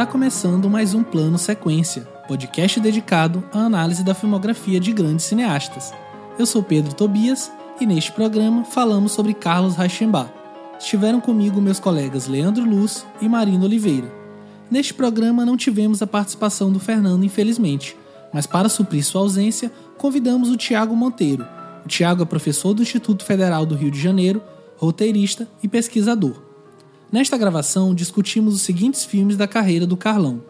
Está começando mais um Plano Sequência, podcast dedicado à análise da filmografia de grandes cineastas. Eu sou Pedro Tobias e neste programa falamos sobre Carlos Reichenbach. Estiveram comigo meus colegas Leandro Luz e Marina Oliveira. Neste programa não tivemos a participação do Fernando, infelizmente, mas para suprir sua ausência, convidamos o Tiago Monteiro. O Tiago é professor do Instituto Federal do Rio de Janeiro, roteirista e pesquisador. Nesta gravação, discutimos os seguintes filmes da carreira do Carlão: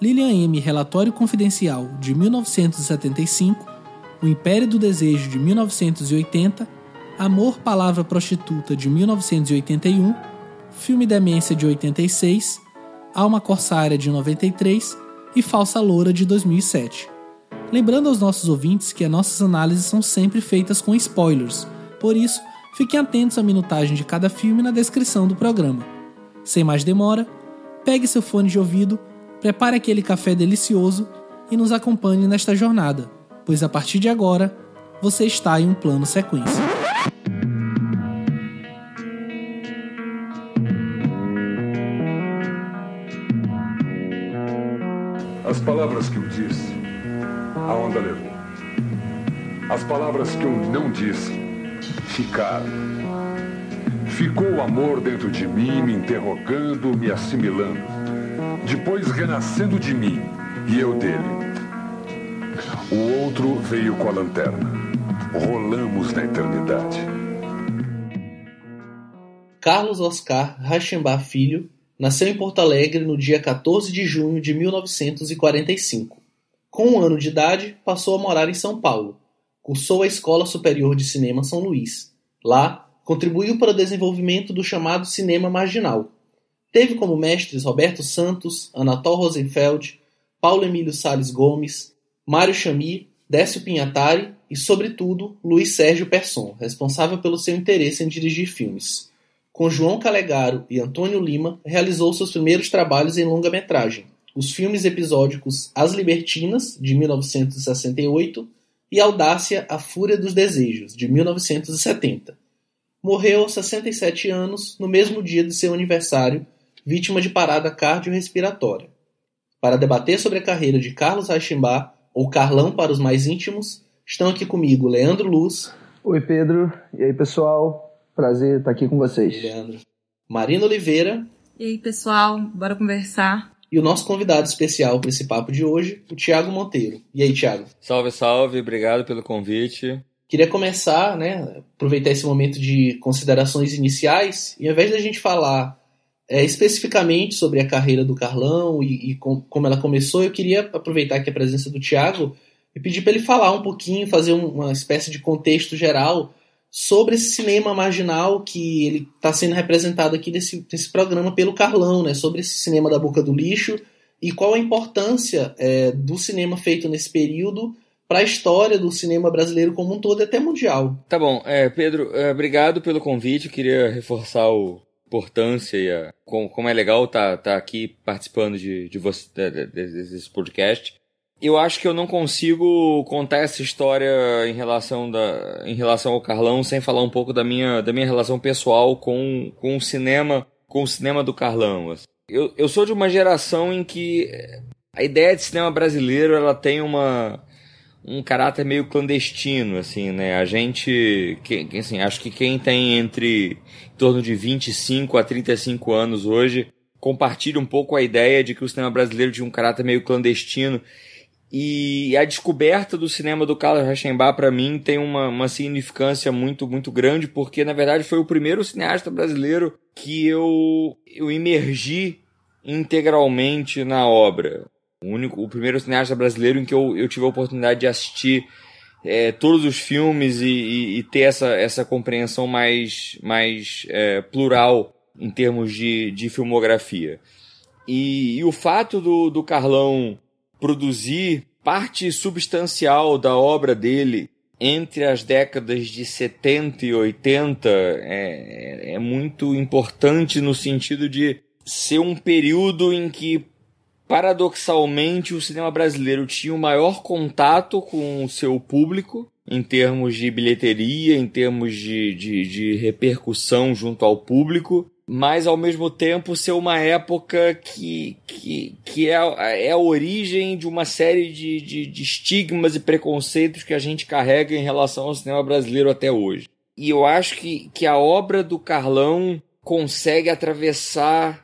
Lilian M. Relatório Confidencial, de 1975, O Império do Desejo, de 1980, Amor, Palavra Prostituta, de 1981, Filme Demência, de 86, Alma Corsária, de 93 e Falsa Loura, de 2007. Lembrando aos nossos ouvintes que as nossas análises são sempre feitas com spoilers, por isso, Fiquem atentos à minutagem de cada filme na descrição do programa. Sem mais demora, pegue seu fone de ouvido, prepare aquele café delicioso e nos acompanhe nesta jornada, pois a partir de agora você está em um plano sequência. As palavras que eu disse, a onda levou. As palavras que eu não disse, ficaram. Ficou o amor dentro de mim, me interrogando, me assimilando. Depois renascendo de mim e eu dele. O outro veio com a lanterna. Rolamos na eternidade. Carlos Oscar Reichenbach Filho nasceu em Porto Alegre no dia 14 de junho de 1945. Com um ano de idade, passou a morar em São Paulo, Cursou a Escola Superior de Cinema São Luís. Lá, contribuiu para o desenvolvimento do chamado cinema marginal. Teve como mestres Roberto Santos, Anatol Rosenfeld, Paulo Emílio Sales Gomes, Mário Chami, Décio Pinhatari e, sobretudo, Luiz Sérgio Persson, responsável pelo seu interesse em dirigir filmes. Com João Calegaro e Antônio Lima, realizou seus primeiros trabalhos em longa-metragem, os filmes episódicos As Libertinas, de 1968, e Audácia, A Fúria dos Desejos, de 1970. Morreu aos 67 anos, no mesmo dia de seu aniversário, vítima de parada cardiorrespiratória. Para debater sobre a carreira de Carlos Reichenbach, ou Carlão para os mais íntimos, estão aqui comigo Leandro Luz. Oi, Pedro. E aí, pessoal? Prazer estar aqui com vocês. Leandro. Marina Oliveira. E aí, pessoal? Bora conversar e o nosso convidado especial para esse papo de hoje, o Tiago Monteiro. E aí, Tiago? Salve, salve, obrigado pelo convite. Queria começar, né, aproveitar esse momento de considerações iniciais, e ao invés da gente falar é, especificamente sobre a carreira do Carlão e, e com, como ela começou, eu queria aproveitar aqui a presença do Tiago e pedir para ele falar um pouquinho, fazer um, uma espécie de contexto geral sobre esse cinema marginal que ele está sendo representado aqui nesse, nesse programa pelo Carlão, né? Sobre esse cinema da boca do lixo e qual a importância é, do cinema feito nesse período para a história do cinema brasileiro como um todo e até mundial. Tá bom, é, Pedro, é, obrigado pelo convite. Eu queria reforçar a importância e a, como, como, é legal estar tá, tá aqui participando de, de você, de, de, desse podcast eu acho que eu não consigo contar essa história em relação, da, em relação ao Carlão sem falar um pouco da minha, da minha relação pessoal com, com o cinema com o cinema do Carlão. Eu, eu sou de uma geração em que a ideia de cinema brasileiro ela tem uma um caráter meio clandestino, assim, né? A gente, que, assim, acho que quem tem entre em torno de 25 a 35 anos hoje compartilha um pouco a ideia de que o cinema brasileiro tinha um caráter meio clandestino e a descoberta do cinema do Carlos Reichenbach, para mim, tem uma, uma significância muito, muito grande, porque, na verdade, foi o primeiro cineasta brasileiro que eu, eu imergi integralmente na obra. O, único, o primeiro cineasta brasileiro em que eu, eu tive a oportunidade de assistir é, todos os filmes e, e, e, ter essa, essa compreensão mais, mais é, plural em termos de, de filmografia. E, e o fato do, do Carlão produzir parte substancial da obra dele entre as décadas de 70 e 80 é, é muito importante no sentido de ser um período em que paradoxalmente o cinema brasileiro tinha o maior contato com o seu público em termos de bilheteria, em termos de, de, de repercussão junto ao público, mas ao mesmo tempo ser uma época que, que, que é, é a origem de uma série de, de, de estigmas e preconceitos que a gente carrega em relação ao cinema brasileiro até hoje. E eu acho que, que a obra do Carlão consegue atravessar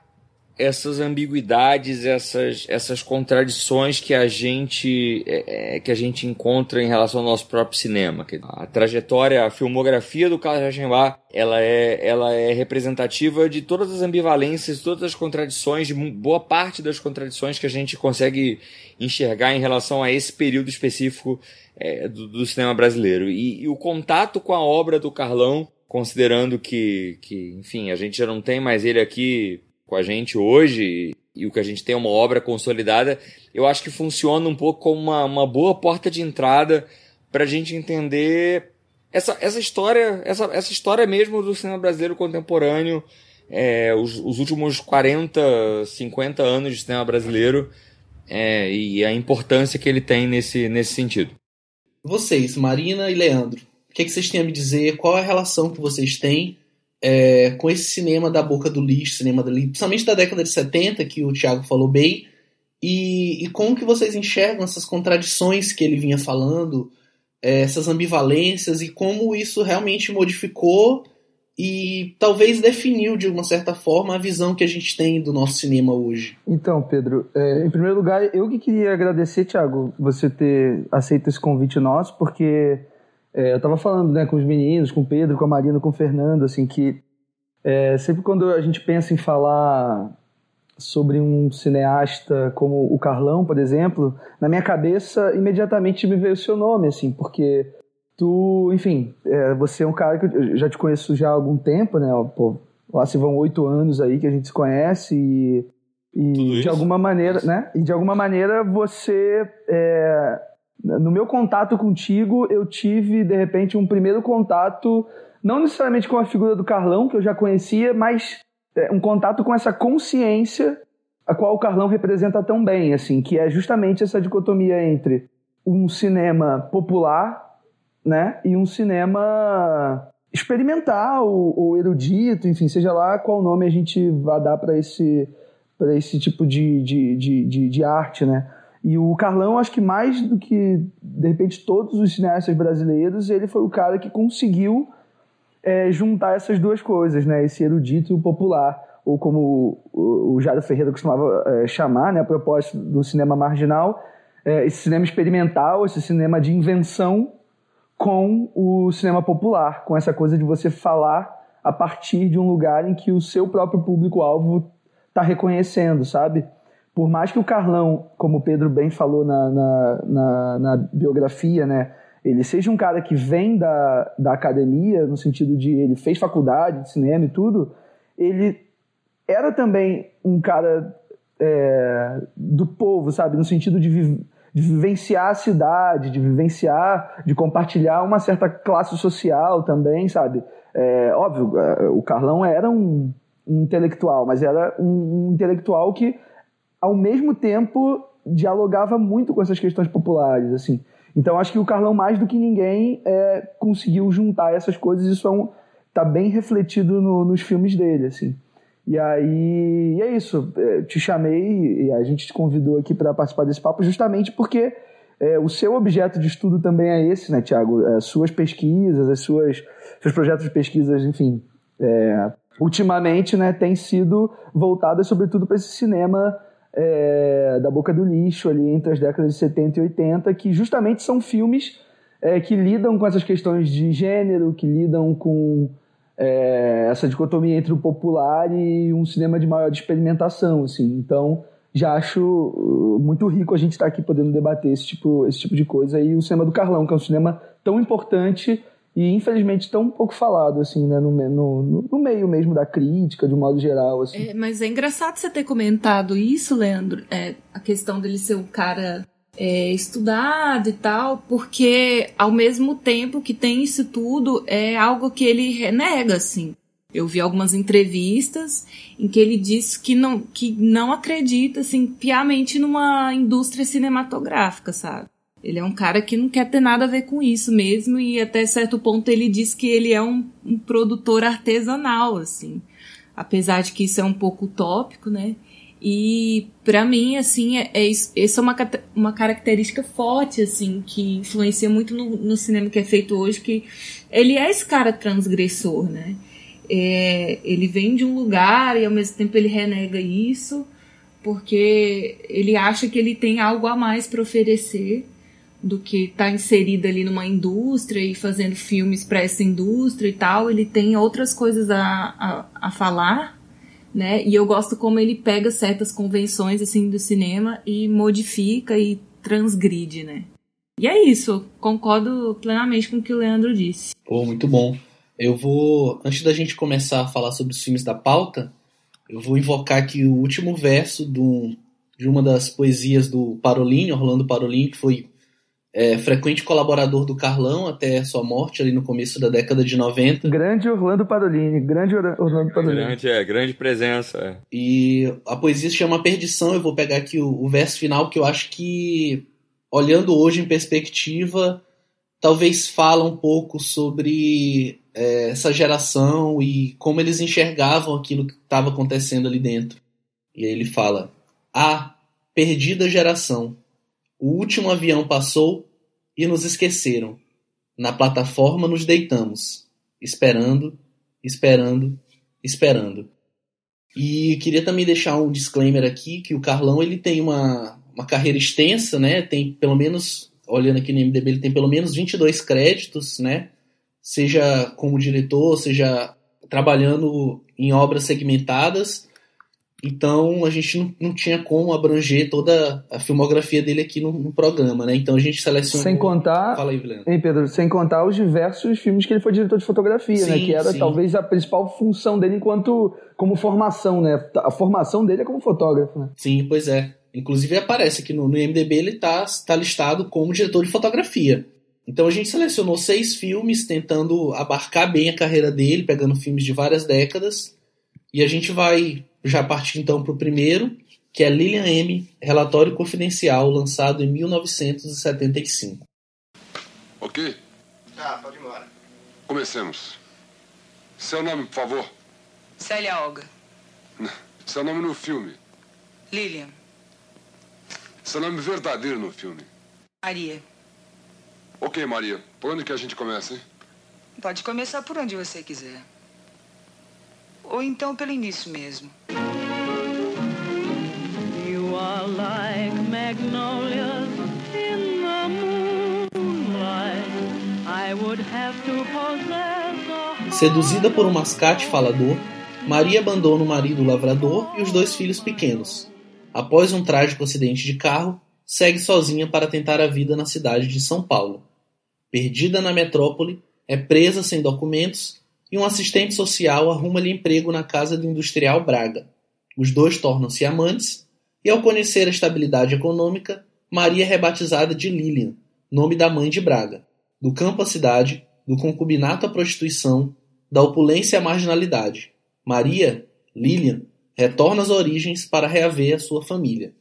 essas ambiguidades, essas, essas contradições que a gente é, é, que a gente encontra em relação ao nosso próprio cinema. A trajetória, a filmografia do Carlos Reichenbach, ela é, ela é representativa de todas as ambivalências, todas as contradições, de boa parte das contradições que a gente consegue enxergar em relação a esse período específico é, do, do, cinema brasileiro. E, e o contato com a obra do Carlão, considerando que, que, enfim, a gente já não tem mais ele aqui com a gente hoje e o que a gente tem é uma obra consolidada, eu acho que funciona um pouco como uma, uma boa porta de entrada para a gente entender essa, essa história, essa, essa história mesmo do cinema brasileiro contemporâneo, é, os, os, últimos 40, 50 anos de cinema brasileiro é, e a importância que ele tem nesse, nesse sentido. Vocês, Marina e Leandro, o que, que vocês têm a me dizer? Qual é a relação que vocês têm é, com esse cinema da boca do lixo, cinema do lixo, principalmente da década de 70, que o Thiago falou bem, e, e como que vocês enxergam essas contradições que ele vinha falando, é, essas ambivalências, e como isso realmente modificou e talvez definiu de uma certa forma a visão que a gente tem do nosso cinema hoje. Então, Pedro, é, em primeiro lugar, eu que queria agradecer, Thiago, você ter aceito esse convite nosso, porque é, eu estava falando né, com os meninos, com o Pedro, com a Marina, com o Fernando, assim, que é, sempre quando a gente pensa em falar sobre um cineasta como o Carlão, por exemplo, na minha cabeça imediatamente me veio o seu nome, assim, porque tu, enfim, é, você é um cara que eu já te conheço já há algum tempo, né? Pô, lá se vão oito anos aí que a gente se conhece e, e de alguma maneira, né? E de alguma maneira você é, no meu contato contigo, eu tive, de repente, um primeiro contato, não necessariamente com a figura do Carlão, que eu já conhecia, mas é, um contato com essa consciência a qual o Carlão representa tão bem, assim, que é justamente essa dicotomia entre um cinema popular, né, e um cinema experimental ou erudito, enfim, seja lá qual nome a gente vai dar para esse, esse tipo de, de, de, de, de arte, né. E o Carlão, acho que mais do que, de repente, todos os cineastas brasileiros, ele foi o cara que conseguiu é, juntar essas duas coisas, né? Esse erudito popular. Ou como o, o Ferreira costumava é, chamar, né? A propósito do cinema marginal, é, esse cinema experimental, esse cinema de invenção com o cinema popular, com essa coisa de você falar a partir de um lugar em que o seu próprio público-alvo está reconhecendo, sabe? Por mais que o Carlão, como o Pedro bem falou na, na, na, na biografia, né, ele seja um cara que vem da, da academia, no sentido de ele fez faculdade de cinema e tudo, ele era também um cara é, do povo, sabe? No sentido de, vi, de, vivenciar a cidade, de vivenciar, de compartilhar uma certa classe social também, sabe? É, óbvio, é, o Carlão era um, um intelectual, mas era um, um intelectual que ao mesmo tempo dialogava muito com essas questões populares, assim. Então acho que o Carlão mais do que ninguém é, conseguiu juntar essas coisas isso é um, tá bem refletido no, nos filmes dele, assim. E aí e é isso. É, te chamei e a gente te convidou aqui para participar desse papo justamente porque é, o seu objeto de estudo também é esse, né, Tiago? É, suas pesquisas, as suas seus projetos de pesquisas, enfim, é, ultimamente, né, tem sido voltadas sobretudo para esse cinema é, da boca do lixo ali entre as décadas de 70 e 80, que justamente são filmes é, que lidam com essas questões de gênero, que lidam com é, essa dicotomia entre o popular e um cinema de maior experimentação, assim. Então, já acho uh, muito rico a gente estar tá aqui podendo debater esse tipo, esse tipo de coisa e o cinema do Carlão, que é um cinema tão importante e infelizmente tão pouco falado assim, né, no, no, no meio mesmo da crítica, de um modo geral, assim. É, mas é engraçado você ter comentado isso, Leandro, é, a questão dele ser um cara é, estudado e tal, porque ao mesmo tempo que tem isso tudo, é algo que ele renega, assim. Eu vi algumas entrevistas em que ele disse que não, que não acredita, assim, piamente numa indústria cinematográfica, sabe? Ele é um cara que não quer ter nada a ver com isso mesmo, e até certo ponto ele diz que ele é um, um produtor artesanal, assim. Apesar de que isso é um pouco utópico, né? E para mim, assim, é, é, essa é uma, uma característica forte, assim, que influencia muito no, no cinema que é feito hoje, que ele é esse cara transgressor, né? É, ele vem de um lugar e ao mesmo tempo ele renega isso, porque ele acha que ele tem algo a mais para oferecer do que está inserido ali numa indústria e fazendo filmes para essa indústria e tal. Ele tem outras coisas a, a, a falar né? E eu gosto como ele pega certas convenções assim do cinema e modifica e transgride, né? E é isso, concordo plenamente com o que o Leandro disse. Pô, muito bom. Eu vou, antes da gente começar a falar sobre os filmes da pauta, eu vou invocar aqui o último verso do, de uma das poesias do Parolini, Orlando Parolini, que foi é, frequente colaborador do Carlão até sua morte ali no começo da década de 90. Grande Orlando Parolini, grande Orlando Parolini. Grande, é, grande presença. É. E a poesia se chama Perdição, eu vou pegar aqui o, o verso final que eu acho que, olhando hoje em perspectiva, talvez fala um pouco sobre é, essa geração e como eles enxergavam aquilo que estava acontecendo ali dentro. E aí ele fala: A perdida geração o último avião passou e nos esqueceram. Na plataforma nos deitamos, esperando, esperando, esperando. E queria também deixar um disclaimer aqui que o Carlão ele tem uma, uma carreira extensa, né? Tem pelo menos, olhando aqui no MDB, ele tem pelo menos 22 créditos, né? Seja como diretor, seja trabalhando em obras segmentadas então a gente não, não tinha como abranger toda a filmografia dele aqui no, no programa, né? Então a gente selecionou. Sem contar. Fala aí, Vilena. Hein, Pedro? Sem contar os diversos filmes que ele foi diretor de fotografia, né? sim, né? Que era sim. talvez a principal função dele enquanto como formação, né? A formação dele é como fotógrafo, né? Sim, pois é. Inclusive aparece aqui no, no IMDB ele tá, tá listado como diretor de fotografia. Então a gente selecionou seis filmes tentando abarcar bem a carreira dele, pegando filmes de várias décadas. E a gente vai já partir então para o primeiro, que é Lilian M. Relatório Confidencial, lançado em 1975. Ok? Tá, pode ir embora. Comecemos. Seu nome, por favor? Célia Olga. Seu nome no filme? Lilian. Seu nome verdadeiro no filme? Maria. Ok, Maria. Por onde que a gente começa, hein? Pode começar por onde você quiser. Ou então pelo início mesmo. You are like magnolias in the moonlight. I would have to possess Seduzida por um mascate falador, Maria abandona o marido lavrador e os dois filhos pequenos. Após um trágico acidente de carro, segue sozinha para tentar a vida na cidade de São Paulo. Perdida na metrópole, é presa sem documentos e um assistente social arruma-lhe emprego na casa do industrial Braga. Os dois tornam-se amantes, e ao conhecer a estabilidade econômica, Maria é rebatizada de Lilian, nome da mãe de Braga. Do campo à cidade, do concubinato à prostituição, da opulência à marginalidade. Maria, Lilian, retorna às origens para reaver a sua família.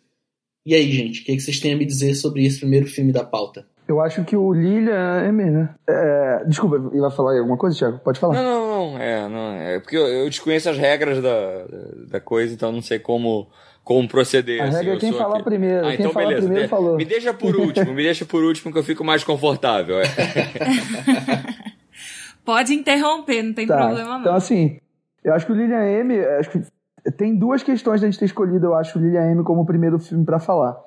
E aí, gente, o que, vocês têm a me dizer sobre esse primeiro filme da pauta? Eu acho que o Lilian é mesmo, né? É, desculpa, ele vai falar alguma coisa, Thiago? Pode falar. Não, não, não. É, não, é porque eu, eu desconheço as regras da, da coisa, então não sei como, como proceder. A assim, regra é quem falar aqui. primeiro. Ah, quem então beleza. primeiro de, falou. Me deixa por último, me deixa por último que eu fico mais confortável. É. Pode interromper, não tem tá, problema não. Então, assim, eu acho que o Lilian M. Acho que tem duas questões da gente ter escolhido, eu acho, o Lilian M como primeiro filme para falar.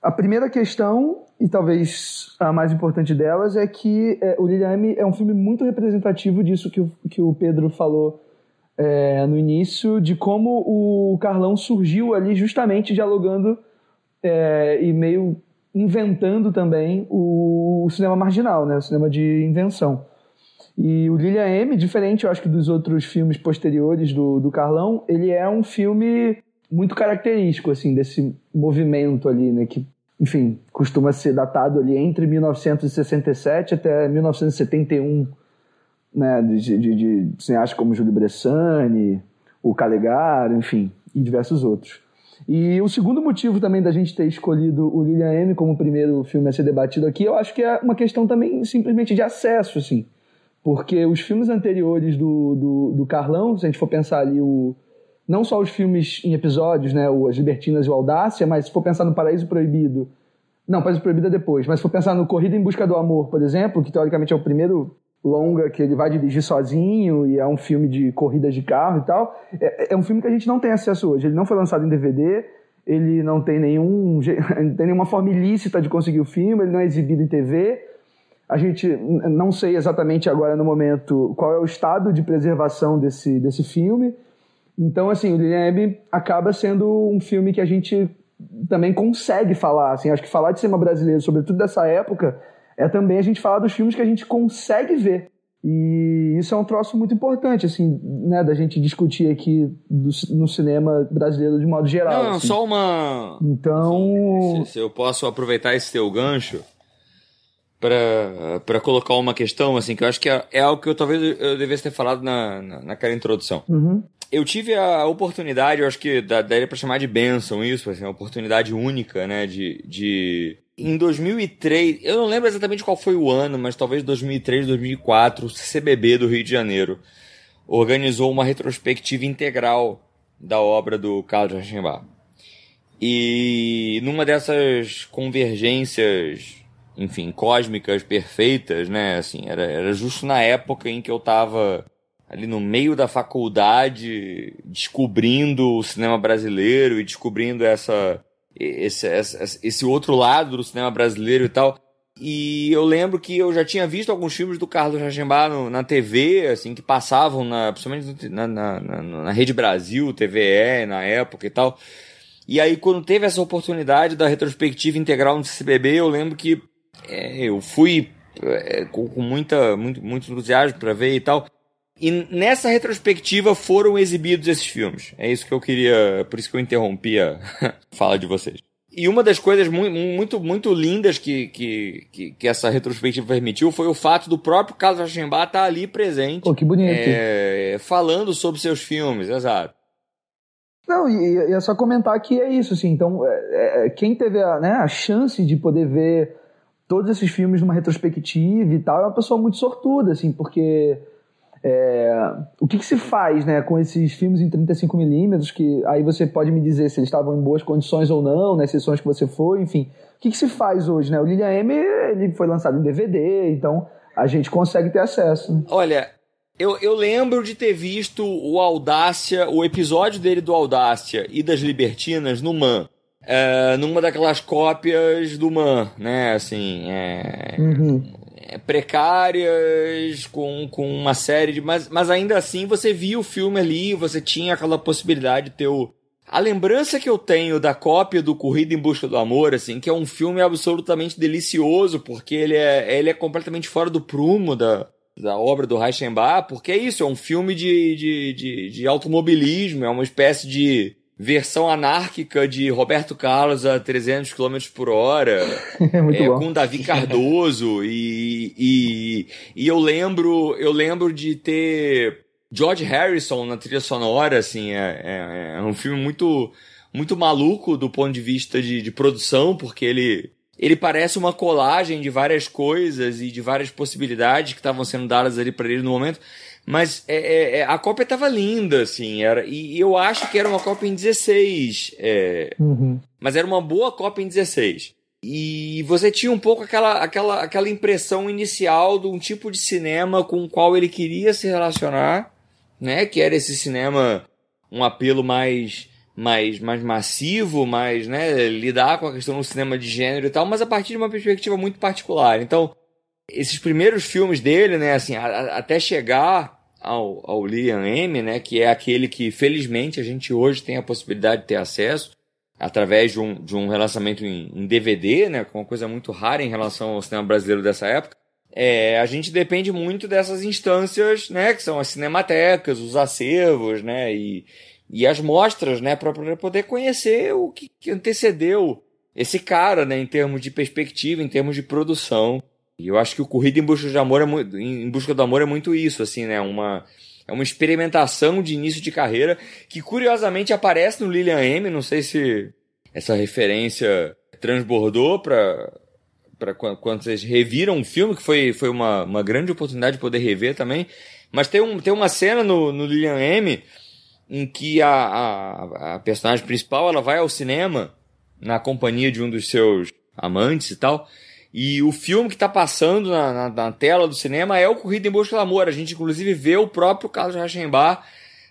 A primeira questão, e talvez a mais importante delas, é que é, o Liliane é um filme muito representativo disso que o, que o Pedro falou é, no início, de como o Carlão surgiu ali justamente dialogando é, e meio inventando também o, o, cinema marginal, né? o cinema de invenção. E o Lilian M, diferente, eu acho que dos outros filmes posteriores do, do Carlão, ele é um filme muito característico assim desse movimento ali, né, que enfim, costuma ser datado ali entre 1967 até 1971, né, de, de, de cineastas como Júlio Bressani, o Calegaro, enfim, e diversos outros. E o segundo motivo também da gente ter escolhido o Lilian M como primeiro filme a ser debatido aqui, eu acho que é uma questão também simplesmente de acesso, assim. Porque os filmes anteriores do, do, do Carlão, se a gente for pensar ali o, não só os filmes em episódios, né, o As Libertinas e o Audácia, mas se for pensar no Paraíso Proibido, não, Paraíso Proibido é depois, mas se for pensar no Corrida em Busca do Amor, por exemplo, que teoricamente é o primeiro longa que ele vai dirigir sozinho e é um filme de corridas de carro e tal, é, é um filme que a gente não tem acesso hoje. Ele não foi lançado em DVD, ele não tem nenhum não tem nenhuma forma ilícita de conseguir o filme, ele não é exibido em TV. A gente não sei exatamente agora no momento qual é o estado de preservação desse, desse filme. Então, assim, o Lilian acaba sendo um filme que a gente também consegue falar. Assim, acho que falar de cinema brasileiro, sobretudo dessa época, é também a gente falar dos filmes que a gente consegue ver. E isso é um troço muito importante, assim, né, da gente discutir aqui do, no cinema brasileiro de modo geral. Não, assim. só uma. Então. Se, se, eu posso aproveitar esse teu gancho para colocar uma questão, assim, que eu acho que é, é algo que eu talvez eu devesse ter falado na, na, naquela introdução. Uhum. Eu tive a oportunidade, eu acho que daria para chamar de bênção isso, assim, uma oportunidade única, né, de, de em 2003, eu não lembro exatamente qual foi o ano, mas talvez 2003, 2004, o CCBB do Rio de Janeiro organizou uma retrospectiva integral da obra do Carlos Reichenbach. E numa dessas convergências, enfim, cósmicas perfeitas, né, assim, era, era justo na época em que eu estava ali no meio da faculdade, descobrindo o cinema brasileiro e descobrindo essa esse, esse, esse outro lado do cinema brasileiro e tal. E eu lembro que eu já tinha visto alguns filmes do Carlos Rajembá na TV, assim, que passavam, na, principalmente na, na, na, na Rede Brasil, TVE, na época e tal. E aí, quando teve essa oportunidade da retrospectiva integral no CCBB, eu lembro que é, eu fui é, com, com, muita, muito, muito entusiasmo para ver e tal. E nessa retrospectiva foram exibidos esses filmes. É isso que eu queria. Por isso que eu interrompi a fala de vocês. E uma das coisas muito, muito, lindas que, que, que, que, essa retrospectiva permitiu foi o fato do próprio Carlos Rachembá estar ali presente. Pô, que bonito. É, falando sobre seus filmes, exato. Não, e, e, é só comentar que é isso, assim. Então, é, é, quem teve a, né, a chance de poder ver todos esses filmes numa retrospectiva e tal é uma pessoa muito sortuda, assim, porque é, o que, que, se faz né, com esses filmes em 35mm, que aí você pode me dizer se eles estavam em boas condições ou não, nas sessões que você foi, enfim. O que, que se faz hoje? Né? O Lilian M ele foi lançado em DVD, então a gente consegue ter acesso. Né? Olha, eu, eu lembro de ter visto o Audácia, o episódio dele do Audácia e das Libertinas no Man. É, numa daquelas cópias do Man, né? Assim, é, uhum. É, precárias, com, com uma série de. Mas, mas ainda assim você via o filme ali, você tinha aquela possibilidade de ter o. A lembrança que eu tenho da cópia do Corrida em Busca do Amor, assim, que é um filme absolutamente delicioso, porque ele é, ele é completamente fora do prumo da, da obra do Reichenbach, porque é isso, é um filme de, de, de, de automobilismo, é uma espécie de versão anárquica de Roberto Carlos a 300 km por hora, é, é, com Davi Cardoso. E, e, e, eu lembro eu lembro de ter George Harrison na trilha sonora, assim, é, é, é um filme muito muito maluco do ponto de vista de, de produção, porque ele ele parece uma colagem de várias coisas e de várias possibilidades que estavam sendo dadas ali para ele no momento. Mas é, é, é a cópia tava linda, assim, era, e, eu acho que era uma cópia em 16. É, uhum. Mas era uma boa cópia em 16. E você tinha um pouco aquela, aquela, aquela impressão inicial de um tipo de cinema com o qual ele queria se relacionar, né? Que era esse cinema, um apelo mais mais, mais massivo, mais, né, lidar com a questão do cinema de gênero e tal, mas a partir de uma perspectiva muito particular. Então, esses primeiros filmes dele, né, assim, a, a, até chegar ao, ao Liam M, né, que é aquele que felizmente a gente hoje tem a possibilidade de ter acesso através de um, de um relançamento em, em DVD, né, com é uma coisa muito rara em relação ao cinema brasileiro dessa época. É, a gente depende muito dessas instâncias, né, que são as cinematecas, os acervos, né, e, e as mostras, né, para poder conhecer o que, que antecedeu esse cara, né, em termos de perspectiva, em termos de produção. E eu acho que o Corrida em Busca de Amor é muito, em Busca do Amor é muito isso, assim, né? Uma, é uma experimentação de início de carreira que curiosamente aparece no Lilian M. Não sei se essa referência transbordou para para quando vocês reviram o filme, que foi, foi uma, uma grande oportunidade de poder rever também. Mas tem, um, tem uma cena no, no Lilian M em que a, a, a personagem principal ela vai ao cinema na companhia de um dos seus amantes e tal. E o filme que está passando na, na, na, tela do cinema é o Corrida em Busca do Amor. A gente, inclusive, vê o próprio Carlos Rachenbach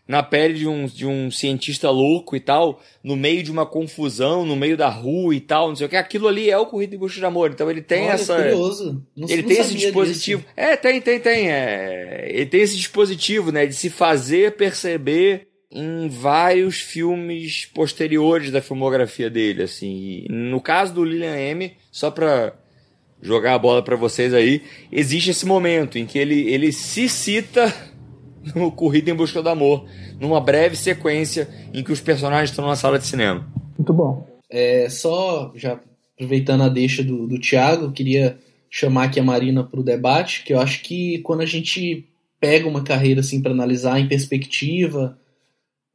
na pele de um, de um cientista louco e tal, no meio de uma confusão, no meio da rua e tal, não sei o que. Aquilo ali é o Corrida em Busca de Amor. Então ele tem Olha, essa. Curioso. Não, ele não tem esse dispositivo. disso. É, tem, tem, tem. É... Ele tem esse dispositivo, né, de se fazer perceber em vários filmes posteriores da filmografia dele, assim. E no caso do Lilian M, só pra jogar a bola para vocês aí, existe esse momento em que ele, ele se cita no Corrida em Busca do Amor, numa breve sequência em que os personagens estão numa sala de cinema. Muito bom. É, só, já aproveitando a deixa do, do Thiago, queria chamar aqui a Marina para o debate, que eu acho que quando a gente pega uma carreira assim para analisar em perspectiva,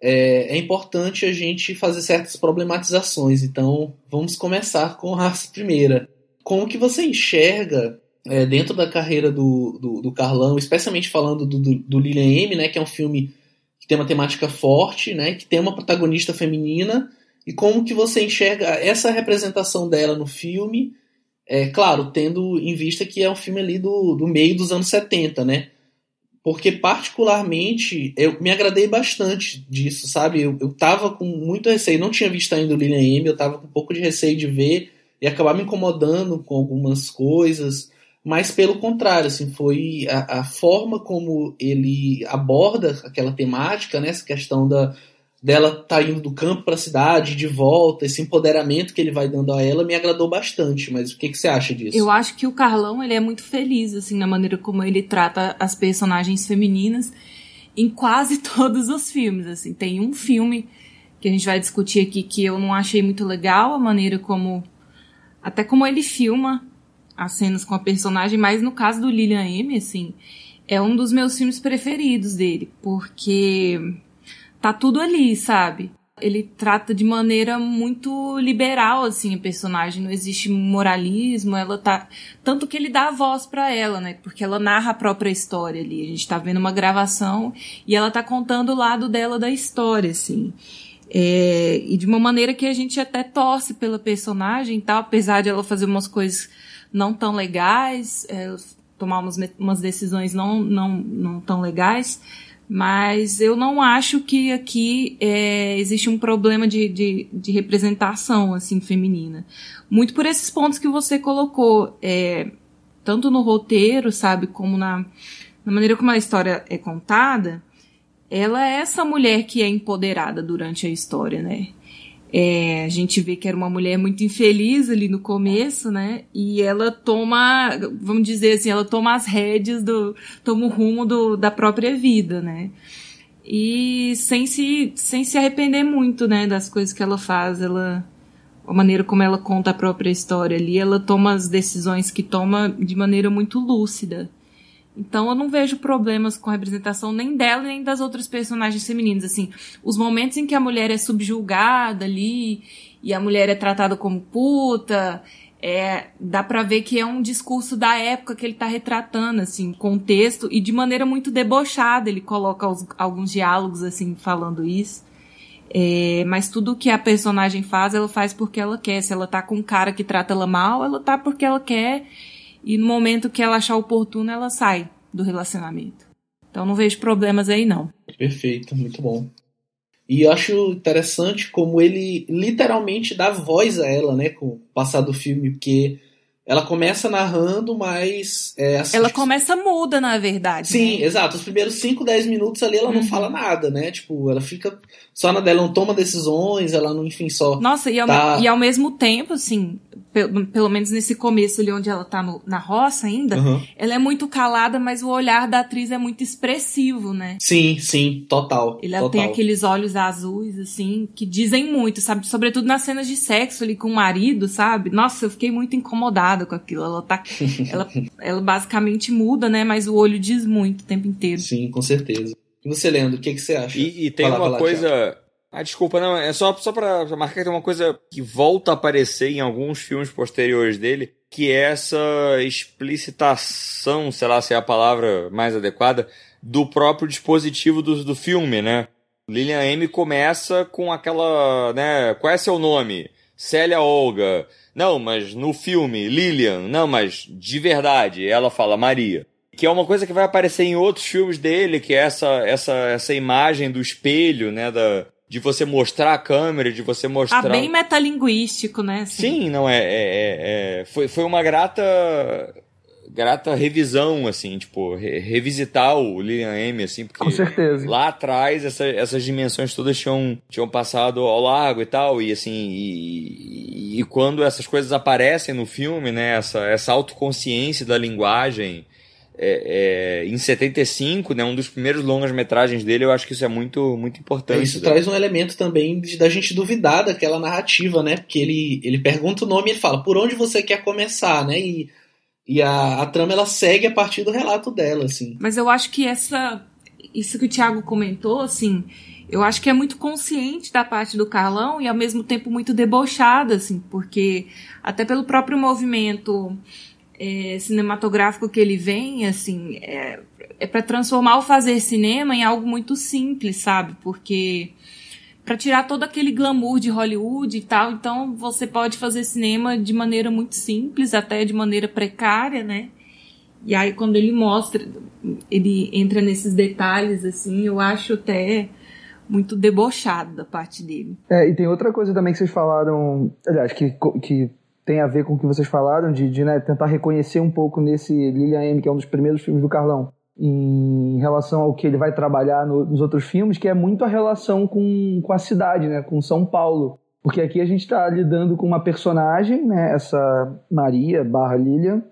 é, é, importante a gente fazer certas problematizações. Então, vamos começar com a primeira. Como que você enxerga é, dentro da carreira do, do, do, Carlão, especialmente falando do, do, do Lilian M, né, que é um filme que tem uma temática forte, né, que tem uma protagonista feminina, e como que você enxerga essa representação dela no filme, é claro, tendo em vista que é um filme ali do, do meio dos anos 70, né? Porque, particularmente, eu me agradei bastante disso, sabe? Eu, eu tava com muito receio, não tinha visto ainda o Lilian M, eu tava com um pouco de receio de ver e acabar me incomodando com algumas coisas, mas pelo contrário, assim, foi a, a forma como ele aborda aquela temática, né? Essa questão da, dela tá indo do campo para a cidade, de volta, esse empoderamento que ele vai dando a ela me agradou bastante. Mas o que, que você acha disso? Eu acho que o Carlão ele é muito feliz assim na maneira como ele trata as personagens femininas em quase todos os filmes. Assim, tem um filme que a gente vai discutir aqui que eu não achei muito legal a maneira como até como ele filma as cenas com a personagem, mas no caso do Lilian M, assim, é um dos meus filmes preferidos dele, porque tá tudo ali, sabe? Ele trata de maneira muito liberal, assim, a personagem. Não existe moralismo, ela tá. Tanto que ele dá a voz para ela, né? Porque ela narra a própria história ali. A gente tá vendo uma gravação e ela tá contando o lado dela da história, assim. É... e de uma maneira que a gente até torce pela personagem, tal, apesar de ela fazer umas coisas não tão legais, é, tomar umas, umas decisões não, não, não tão legais mas eu não acho que aqui é, existe um problema de, de, de, representação assim feminina. Muito por esses pontos que você colocou, é, tanto no roteiro, sabe, como na, na maneira como a história é contada, ela é essa mulher que é empoderada durante a história, né? É, a gente vê que era uma mulher muito infeliz ali no começo, né? E ela toma, vamos dizer assim, ela toma as rédeas do, toma o rumo do, da própria vida, né? E sem se, sem se arrepender muito, né, das coisas que ela faz, ela, a maneira como ela conta a própria história ali, ela toma as decisões que toma de maneira muito lúcida. Então eu não vejo problemas com a representação nem dela nem das outras personagens femininas. Assim, os momentos em que a mulher é subjulgada ali e a mulher é tratada como puta, é, dá pra ver que é um discurso da época que ele tá retratando, assim, contexto, e de maneira muito debochada ele coloca os, alguns diálogos, assim, falando isso. É, mas tudo que a personagem faz, ela faz porque ela quer. Se ela tá com um cara que trata ela mal, ela tá porque ela quer e no momento que ela achar oportuno, ela sai do relacionamento. Então não vejo problemas aí não. Perfeito, muito bom. E eu acho interessante como ele literalmente dá voz a ela, né, com o passar do filme, porque ela começa narrando, mas. É, assim, ela começa muda, na verdade. Sim, né? exato. Os primeiros 5, 10 minutos ali ela uhum. não fala nada, né? Tipo, ela fica só na dela, não toma decisões, ela não, enfim, só. Nossa, e ao, tá... e ao mesmo tempo, assim, pelo, pelo menos nesse começo ali onde ela tá no, na roça ainda, uhum. ela é muito calada, mas o olhar da atriz é muito expressivo, né? Sim, sim, total. Ela total. tem aqueles olhos azuis, assim, que dizem muito, sabe? Sobretudo nas cenas de sexo ali com o marido, sabe? Nossa, eu fiquei muito incomodada com aquilo. Ela tá. ela, ela basicamente muda, né? Mas o olho diz muito o tempo inteiro. Sim, com certeza. E você, Leandro, o que, que você acha? E, e tem uma coisa. Ah, desculpa, não, é só, só pra marcar que tem uma coisa que volta a aparecer em alguns filmes posteriores dele, que é essa explicitação, sei lá se é a palavra mais adequada, do próprio dispositivo do, do filme, né? Lilian M começa com aquela, né, qual é seu nome? Célia Olga. Não, mas no filme, Lilian. Não, mas de verdade, ela fala Maria. Que é uma coisa que vai aparecer em outros filmes dele, que é essa, essa, essa imagem do espelho, né, da, de você mostrar a câmera, de você mostrar. Ah, bem metalinguístico, né? Assim. Sim, não é, é, é, é, foi, foi uma grata grata revisão, assim, tipo, re revisitar o Lilian M, assim, porque Com certeza. lá atrás essa, essas dimensões todas tinham, tinham passado ao largo e tal, e assim, e, e, e quando essas coisas aparecem no filme, né, essa, essa autoconsciência da linguagem, é, é, em 75, né, um dos primeiros longas-metragens dele, eu acho que isso é muito, muito importante. Isso né? traz um elemento também de, da gente duvidar daquela narrativa, né? Porque ele, ele pergunta o nome e ele fala, por onde você quer começar, né? E, e a, a trama, ela segue a partir do relato dela, assim. Mas eu acho que essa... Isso que o Thiago comentou, assim... Eu acho que é muito consciente da parte do Carlão e ao mesmo tempo muito debochada, assim, porque até pelo próprio movimento é, cinematográfico que ele vem, assim, é, é para transformar o fazer cinema em algo muito simples, sabe? Porque para tirar todo aquele glamour de Hollywood e tal, então você pode fazer cinema de maneira muito simples, até de maneira precária, né? E aí quando ele mostra, ele entra nesses detalhes assim, eu acho até muito debochado da parte dele. É, e tem outra coisa também que vocês falaram, aliás, que, que tem a ver com o que vocês falaram, de, de né, tentar reconhecer um pouco nesse Lilian M, que é um dos primeiros filmes do Carlão, em relação ao que ele vai trabalhar no, nos outros filmes, que é muito a relação com, com a cidade, né, com São Paulo. Porque aqui a gente está lidando com uma personagem, né, essa Maria barra Lilian,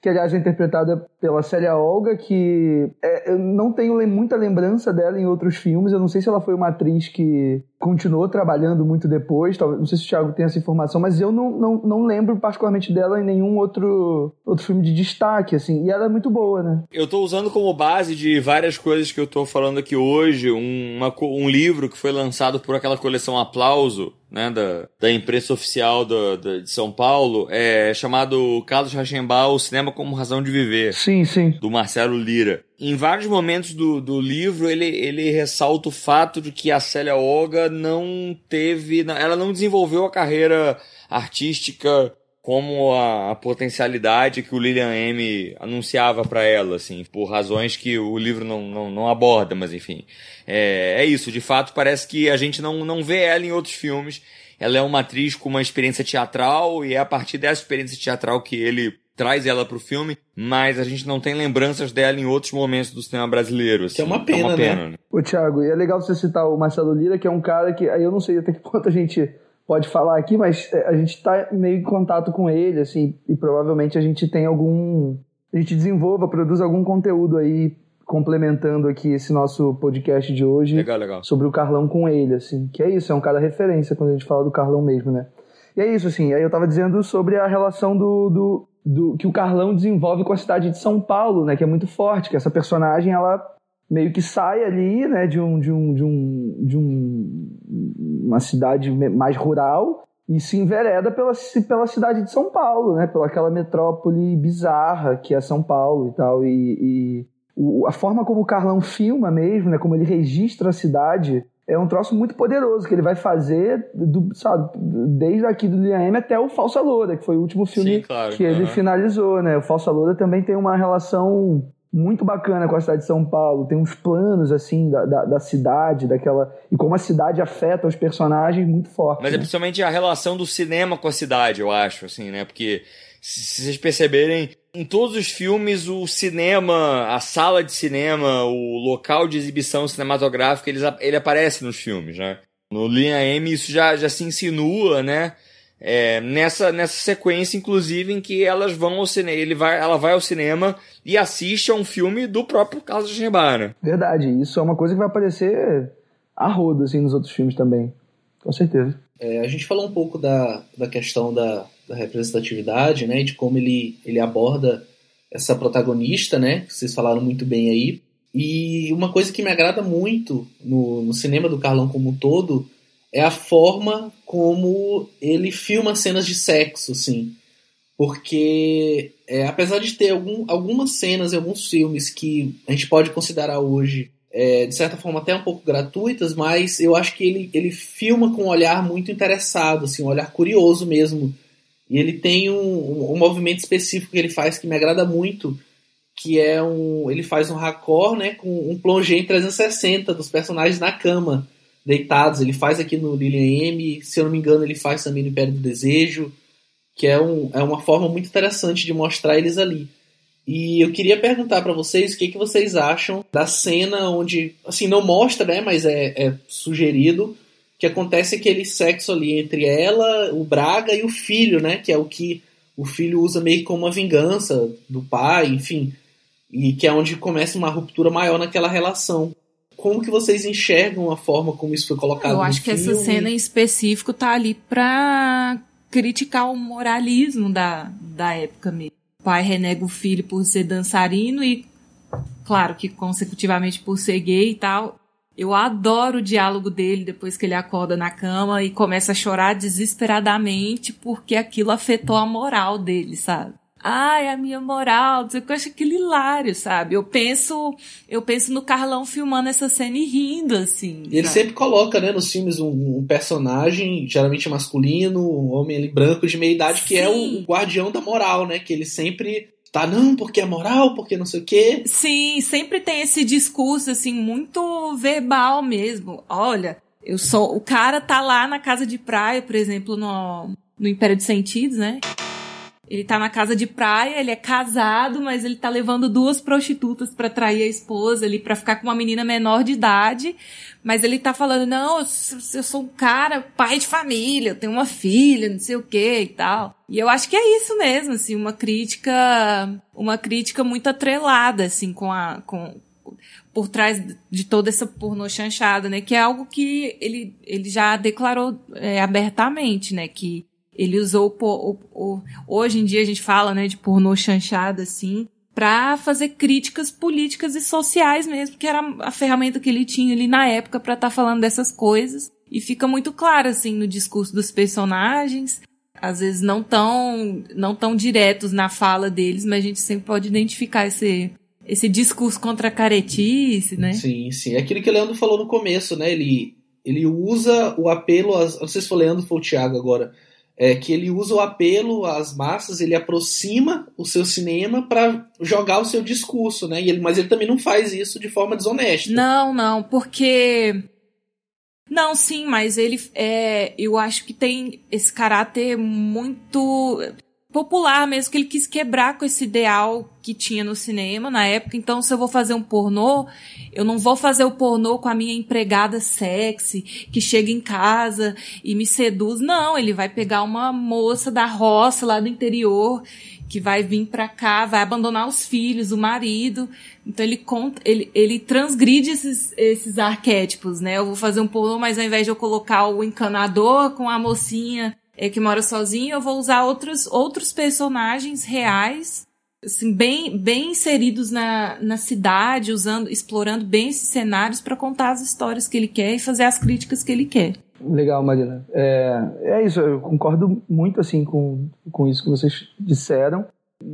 que aliás é interpretada pela Célia Olga, que é, eu não tenho muita lembrança dela em outros filmes. Eu não sei se ela foi uma atriz que continuou trabalhando muito depois. Talvez, não sei se o Thiago tem essa informação, mas eu não, não, não lembro particularmente dela em nenhum outro, outro filme de destaque, assim. E ela é muito boa, né? Eu tô usando como base de várias coisas que eu tô falando aqui hoje, um, uma, um livro que foi lançado por aquela coleção Aplauso, né, da, da imprensa oficial do, do, de São Paulo, é chamado Carlos Rachenbach, O Cinema como Razão de Viver. Sim, sim. Do Marcelo Lira. Em vários momentos do, do livro, ele, ele ressalta o fato de que a Célia Olga não teve. Ela não desenvolveu a carreira artística como a, a, potencialidade que o Lilian M anunciava para ela, assim, por razões que o livro não, não, não aborda, mas enfim. É, é, isso, de fato, parece que a gente não, não vê ela em outros filmes. Ela é uma atriz com uma experiência teatral e é a partir dessa experiência teatral que ele traz ela pro filme, mas a gente não tem lembranças dela em outros momentos do cinema brasileiro. Assim. Que é uma pena, é uma pena né? né? Ô, Thiago, e é legal você citar o Marcelo Lira, que é um cara que, aí eu não sei até que ponto a gente pode falar aqui, mas é, a gente está meio em contato com ele, assim, e provavelmente a gente tem algum. A gente desenvolva, produz algum conteúdo aí complementando aqui esse nosso podcast de hoje legal, legal. sobre o Carlão com ele, assim, que é isso, é um cara referência quando a gente fala do Carlão mesmo, né? E é isso, assim, aí eu tava dizendo sobre a relação do, do, do que o Carlão desenvolve com a cidade de São Paulo, né, que é muito forte, que essa personagem, ela meio que sai ali, né, de um de um de um de um, uma cidade mais rural e se envereda pela, pela cidade de São Paulo, né, pela aquela metrópole bizarra que é São Paulo e tal. E, e a forma como o Carlão filma mesmo, né, como ele registra a cidade é um troço muito poderoso que ele vai fazer do, sabe, desde aqui do Liam até o Falsa Loura, que foi o último filme Sim, claro, que ele finalizou, né? O Falsa Loura também tem uma relação muito bacana com a cidade de São Paulo. Tem uns planos, assim, da, da, da, cidade, daquela. E como a cidade afeta os personagens muito forte. Mas né? é principalmente a relação do cinema com a cidade, eu acho, assim, né? Porque se vocês perceberem, em todos os filmes, o cinema, a sala de cinema, o local de exibição cinematográfica, ele, ele aparece nos filmes, né? No Linha M isso já, já se insinua, né? É, nessa, nessa sequência, inclusive, em que elas vão ao cinema, ele vai, ela vai ao cinema e assiste a um filme do próprio Carlos Schneebar, né? Verdade, isso é uma coisa que vai aparecer a rodo, assim, nos outros filmes também, com certeza. É, a gente falou um pouco da, da questão da, da representatividade, né, de como ele, ele aborda essa protagonista, né, que vocês falaram muito bem aí, E uma coisa que me agrada muito no, no cinema do Carlão como um todo é a forma como ele filma cenas de sexo, assim. Porque, é, apesar de ter algum, algumas cenas alguns filmes que a gente pode considerar hoje, é, de certa forma, até um pouco gratuitas, mas eu acho que ele, ele filma com um olhar muito interessado, assim, um olhar curioso mesmo. E ele tem um, um, movimento específico que ele faz que me agrada muito, que é um. Ele faz um raccord, né? Com um plongé em 360 dos personagens na cama, deitados. Ele faz aqui no Lilian M, se eu não me engano, ele faz também no Império do Desejo, que é, um, é uma forma muito interessante de mostrar eles ali. E eu queria perguntar para vocês o que, que vocês acham da cena onde, assim, não mostra, né, mas é, é sugerido que acontece aquele sexo ali entre ela, o Braga e o filho, né, que é o que o filho usa meio como uma vingança do pai, enfim, e que é onde começa uma ruptura maior naquela relação. Como que vocês enxergam a forma como isso foi colocado Eu acho que filme? essa cena em específico tá ali pra criticar o moralismo da, da época mesmo. O pai renega o filho por ser dançarino e, claro que consecutivamente por ser gay e tal. Eu adoro o diálogo dele depois que ele acorda na cama e começa a chorar desesperadamente porque aquilo afetou a moral dele, sabe? ai, a minha moral, eu acho aquilo hilário, sabe? Eu penso, eu penso no Carlão filmando essa cena e rindo, assim. E ele sempre coloca, né, nos filmes um, um, personagem, geralmente masculino, um homem ali branco de meia idade, que é o, o guardião da moral, né? Que ele sempre tá, não, porque é moral, porque não sei o quê. Sim, sempre tem esse discurso, assim, muito verbal mesmo. Olha, eu sou. O cara tá lá na casa de praia, por exemplo, no, no Império dos Sentidos, né? Ele tá na casa de praia, ele é casado, mas ele tá levando duas prostitutas para trair a esposa ali, para ficar com uma menina menor de idade. Mas ele tá falando, não, eu sou um cara, pai de família, eu tenho uma filha, não sei o que e tal. E eu acho que é isso mesmo, assim, uma crítica, uma crítica muito atrelada, assim, com a, com, por trás de toda essa pornô chanchada, né? Que é algo que ele, ele já declarou é, abertamente, né? Que ele usou o, o, hoje em dia a gente fala, né, de pornô chanchada assim, para fazer críticas políticas e sociais mesmo, que era a ferramenta que ele tinha ali na época para estar tá falando dessas coisas. E fica muito claro assim no discurso dos personagens, às vezes não tão não tão diretos na fala deles, mas a gente sempre pode identificar esse esse discurso contra a caretice, né? Sim, sim. É aquilo que o Leandro falou no começo, né? Ele ele usa o apelo, às, não sei se foi o Leandro ou o Thiago agora, é que ele usa o apelo às massas, ele aproxima o seu cinema para jogar o seu discurso, né? E ele, mas ele também não faz isso de forma desonesta. Não, não, porque não, sim, mas ele é, eu acho que tem esse caráter muito popular mesmo, que ele quis quebrar com esse ideal que tinha no cinema na época. Então, se eu vou fazer um pornô, eu não vou fazer o pornô com a minha empregada sexy, que chega em casa e me seduz. Não, ele vai pegar uma moça da roça lá do interior, que vai vir pra cá, vai abandonar os filhos, o marido. Então ele conta, ele, ele transgride esses, esses arquétipos, né? Eu vou fazer um pornô, mas ao invés de eu colocar o encanador com a mocinha que mora sozinho, eu vou usar outros, outros personagens reais, assim, bem, bem inseridos na, na cidade, usando, explorando bem esses cenários para contar as histórias que ele quer e fazer as críticas que ele quer. Legal, Marina. É, é isso, eu concordo muito assim com, com isso que vocês disseram.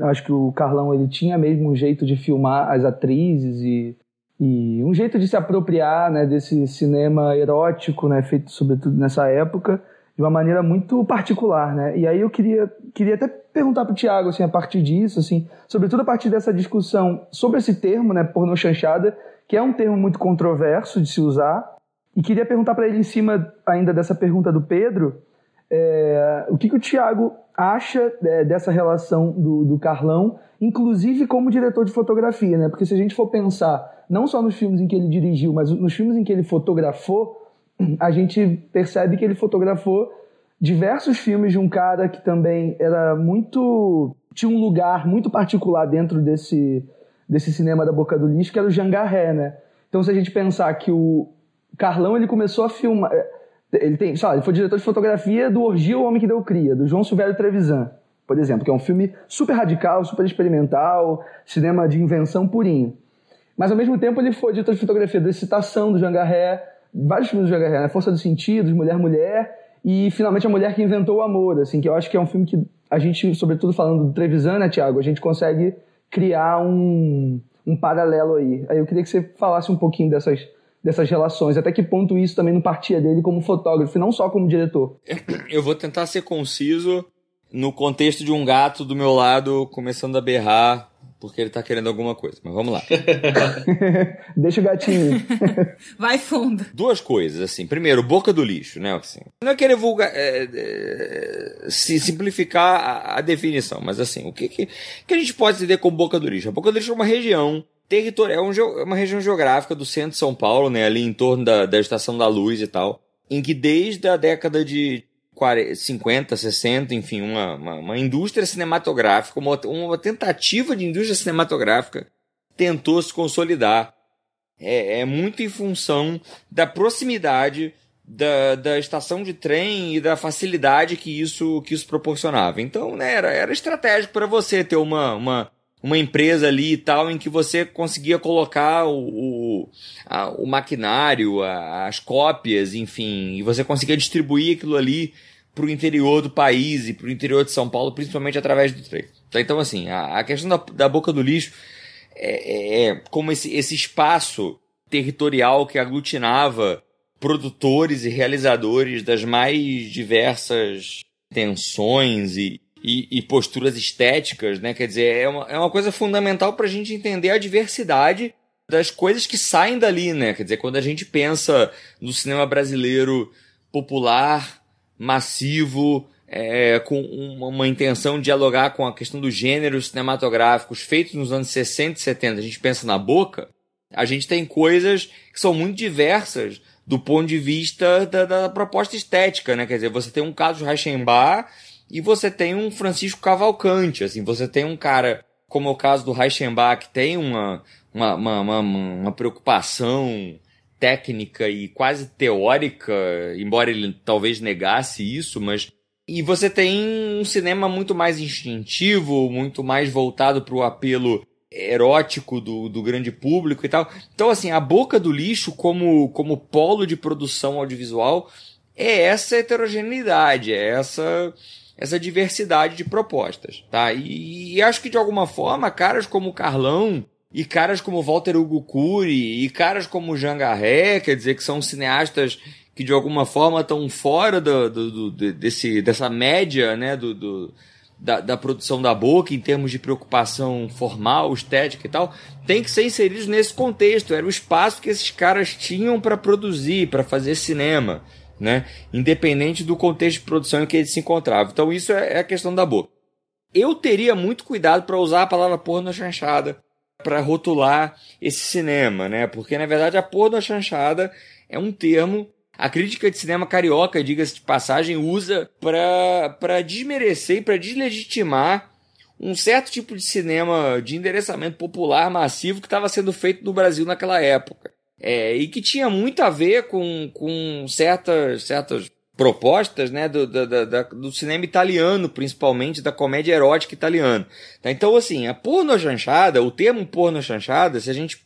Acho que o Carlão ele tinha mesmo um jeito de filmar as atrizes e, e um jeito de se apropriar né, desse cinema erótico, né, feito sobretudo nessa época de uma maneira muito particular, né? E aí eu queria, queria até perguntar para o Tiago, assim, a partir disso, assim, sobretudo a partir dessa discussão sobre esse termo, né, pornô chanchada, que é um termo muito controverso de se usar, e queria perguntar para ele em cima ainda dessa pergunta do Pedro, é, o que, que o Tiago acha é, dessa relação do, do Carlão, inclusive como diretor de fotografia, né? Porque se a gente for pensar não só nos filmes em que ele dirigiu, mas nos filmes em que ele fotografou, a gente percebe que ele fotografou diversos filmes de um cara que também era muito tinha um lugar muito particular dentro desse desse cinema da boca do lixo que era o Jangarré, né? Então se a gente pensar que o Carlão ele começou a filmar é, ele tem, sabe, ele foi diretor de fotografia do Orgia o Homem que Deu Cria, do João Silvério Trevisan, por exemplo, que é um filme super radical, super experimental, cinema de invenção purinho. Mas ao mesmo tempo ele foi diretor de fotografia da Excitação, do Jangarré, vários filmes do Jangarré, né? Força dos Sentidos, Mulher Mulher e finalmente A Mulher que Inventou o Amor, assim, que eu acho que é um filme que a gente, sobretudo falando do Trevisan, né, Tiago, a gente consegue criar um, um paralelo aí. Aí eu queria que você falasse um pouquinho dessas, dessas relações, até que ponto isso também não partia dele como fotógrafo, não só como diretor. Eu vou tentar ser conciso no contexto de um gato do meu lado começando a berrar porque ele tá querendo alguma coisa. Mas vamos lá. Deixa o gatinho. Vai fundo. Duas coisas, assim. Primeiro, boca do lixo, né? Assim, não é querer vulgar, é, é, se simplificar a, a, definição, mas assim, o que, que, que a gente pode entender como boca do lixo? A boca do lixo é uma região territorial, é, é uma região geográfica do centro de São Paulo, né? Ali em torno da, da Estação da Luz e tal. Em que desde a década de 50, 60, enfim, uma, uma, uma indústria cinematográfica, uma, uma, tentativa de indústria cinematográfica tentou se consolidar. É, é muito em função da proximidade da, da estação de trem e da facilidade que isso, que isso proporcionava. Então, né, era, era estratégico para você ter uma, uma, uma empresa ali e tal, em que você conseguia colocar o, o, a, o maquinário, a, as cópias, enfim, e você conseguia distribuir aquilo ali para o interior do país e para o interior de São Paulo, principalmente através do trem. Tá, então, assim, a, a questão da, da, boca do lixo é, é, é como esse, esse espaço territorial que aglutinava produtores e realizadores das mais diversas tensões e, e, e, posturas estéticas, né? Quer dizer, é uma, é uma coisa fundamental para a gente entender a diversidade das coisas que saem dali, né? Quer dizer, quando a gente pensa no cinema brasileiro popular, massivo, é, com uma, uma, intenção de dialogar com a questão dos gêneros cinematográficos feitos nos anos 60 e 70, a gente pensa na boca, a gente tem coisas que são muito diversas do ponto de vista da, da proposta estética, né? Quer dizer, você tem um caso Reichenbach e você tem um Francisco Cavalcante, assim, você tem um cara, como é o caso do Reichenbach, que tem uma, uma, uma, uma, uma preocupação técnica e quase teórica, embora ele talvez negasse isso, mas. E você tem um cinema muito mais instintivo, muito mais voltado para o apelo erótico do, do grande público e tal. Então, assim, a boca do lixo como, como polo de produção audiovisual é essa heterogeneidade, é essa essa diversidade de propostas, tá? E, e acho que de alguma forma caras como Carlão e caras como Walter Hugo Cury e caras como Jean Garret, quer dizer que são cineastas que de alguma forma estão fora do, do, do, desse, dessa média né, do, da, da, produção da boca em termos de preocupação formal, estética e tal, tem que ser inseridos nesse contexto. Era o espaço que esses caras tinham para produzir, para fazer cinema, né? independente do contexto de produção em que eles se encontravam. Então isso é, é a questão da boca. Eu teria muito cuidado para usar a palavra porno chanchada para rotular esse cinema, né? Porque na verdade a porno chanchada é um termo a crítica de cinema carioca, diga-se de passagem, usa para desmerecer e para deslegitimar um certo tipo de cinema de endereçamento popular massivo que estava sendo feito no Brasil naquela época. É, e que tinha muito a ver com, com certas, certas propostas né, do, do, do, cinema italiano, principalmente da comédia erótica italiana. Tá? Então, assim, a porno chanchada, o termo porno chanchada, se a gente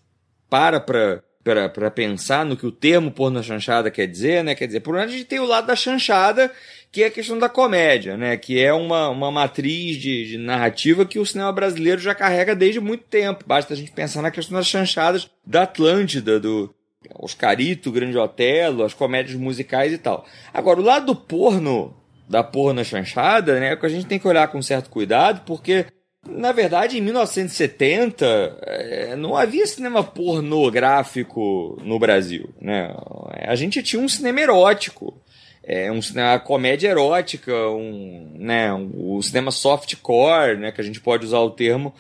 para para para pensar no que o termo porno chanchada quer dizer, né? Quer dizer, por um lado a gente tem o lado da chanchada, que é a questão da comédia, né? Que é uma, uma matriz de, de narrativa que o cinema brasileiro já carrega desde muito tempo. Basta a gente pensar na questão das chanchadas da Atlântida, do Oscarito, Grande Otelo, as comédias musicais e tal. Agora, o lado do porno, da porno chanchada, né? Que a gente tem que olhar com certo cuidado, porque na verdade, em 1970, é, não havia cinema pornográfico no Brasil. Né? A gente tinha um cinema erótico, é, um cinema comédia erótica, um, né, um, o cinema softcore, né, que a gente pode usar o termo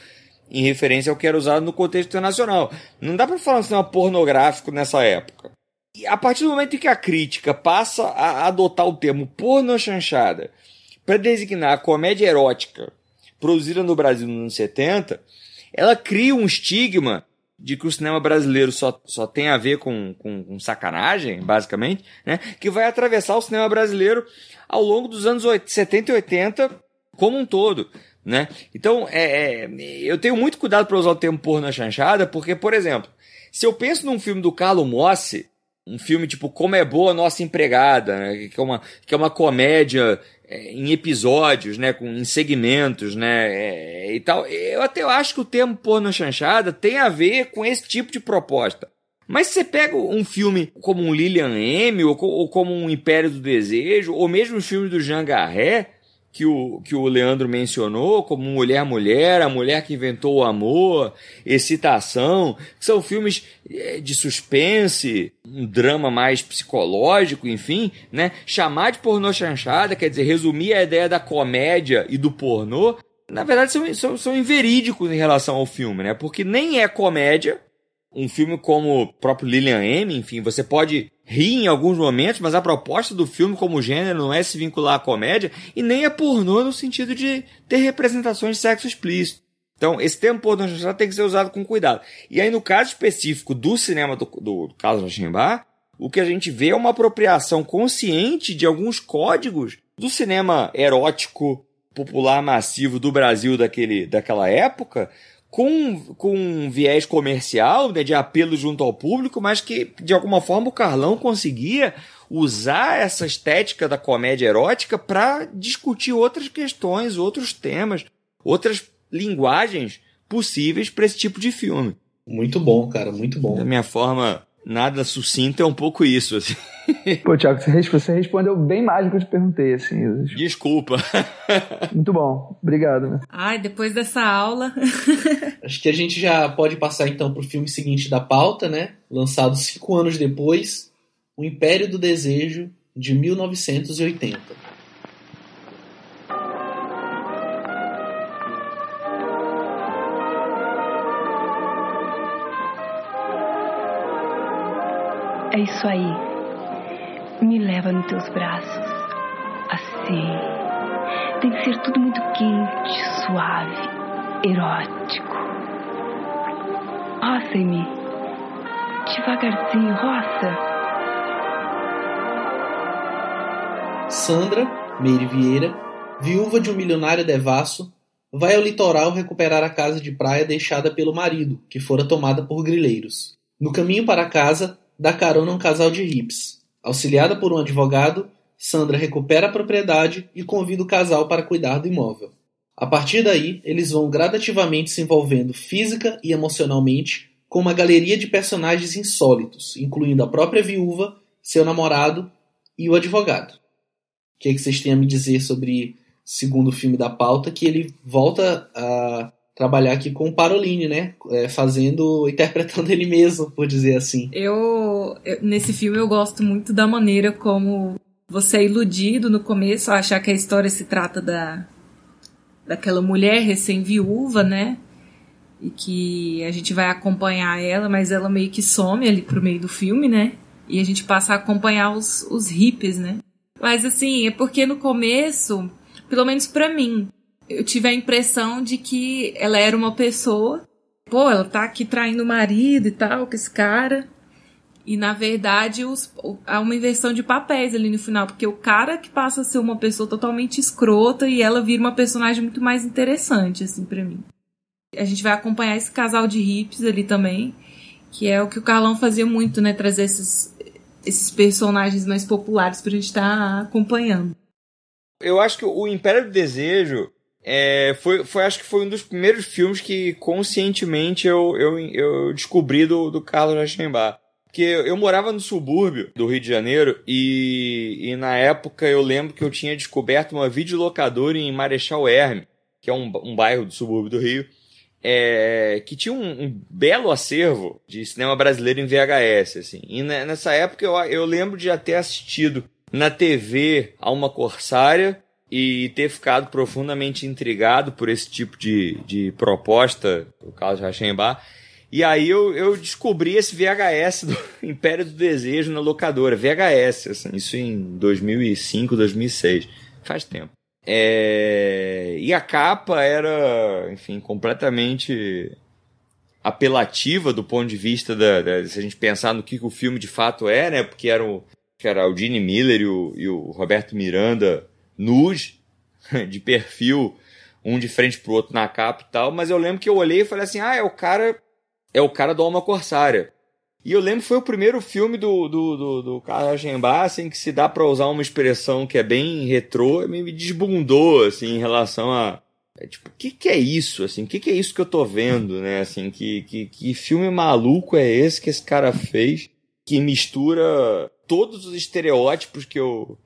em referência ao que era usado no contexto internacional. Não dá para falar um cinema pornográfico nessa época. E a partir do momento em que a crítica passa a adotar o termo porno chanchada para designar a comédia erótica produzida no Brasil nos anos 70, ela cria um estigma de que o cinema brasileiro só, só tem a ver com, com, com, sacanagem, basicamente, né? que vai atravessar o cinema brasileiro ao longo dos anos 70 e 80 como um todo. né? Então, é, é, eu tenho muito cuidado para usar o termo porno na chanchada, porque, por exemplo, se eu penso num filme do Carlo Mossi, um filme tipo Como é Boa Nossa Empregada, né? que, é uma, que é uma comédia em episódios, né, com, em segmentos, né, é, e tal. Eu até acho que o termo porno chanchada tem a ver com esse tipo de proposta. Mas se você pega um filme como um Lilian M, ou, ou como um Império do Desejo, ou mesmo os filmes do Jean Garret, que o, que o Leandro mencionou, como Mulher Mulher, A Mulher que Inventou o Amor, Excitação, que são filmes é, de suspense, um drama mais psicológico, enfim, né? Chamar de pornô chanchada, quer dizer, resumir a ideia da comédia e do pornô, na verdade são, são, são inverídicos em relação ao filme, né? Porque nem é comédia, um filme como o próprio Lilian M, enfim, você pode rir em alguns momentos, mas a proposta do filme como gênero não é se vincular à comédia e nem é pornô no sentido de ter representações de sexo explícito. Então, esse termo pornô já tem que ser usado com cuidado. E aí, no caso específico do cinema do, do, do Carlos o que a gente vê é uma apropriação consciente de alguns códigos do cinema erótico popular massivo do Brasil daquele, daquela época, com, com um viés comercial, né, de apelo junto ao público, mas que de alguma forma o Carlão conseguia usar essa estética da comédia erótica para discutir outras questões, outros temas, outras linguagens possíveis para esse tipo de filme. Muito bom, cara, muito bom. Da minha forma nada sucinta é um pouco isso. Assim. Pô, Thiago, você respondeu bem mais do que eu te perguntei, assim. Desculpa. Muito bom, obrigado. Né? Ai, depois dessa aula. Acho que a gente já pode passar então para o filme seguinte da pauta, né? Lançado cinco anos depois, O Império do Desejo, de 1980. É isso aí. Me leva nos teus braços. Assim. Tem que ser tudo muito quente, suave, erótico. Roça em mim. Devagarzinho, roça. Sandra, Meire Vieira, viúva de um milionário devasso, vai ao litoral recuperar a casa de praia deixada pelo marido, que fora tomada por grileiros. No caminho para casa, dá carona a um casal de hips. Auxiliada por um advogado, Sandra recupera a propriedade e convida o casal para cuidar do imóvel. A partir daí, eles vão gradativamente se envolvendo física e emocionalmente com uma galeria de personagens insólitos, incluindo a própria viúva, seu namorado e o advogado. O que, é que vocês têm a me dizer sobre segundo filme da pauta, que ele volta a trabalhar aqui com o Paroline, né? É, fazendo, interpretando ele mesmo, por dizer assim. Eu, eu, nesse filme eu gosto muito da maneira como você é iludido no começo a achar que a história se trata da daquela mulher recém-viúva, né? E que a gente vai acompanhar ela, mas ela meio que some ali pro meio do filme, né? E a gente passa a acompanhar os, os hippies, né? Mas assim, é porque no começo, pelo menos para mim, eu tive a impressão de que ela era uma pessoa, pô, ela tá aqui traindo o marido e tal, com esse cara. E na verdade os, há uma inversão de papéis ali no final, porque o cara que passa a ser uma pessoa totalmente escrota e ela vira uma personagem muito mais interessante, assim, para mim. A gente vai acompanhar esse casal de hips ali também, que é o que o Carlão fazia muito, né? Trazer esses, esses personagens mais populares pra gente estar tá acompanhando. Eu acho que o Império do Desejo é, foi, foi, acho que foi um dos primeiros filmes que conscientemente eu, eu, eu descobri do, do Carlos Reichenbach. Porque eu morava no subúrbio do Rio de Janeiro e, e na época eu lembro que eu tinha descoberto uma videolocadora em Marechal Herme, que é um, um bairro do subúrbio do Rio, é, que tinha um, um, belo acervo de cinema brasileiro em VHS. Assim. E nessa época eu, eu lembro de já ter assistido na TV a uma Corsária e ter ficado profundamente intrigado por esse tipo de, de proposta, o Carlos Rachenbach. E aí eu, eu descobri esse VHS do Império do Desejo na locadora, VHS, assim, isso em 2005, 2006, faz tempo. É... E a capa era, enfim, completamente apelativa do ponto de vista da, da, se a gente pensar no que, que o filme de fato é, né? Porque era o, era o Gene Miller e o, e o Roberto Miranda nus, de perfil, um de frente pro outro na capa e tal, mas eu lembro que eu olhei e falei assim, ah, é o cara, é o cara do Alma Corsária. E eu lembro que foi o primeiro filme do, do, do, do Carlos assim, que se dá para usar uma expressão que é bem retrô, me desbundou, assim, em relação a... É, tipo, o que, que é isso, assim? O que, que é isso que eu tô vendo, né? Assim, que, que, que filme maluco é esse que esse cara fez que mistura todos os estereótipos que eu,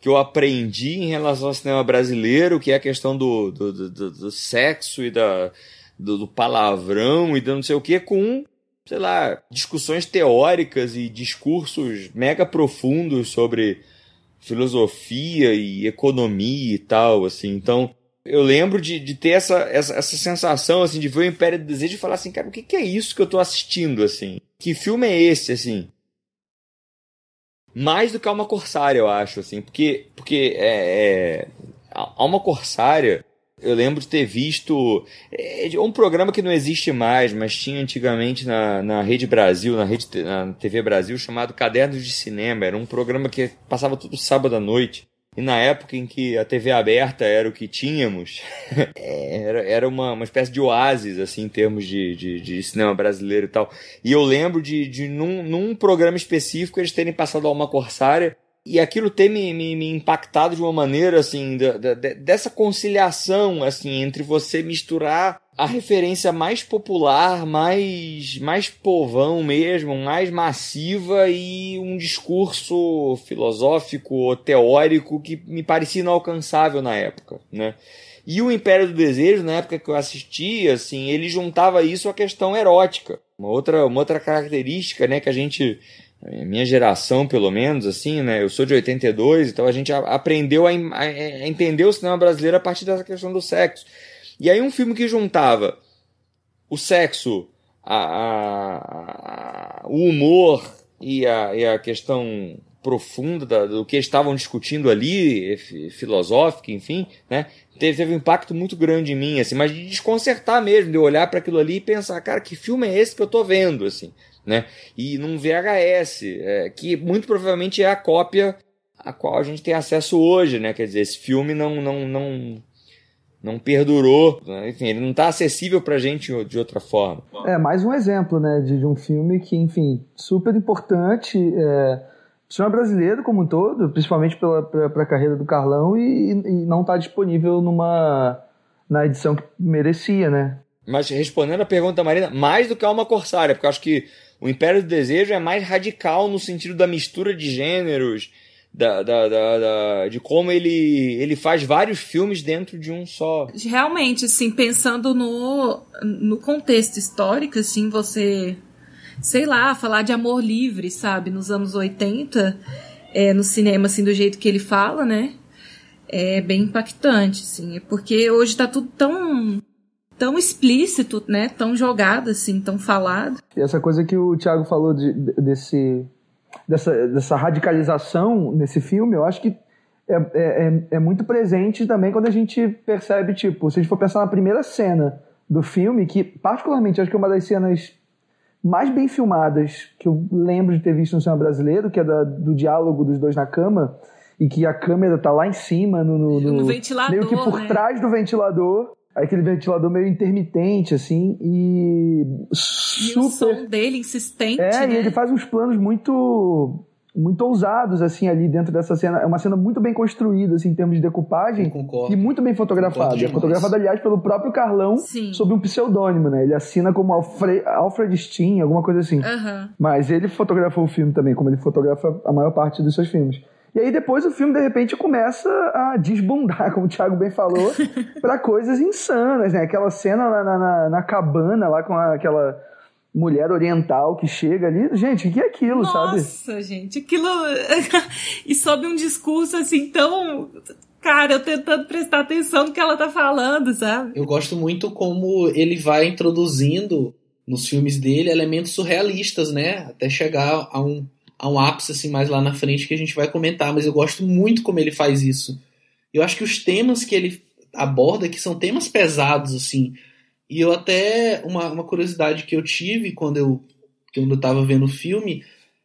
que eu aprendi em relação ao cinema brasileiro, que é a questão do, do, do, do sexo e da, do, do, palavrão e do não sei o que, com, sei lá, discussões teóricas e discursos mega profundos sobre filosofia e economia e tal, assim. Então, eu lembro de, de ter essa, essa, essa sensação, assim, de ver o Império do Desejo e falar assim, cara, o que, que é isso que eu tô assistindo, assim? Que filme é esse, assim? Mais do que Alma Corsária, eu acho, assim, porque, porque é, é, Alma Corsária, eu lembro de ter visto é, um programa que não existe mais, mas tinha antigamente na, na Rede Brasil, na, Rede, na TV Brasil, chamado Cadernos de Cinema. Era um programa que passava todo sábado à noite. E na época em que a TV aberta era o que tínhamos, era, era uma, uma espécie de oásis, assim, em termos de, de, de cinema brasileiro e tal. E eu lembro de, de num, num programa específico, eles terem passado a uma corsária e aquilo ter me, me, me, impactado de uma maneira assim da, da, dessa conciliação assim entre você misturar a referência mais popular, mais mais povão mesmo, mais massiva e um discurso filosófico ou teórico que me parecia inalcançável na época, né? E o Império do Desejo, na época que eu assisti, assim, ele juntava isso à questão erótica. Uma outra, uma outra característica, né, que a gente minha geração, pelo menos, assim, né? Eu sou de 82, então a gente aprendeu a, a, a, entender o cinema brasileiro a partir dessa questão do sexo. E aí um filme que juntava o sexo, a, o humor e a, e a questão profunda da, do que estavam discutindo ali, filosófica, enfim, né? Teve, teve um impacto muito grande em mim, assim, mas de desconcertar mesmo, de olhar para aquilo ali e pensar, cara, que filme é esse que eu tô vendo, assim, né? E num VHS, é, que muito provavelmente é a cópia a qual a gente tem acesso hoje, né? Quer dizer, esse filme não não não não perdurou, né? enfim, ele não está acessível para a gente de outra forma. É mais um exemplo, né, de, de um filme que, enfim, super importante, é, cinema brasileiro como um todo, principalmente para a carreira do Carlão e, e não está disponível numa na edição que merecia, né? Mas respondendo a pergunta da Marina, mais do que Alma Corsária, porque eu acho que o Império do Desejo é mais radical no sentido da mistura de gêneros, da, da, da, da, de como ele, ele faz vários filmes dentro de um só. Realmente, assim, pensando no, no contexto histórico, assim, você, sei lá, falar de amor livre, sabe, nos anos 80, é, no cinema, assim, do jeito que ele fala, né? É bem impactante, assim, porque hoje tá tudo tão tão explícito, né? Tão jogado, assim, tão falado. E essa coisa que o Thiago falou de, desse, dessa, dessa radicalização nesse filme, eu acho que é, é, é, é muito presente também quando a gente percebe, tipo, se a gente for pensar na primeira cena do filme, que particularmente acho que é uma das cenas mais bem filmadas que eu lembro de ter visto no cinema brasileiro, que é da, do diálogo dos dois na cama, e que a câmera tá lá em cima, no, no, no, no ventilador, meio que por né? trás do ventilador, aquele ventilador meio intermitente, assim, e super... E o som dele insistente, É, né? e ele faz uns planos muito muito ousados, assim, ali dentro dessa cena. É uma cena muito bem construída, assim, em termos de decupagem. Concordo. E muito bem fotografada. É fotografada, aliás, pelo próprio Carlão, Sim. sob um pseudônimo, né? Ele assina como Alfred, Alfred Steen, alguma coisa assim. Aham. Mas ele fotografou o filme também, como ele fotografa a maior parte dos seus filmes. E aí depois o filme, de repente, começa a desbundar, como o Thiago bem falou, pra coisas insanas, né? Aquela cena na, na- na- na cabana lá com a- aquela mulher oriental que chega ali. Gente, o que é aquilo, sabe? Nossa, gente, aquilo. e sob um discurso assim tão. Cara, eu tentando prestar atenção no que ela tá falando, sabe? Eu gosto muito como ele vai introduzindo nos filmes dele elementos surrealistas, né? Até chegar a um, a um ápice assim mais lá na frente que a gente vai comentar, mas eu gosto muito como ele faz isso. Eu acho que os temas que ele aborda que são temas pesados assim. E eu até uma, uma curiosidade que eu tive quando eu quando eu tava vendo o filme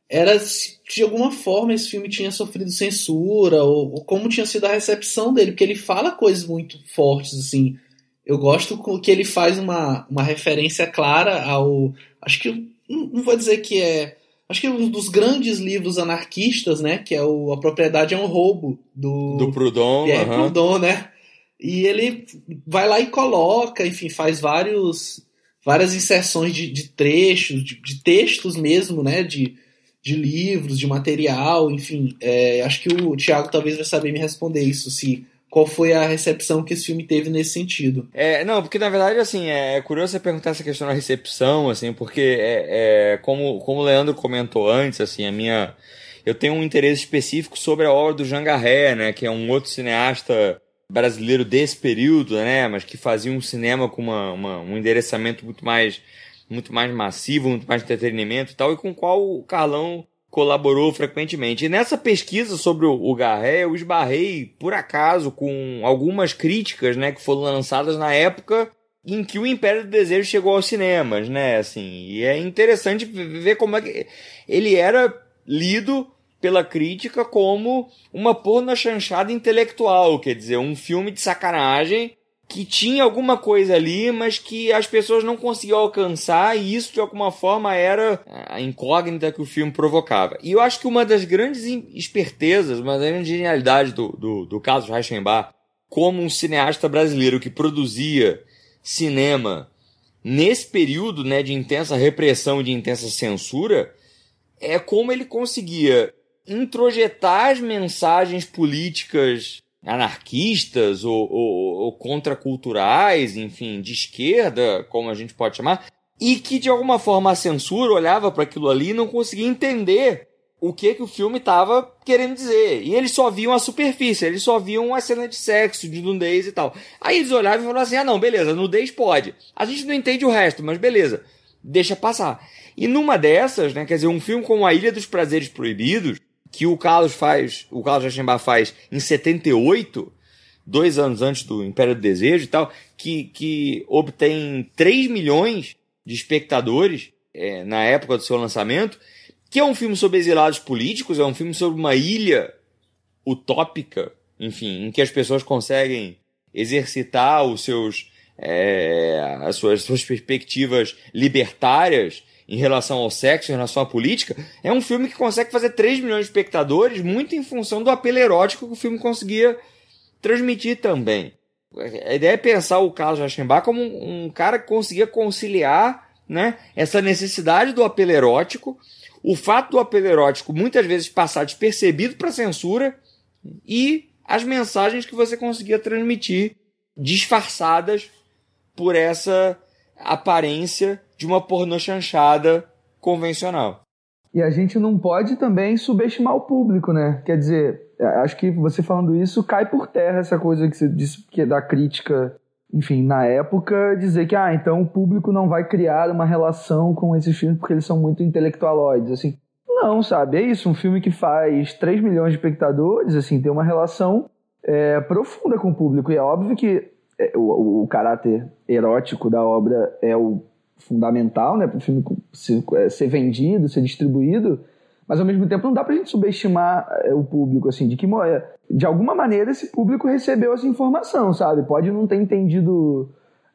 era se de alguma forma esse filme tinha sofrido censura ou, ou como tinha sido a recepção dele, porque ele fala coisas muito fortes assim Eu gosto que ele faz uma, uma referência clara ao. Acho que. Não vou dizer que é. Acho que um dos grandes livros anarquistas, né? Que é o A Propriedade é um Roubo, do. Do Proudhon. É, uhum. Proudhon, né? E ele vai lá e coloca, enfim, faz vários, várias inserções de, de trechos, de, de, textos mesmo, né? De, de livros, de material, enfim. É, acho que o Thiago talvez vai saber me responder isso, se qual foi a recepção que esse filme teve nesse sentido. É, não, porque na verdade, assim, é curioso você perguntar essa questão da recepção, assim, porque é, é como, como o Leandro comentou antes, assim, a minha. Eu tenho um interesse específico sobre a obra do Jean Garret, né, que é um outro cineasta brasileiro desse período, né, mas que fazia um cinema com uma, uma, um endereçamento muito mais muito mais massivo, muito mais entretenimento e tal, e com qual o Carlão colaborou frequentemente. E nessa pesquisa sobre o Garré, eu esbarrei, por acaso, com algumas críticas né, que foram lançadas na época em que o Império do Desejo chegou aos cinemas, né? Assim, e é interessante ver como é que ele era lido pela crítica como uma porna chanchada intelectual, quer dizer, um filme de sacanagem que tinha alguma coisa ali, mas que as pessoas não conseguiam alcançar, e isso de alguma forma era a incógnita que o filme provocava. E eu acho que uma das grandes espertezas, uma das grandes genialidades do, do, do Carlos Reichenbach, como um cineasta brasileiro que produzia cinema nesse período né, de intensa repressão e de intensa censura, é como ele conseguia introjetar as mensagens políticas anarquistas ou, ou, ou contraculturais, enfim, de esquerda, como a gente pode chamar, e que de alguma forma a censura olhava para aquilo ali e não conseguia entender o que que o filme estava querendo dizer. E eles só viam a superfície, eles só viam a cena de sexo, de nudez e tal. Aí eles olhavam e falavam assim: ah, não, beleza, nudez pode. A gente não entende o resto, mas beleza, deixa passar. E numa dessas, né, quer dizer, um filme como A Ilha dos Prazeres Proibidos, que o Carlos faz, o Carlos Reichenbach faz em 78, dois anos antes do Império do Desejo e tal, que, que obtém 3 milhões de espectadores é, na época do seu lançamento, que é um filme sobre exilados políticos, é um filme sobre uma ilha utópica, enfim, em que as pessoas conseguem exercitar os seus, é, as suas, suas perspectivas libertárias em relação ao sexo, em relação à política, é um filme que consegue fazer 3 milhões de espectadores, muito em função do apelo erótico que o filme conseguia transmitir também. A ideia é pensar o Carlos Reichenbach como um, um cara que conseguia conciliar né, essa necessidade do apelo erótico, o fato do apelo erótico muitas vezes passar despercebido para a censura e as mensagens que você conseguia transmitir disfarçadas por essa aparência de uma pornô chanchada convencional. E a gente não pode também subestimar o público, né? Quer dizer, acho que você falando isso cai por terra essa coisa que você disse que é da crítica, enfim, na época, dizer que, ah, então o público não vai criar uma relação com esses filmes porque eles são muito intelectualoides, assim. Não, sabe? É isso, um filme que faz 3 milhões de espectadores, assim, tem uma relação é, profunda com o público. E é óbvio que é, o, o caráter erótico da obra é o fundamental, né, para o filme ser, é, ser, vendido, ser distribuído, mas ao mesmo tempo não dá para a gente subestimar é, o público, assim, de que de alguma maneira esse público recebeu essa informação, sabe? Pode não ter entendido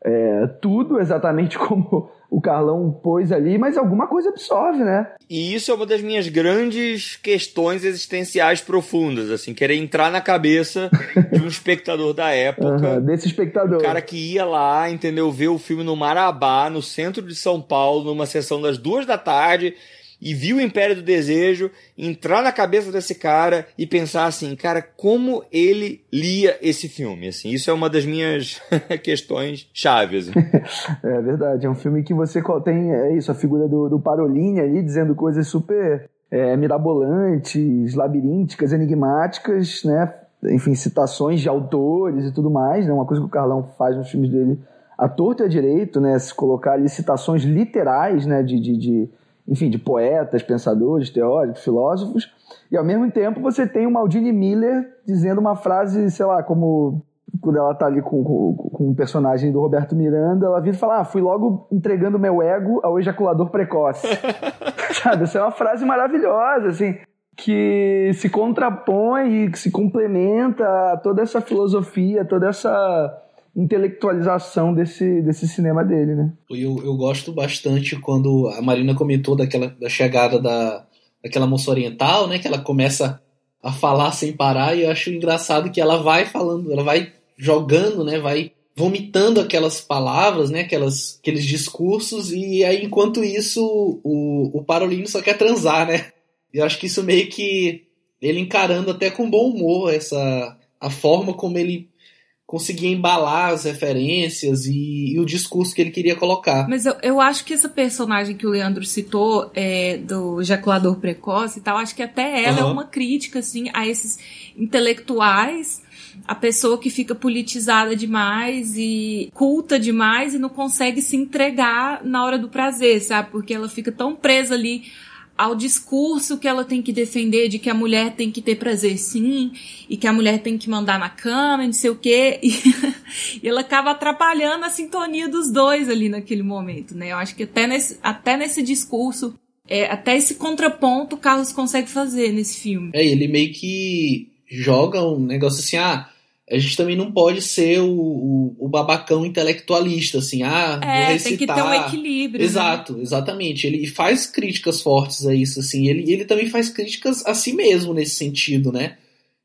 é, tudo exatamente como o Carlão pôs ali, mas alguma coisa absorve, né? E isso é uma das minhas grandes questões existenciais profundas, assim, querer entrar na cabeça de um espectador da época. Uhum, desse espectador. O cara que ia lá, entendeu? Ver o filme no Marabá, no centro de São Paulo, numa sessão das duas da tarde, e viu o Império do Desejo, entrar na cabeça desse cara e pensar assim, cara, como ele lia esse filme, assim, isso é uma das minhas questões chaves. É verdade, é um filme que você tem, é isso, a figura do, do Parolini ali dizendo coisas super é, mirabolantes, labirínticas, enigmáticas, né, enfim, citações de autores e tudo mais, né, uma coisa que o Carlão faz nos filmes dele a torto e a direito, né, se colocar ali citações literais, né, de, de, de enfim, de poetas, pensadores, teóricos, filósofos, e ao mesmo tempo você tem o Maldini Miller dizendo uma frase, sei lá, como quando ela tá ali com, com, com um personagem do Roberto Miranda, ela vira e fala: Ah, fui logo entregando meu ego ao ejaculador precoce. Sabe? Essa é uma frase maravilhosa, assim, que se contrapõe e que se complementa a toda essa filosofia, toda essa intelectualização desse, desse cinema dele, né? Eu, eu gosto bastante quando a Marina comentou daquela da chegada da, daquela moça oriental, né? Que ela começa a falar sem parar e eu acho engraçado que ela vai falando, ela vai jogando, né? Vai vomitando aquelas palavras, né? Aquelas, aqueles discursos e aí enquanto isso o, o Parolino só quer transar, né? E eu acho que isso meio que ele encarando até com bom humor essa a forma como ele conseguia embalar as referências e, e, o discurso que ele queria colocar. Mas eu, eu acho que essa personagem que o Leandro citou, é, do ejaculador precoce e tal, acho que até ela uhum. é uma crítica, assim, a esses intelectuais, a pessoa que fica politizada demais e culta demais e não consegue se entregar na hora do prazer, sabe? Porque ela fica tão presa ali ao discurso que ela tem que defender de que a mulher tem que ter prazer sim, e que a mulher tem que mandar na cama, não sei o quê, e, e ela acaba atrapalhando a sintonia dos dois ali naquele momento, né? Eu acho que até nesse, até nesse discurso, é, até esse contraponto o Carlos consegue fazer nesse filme. É, ele meio que joga um negócio assim, ah, a gente também não pode ser o, o, o, babacão intelectualista, assim, ah, é, vou recitar. tem que ter um equilíbrio. Né? Exato, né? exatamente. Ele faz críticas fortes a isso, assim, ele, ele também faz críticas a si mesmo nesse sentido, né?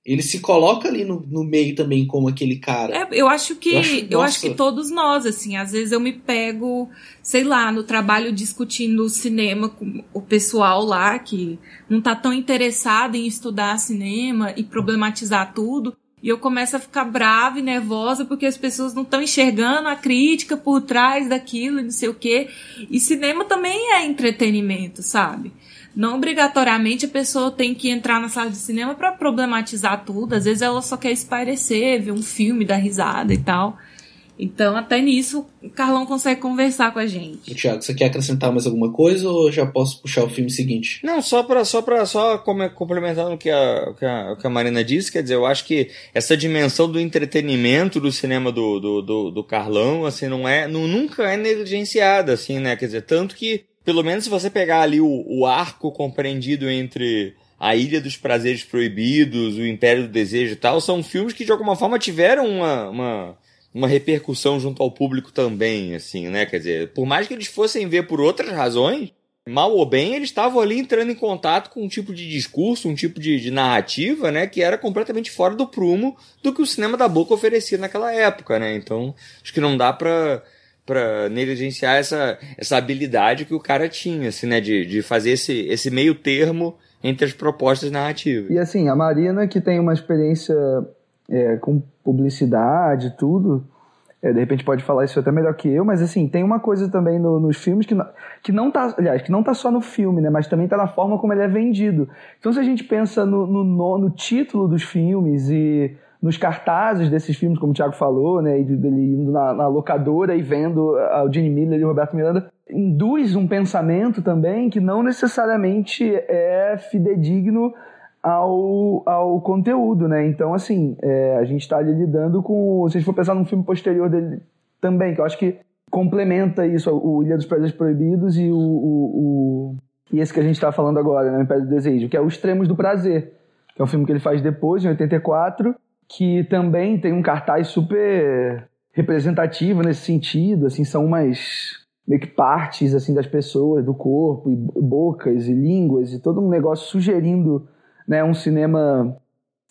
Ele se coloca ali no, no meio também como aquele cara. É, eu acho que eu acho, eu acho que todos nós, assim, às vezes eu me pego, sei lá, no trabalho discutindo cinema com o pessoal lá que não tá tão interessado em estudar cinema e problematizar tudo. E eu começo a ficar brava e nervosa porque as pessoas não estão enxergando a crítica por trás daquilo e não sei o quê. E cinema também é entretenimento, sabe? Não obrigatoriamente a pessoa tem que entrar na sala de cinema para problematizar tudo. Às vezes ela só quer espairecer, ver um filme, dar risada e tal. Então, até nisso, o Carlão consegue conversar com a gente. Tiago, você quer acrescentar mais alguma coisa ou já posso puxar o filme seguinte? Não, só para só para só complementando o que, a, o, que a, que a Marina disse, quer dizer, eu acho que essa dimensão do entretenimento do cinema do, do, do, do Carlão, assim, não é, não, nunca é negligenciada, assim, né? Quer dizer, tanto que, pelo menos se você pegar ali o, o arco compreendido entre a Ilha dos Prazeres Proibidos, O Império do Desejo e tal, são filmes que de alguma forma tiveram uma, uma uma repercussão junto ao público também, assim, né? Quer dizer, por mais que eles fossem ver por outras razões, mal ou bem, eles estavam ali entrando em contato com um tipo de discurso, um tipo de, de, narrativa, né, que era completamente fora do prumo do que o cinema da boca oferecia naquela época, né? Então, acho que não dá pra, pra negligenciar essa, essa habilidade que o cara tinha, assim, né, de, de fazer esse, esse meio termo entre as propostas narrativas. E assim, a Marina, que tem uma experiência é, com publicidade tudo, é, de repente pode falar isso até melhor que eu, mas assim, tem uma coisa também no, nos filmes que não, que não tá, aliás, que não tá só no filme, né, mas também tá na forma como ele é vendido. Então se a gente pensa no, no, no título dos filmes e nos cartazes desses filmes, como o Thiago falou, né, e dele indo na, na locadora e vendo o Gene Miller e o Roberto Miranda, induz um pensamento também que não necessariamente é fidedigno ao, ao conteúdo, né? Então, assim, é, a gente está lidando com. Se a gente for pensar num filme posterior dele também, que eu acho que complementa isso, o Ilha dos Prazeres Proibidos e o, o, o e esse que a gente está falando agora, né, o Império do Desejo, que é o Extremos do Prazer, que é um filme que ele faz depois, em 84, que também tem um cartaz super representativo nesse sentido, assim, são umas meio que partes assim das pessoas, do corpo, e bocas e línguas e todo um negócio sugerindo né, um cinema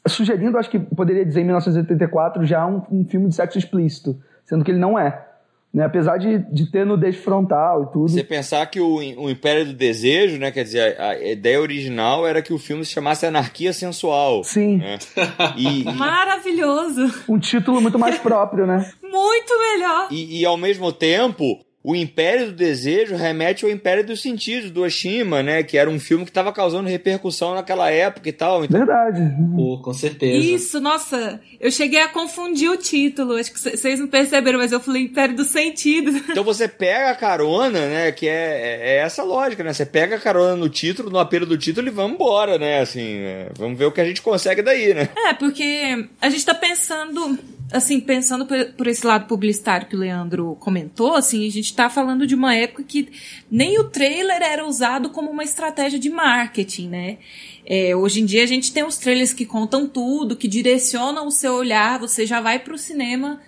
sugerindo, acho que poderia dizer em 1984 já um, um filme de sexo explícito, sendo que ele não é. Né? Apesar de, de ter nudez frontal e tudo. Você pensar que o, o Império do Desejo, né? Quer dizer, a, a ideia original era que o filme se chamasse Anarquia Sensual. Sim. Né? E, Maravilhoso! Um título muito mais próprio, né? muito melhor! E, e ao mesmo tempo, o Império do Desejo remete ao Império dos Sentidos, do Oshima, né? Que era um filme que estava causando repercussão naquela época e tal. Então... Verdade. Pô, com certeza. Isso, nossa, eu cheguei a confundir o título. Acho que vocês não perceberam, mas eu falei Império dos Sentidos. Então você pega a carona, né? Que é, é essa lógica, né? Você pega a carona no título, no apelo do título e vamos embora, né? Assim, é, vamos ver o que a gente consegue daí, né? É, porque a gente tá pensando assim, pensando por, por, esse lado publicitário que o Leandro comentou, assim, a gente está falando de uma época que nem o trailer era usado como uma estratégia de marketing, né? É, hoje em dia a gente tem os trailers que contam tudo, que direcionam o seu olhar, você já vai para o cinema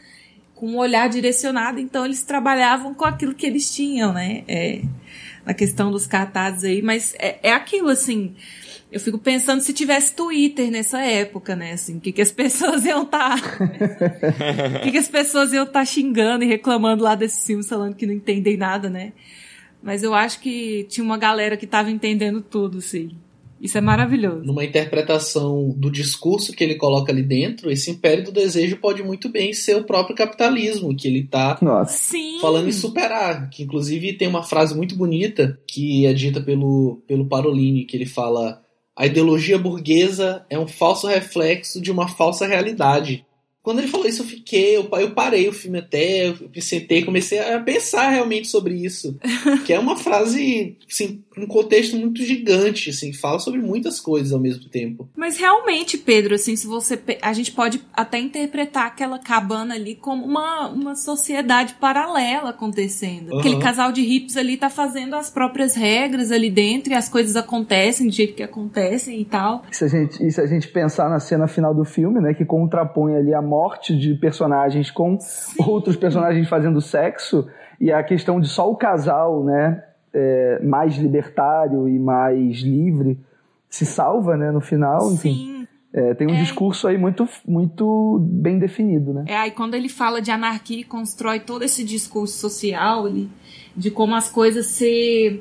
com um olhar direcionado, então eles trabalhavam com aquilo que eles tinham, né? É, na questão dos cartazes aí, mas é, é aquilo assim. Eu fico pensando se tivesse Twitter nessa época, né? Assim, o que, que as pessoas iam estar. Tá... o que, que as pessoas iam estar tá xingando e reclamando lá desses filmes, falando que não entendem nada, né? Mas eu acho que tinha uma galera que estava entendendo tudo, sim. Isso é maravilhoso. Numa interpretação do discurso que ele coloca ali dentro, esse império do desejo pode muito bem ser o próprio capitalismo, que ele está falando em superar. Que inclusive tem uma frase muito bonita que é dita pelo, pelo Parolini, que ele fala: a ideologia burguesa é um falso reflexo de uma falsa realidade. Quando ele falou isso, eu fiquei, eu, eu parei o filme até, eu sentei, comecei a pensar realmente sobre isso. que é uma frase, assim, um contexto muito gigante, assim, fala sobre muitas coisas ao mesmo tempo. Mas realmente, Pedro, assim, se você. A gente pode até interpretar aquela cabana ali como uma, uma sociedade paralela acontecendo. Uhum. Aquele casal de hips ali tá fazendo as próprias regras ali dentro e as coisas acontecem do jeito que acontecem e tal. E se a gente, se a gente pensar na cena final do filme, né, que contrapõe ali a morte de personagens com Sim. outros personagens fazendo sexo e a questão de só o casal, né, é, mais libertário e mais livre se salva, né, no final, enfim. Sim. É, tem um é. discurso aí muito, muito bem definido, né? É, aí quando ele fala de anarquia e constrói todo esse discurso social ele, de como as coisas se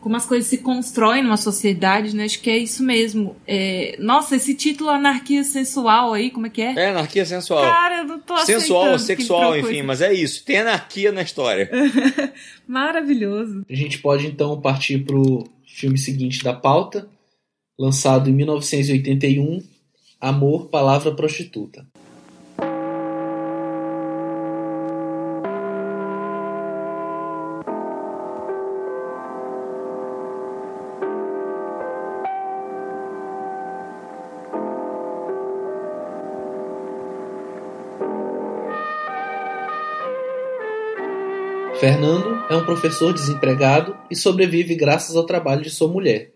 como as coisas se constroem numa sociedade, né? Acho que é isso mesmo. É... Nossa, esse título Anarquia Sensual aí, como é que é? É, Anarquia Sensual. Cara, eu não tô Sensual, sexual, enfim, mas é isso. Tem anarquia na história. Maravilhoso. A gente pode então partir pro filme seguinte da pauta, lançado em 1981, Amor, Palavra Prostituta. Fernando é um professor desempregado e sobrevive graças ao trabalho de sua mulher.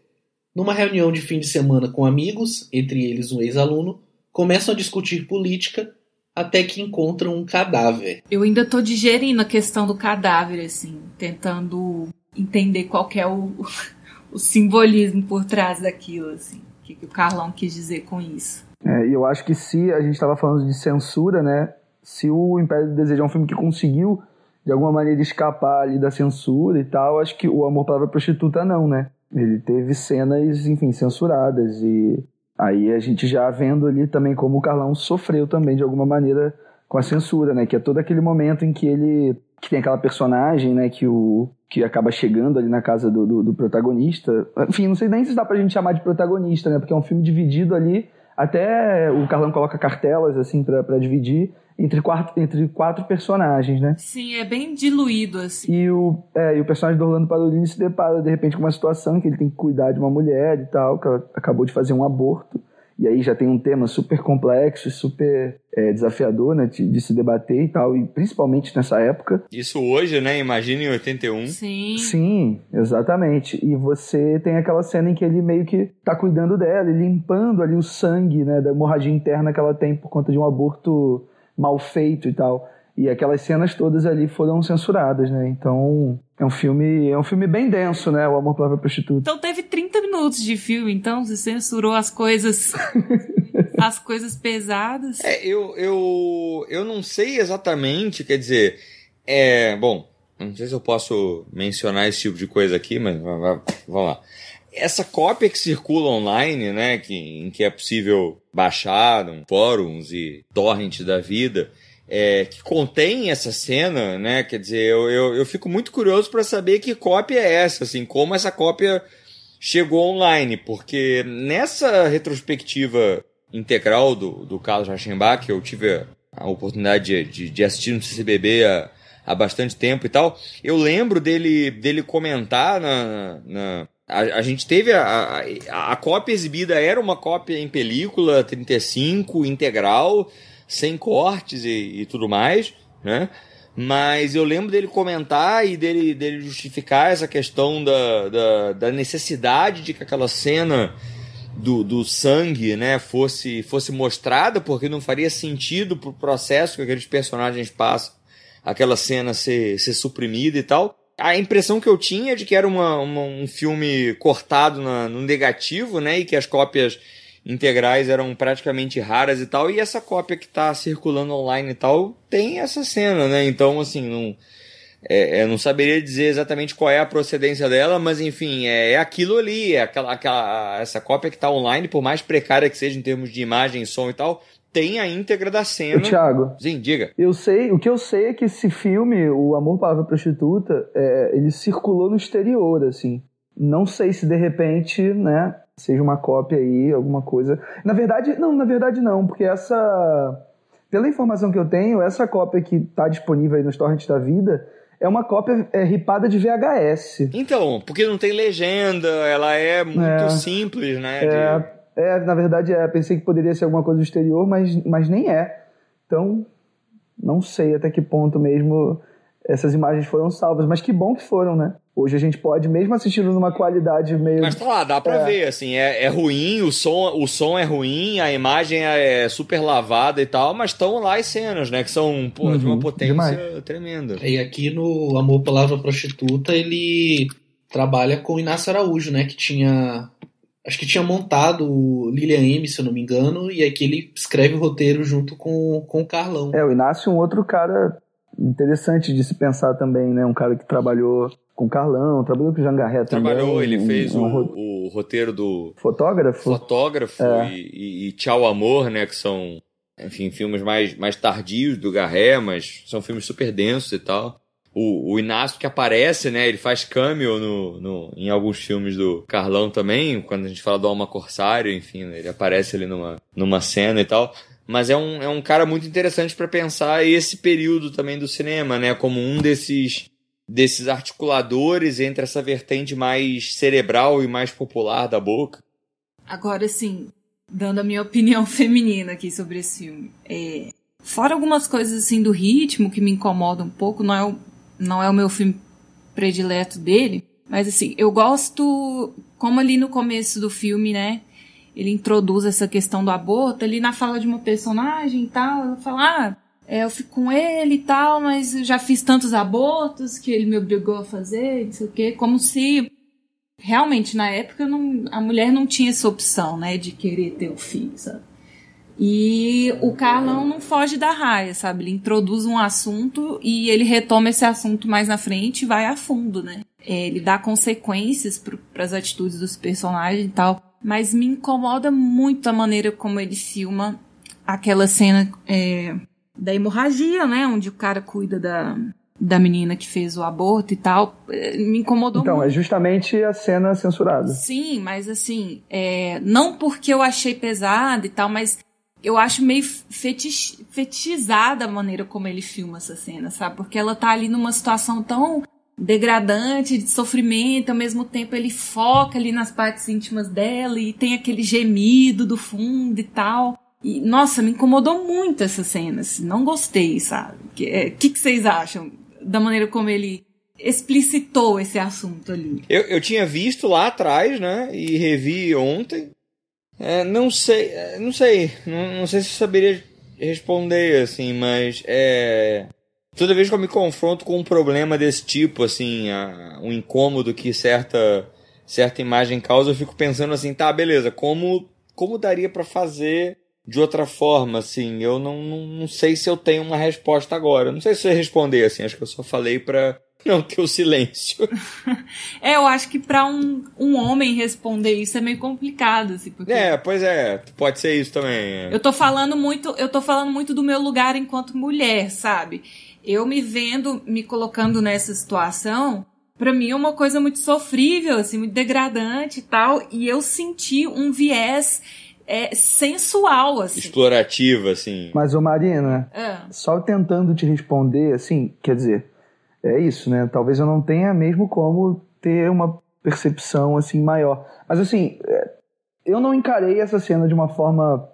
Numa reunião de fim de semana com amigos, entre eles um ex-aluno, começam a discutir política até que encontram um cadáver. Eu ainda tô digerindo a questão do cadáver, assim, tentando entender qual é o, o simbolismo por trás daquilo, assim. O que, que o Carlão quis dizer com isso. É, eu acho que se a gente estava falando de censura, né? Se o Império do Desejo é um filme que conseguiu de alguma maneira escapar ali da censura e tal, acho que o Amor Palavra Prostituta não, né? Ele teve cenas, enfim, censuradas e aí a gente já vendo ali também como o Carlão sofreu também de alguma maneira com a censura, né? Que é todo aquele momento em que ele que tem aquela personagem, né, que o que acaba chegando ali na casa do, do, do protagonista. Enfim, não sei nem se dá pra gente chamar de protagonista, né? Porque é um filme dividido ali, até o Carlão coloca cartelas assim para dividir entre quatro, entre quatro personagens, né? Sim, é bem diluído, assim. E o, é, e o personagem do Orlando Padolini se depara, de repente, com uma situação que ele tem que cuidar de uma mulher e tal, que ela acabou de fazer um aborto. E aí já tem um tema super complexo, super é, desafiador, né, de, de, se debater e tal, e principalmente nessa época. Isso hoje, né? Imagina em 81. Sim. Sim, exatamente. E você tem aquela cena em que ele meio que tá cuidando dela, limpando ali o sangue, né, da hemorragia interna que ela tem por conta de um aborto mal feito e tal. E aquelas cenas todas ali foram censuradas, né? Então, é um filme, é um filme bem denso, né? O Amor pela Prostituta. Então teve 30 minutos de filme, então você censurou as coisas as coisas pesadas. É, eu, eu eu não sei exatamente, quer dizer, é, bom, não sei se eu posso mencionar esse tipo de coisa aqui, mas vamos lá essa cópia que circula online, né, que, em que é possível baixar um fóruns e torrent da vida, é, que contém essa cena, né, quer dizer, eu, eu, eu fico muito curioso para saber que cópia é essa, assim, como essa cópia chegou online, porque nessa retrospectiva integral do, do Carlos que eu tive a oportunidade de, de, de assistir no CCBB há, há bastante tempo e tal, eu lembro dele, dele comentar na, na a, a gente teve a, a, a, cópia exibida era uma cópia em película 35 integral, sem cortes e, e tudo mais, né? Mas eu lembro dele comentar e dele, dele justificar essa questão da, da, da necessidade de que aquela cena do, do sangue, né, fosse, fosse mostrada, porque não faria sentido pro processo que aqueles personagens passam, aquela cena ser, ser suprimida e tal. A impressão que eu tinha é de que era uma, uma um filme cortado na, no negativo, né, e que as cópias integrais eram praticamente raras e tal, e essa cópia que está circulando online e tal tem essa cena, né, então assim, não é, eu não saberia dizer exatamente qual é a procedência dela, mas enfim, é, é aquilo ali, é aquela, aquela essa cópia que está online, por mais precária que seja em termos de imagem, som e tal, tem a íntegra da cena. Thiago. Sim, diga. Eu sei, o que eu sei é que esse filme, O Amor Palavra Prostituta, é, ele circulou no exterior, assim. Não sei se de repente, né, seja uma cópia aí, alguma coisa. Na verdade, não, na verdade não, porque essa. Pela informação que eu tenho, essa cópia que está disponível aí nos torrents da vida é uma cópia é, ripada de VHS. Então, porque não tem legenda, ela é muito é, simples, né? É, de... é, na verdade, é, pensei que poderia ser alguma coisa do exterior, mas, mas nem é. Então, não sei até que ponto mesmo essas imagens foram salvas, mas que bom que foram, né? Hoje a gente pode, mesmo assistindo numa qualidade meio. Mas tá lá, dá pra é. ver, assim, é, é ruim, o som, o som é ruim, a imagem é super lavada e tal, mas estão lá as cenas, né? Que são pô, uhum, de uma uhum, potência demais. tremenda. E aqui no Amor Palavra Prostituta, ele trabalha com o Inácio Araújo, né? Que tinha. Acho que tinha montado o Lilian M, se eu não me engano, e aqui ele escreve o roteiro junto com, com o Carlão. É, o Inácio é um outro cara interessante de se pensar também, né? Um cara que trabalhou com Carlão, trabalhou com o Jean Garret também. Trabalhou, ele fez um, o, o, roteiro do... Fotógrafo? Fotógrafo é. e, e, Tchau Amor, né? Que são, enfim, filmes mais, mais tardios do Garret, mas são filmes super densos e tal. O, o Inácio que aparece, né? Ele faz cameo no, no, em alguns filmes do Carlão também, quando a gente fala do Alma Corsário, enfim, né, ele aparece ali numa, numa cena e tal mas é um, é um cara muito interessante para pensar esse período também do cinema, né? Como um desses, desses articuladores entre essa vertente mais cerebral e mais popular da boca. Agora, sim, dando a minha opinião feminina aqui sobre esse filme. É, fora algumas coisas assim do ritmo que me incomodam um pouco, não é o, não é o meu filme predileto dele, mas assim, eu gosto, como ali no começo do filme, né? ele introduz essa questão do aborto ali na fala de uma personagem e tal. Ela fala, ah, é, eu fico com ele e tal, mas já fiz tantos abortos que ele me obrigou a fazer, não sei o quê. Como se realmente na época não, a mulher não tinha essa opção, né, de querer ter o filho, sabe? E o Carlão não foge da raia, sabe? Ele introduz um assunto e ele retoma esse assunto mais na frente e vai a fundo, né? É, ele dá consequências para as atitudes dos personagens e tal mas me incomoda muito a maneira como ele filma aquela cena é, da hemorragia, né? Onde o cara cuida da, da menina que fez o aborto e tal. É, me incomodou então, muito. Então, é justamente a cena censurada. Sim, mas assim, é, não porque eu achei pesada e tal, mas eu acho meio fetich, fetichizada a maneira como ele filma essa cena, sabe? Porque ela tá ali numa situação tão degradante, de sofrimento, ao mesmo tempo ele foca ali nas partes íntimas dela e tem aquele gemido do fundo e tal. E, nossa, me incomodou muito essa cena, assim, não gostei, sabe? O que, é, que, que vocês acham da maneira como ele explicitou esse assunto ali? Eu, eu tinha visto lá atrás, né, e revi ontem. É, não sei, é, não sei, não, não sei se eu saberia responder, assim, mas é toda vez que eu me confronto com um problema desse tipo, assim, a, um incômodo que certa, certa imagem causa, eu fico pensando assim, tá, beleza, como, como daria para fazer de outra forma, assim? Eu não, não, não sei se eu tenho uma resposta agora. Não sei se eu responder, assim, acho que eu só falei pra não ter o silêncio. é, eu acho que para um, um homem responder isso é meio complicado, assim, porque... É, pois é, pode ser isso também. É. Eu tô falando muito, eu tô falando muito do meu lugar enquanto mulher, sabe? eu me vendo, me colocando nessa situação, para mim é uma coisa muito sofrível, assim, muito degradante e tal, e eu senti um viés é, sensual, assim. Explorativo, assim. Mas, ô Marina, é. só tentando te responder, assim, quer dizer, é isso, né? Talvez eu não tenha mesmo como ter uma percepção, assim, maior. Mas, assim, é, eu não encarei essa cena de uma forma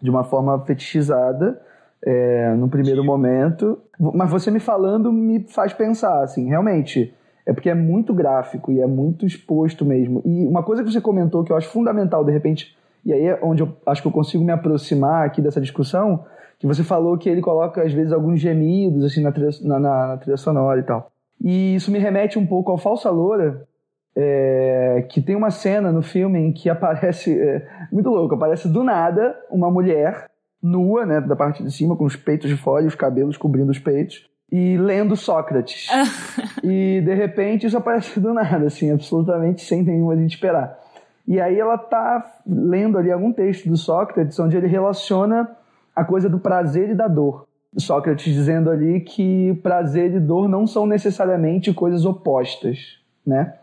de uma forma fetichizada, é, no primeiro momento. Mas você me falando me faz pensar, assim, realmente. é porque é muito gráfico e é muito exposto mesmo. E uma coisa que você comentou que eu acho fundamental, de repente, e aí é onde eu acho que eu consigo me aproximar aqui dessa discussão, que você falou que ele coloca às vezes alguns gemidos assim na trilha, na, na trilha sonora e tal. E isso me remete um pouco ao Falsa Loura, é, que tem uma cena no filme em que aparece, é, muito louco, aparece do nada uma mulher nua, né, da parte de cima, com os peitos de fora e os cabelos cobrindo os peitos, e lendo Sócrates. e de repente isso aparece do nada, assim, absolutamente sem nenhuma gente esperar. E aí ela tá lendo ali algum texto do Sócrates onde ele relaciona a coisa do prazer e da dor. Sócrates dizendo ali que prazer e dor não são necessariamente coisas opostas, né?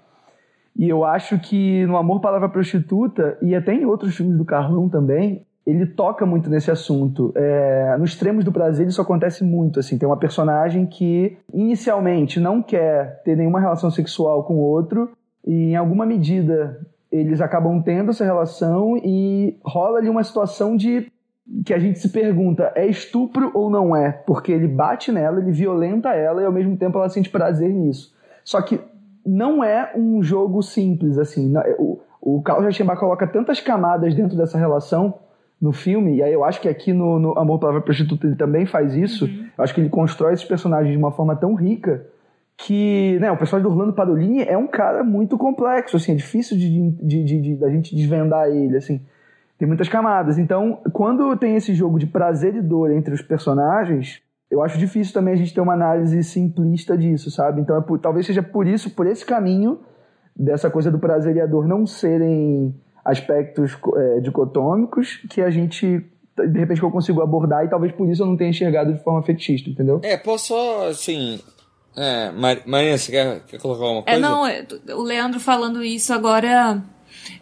E eu acho que no Amor Palavra Prostituta, e até em outros filmes do Carlão também, ele toca muito nesse assunto. É, nos extremos do prazer isso acontece muito. Assim, tem uma personagem que inicialmente não quer ter nenhuma relação sexual com o outro, e em alguma medida eles acabam tendo essa relação e rola ali uma situação de que a gente se pergunta é estupro ou não é? Porque ele bate nela, ele violenta ela e ao mesmo tempo ela sente prazer nisso. Só que não é um jogo simples assim. O, o Carlos Reichenbach coloca tantas camadas dentro dessa relação no filme, e aí eu acho que aqui no, no Amor Palavra Prostituta ele também faz isso. Uhum. Eu acho que ele constrói esses personagens de uma forma tão rica que né, o personagem do Orlando Padolini é um cara muito complexo, assim, é difícil de, de, de, de, da gente desvendar ele, assim, tem muitas camadas. Então, quando tem esse jogo de prazer e dor entre os personagens, eu acho difícil também a gente ter uma análise simplista disso, sabe? Então, é por, talvez seja por isso, por esse caminho dessa coisa do prazer e a dor não serem aspectos é, dicotômicos que a gente de repente que eu consigo abordar e talvez por isso eu não tenha enxergado de forma fetichista, entendeu? É, posso só, assim, é, Maria, você quer, quer colocar uma é, coisa? É, não, o Leandro falando isso agora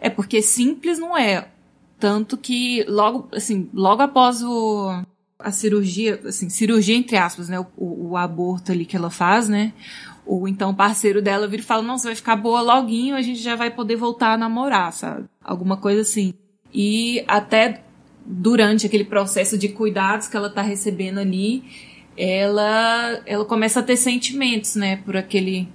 é porque simples não é. Tanto que logo, assim, logo após o, a cirurgia, assim, cirurgia entre aspas, né, o, o aborto ali que ela faz, né, o então parceiro dela vira e fala, não, você vai ficar boa loguinho, a gente já vai poder voltar a namorar, sabe? Alguma coisa assim. E até durante aquele processo de cuidados que ela tá recebendo ali, ela ela começa a ter sentimentos, né, por aquele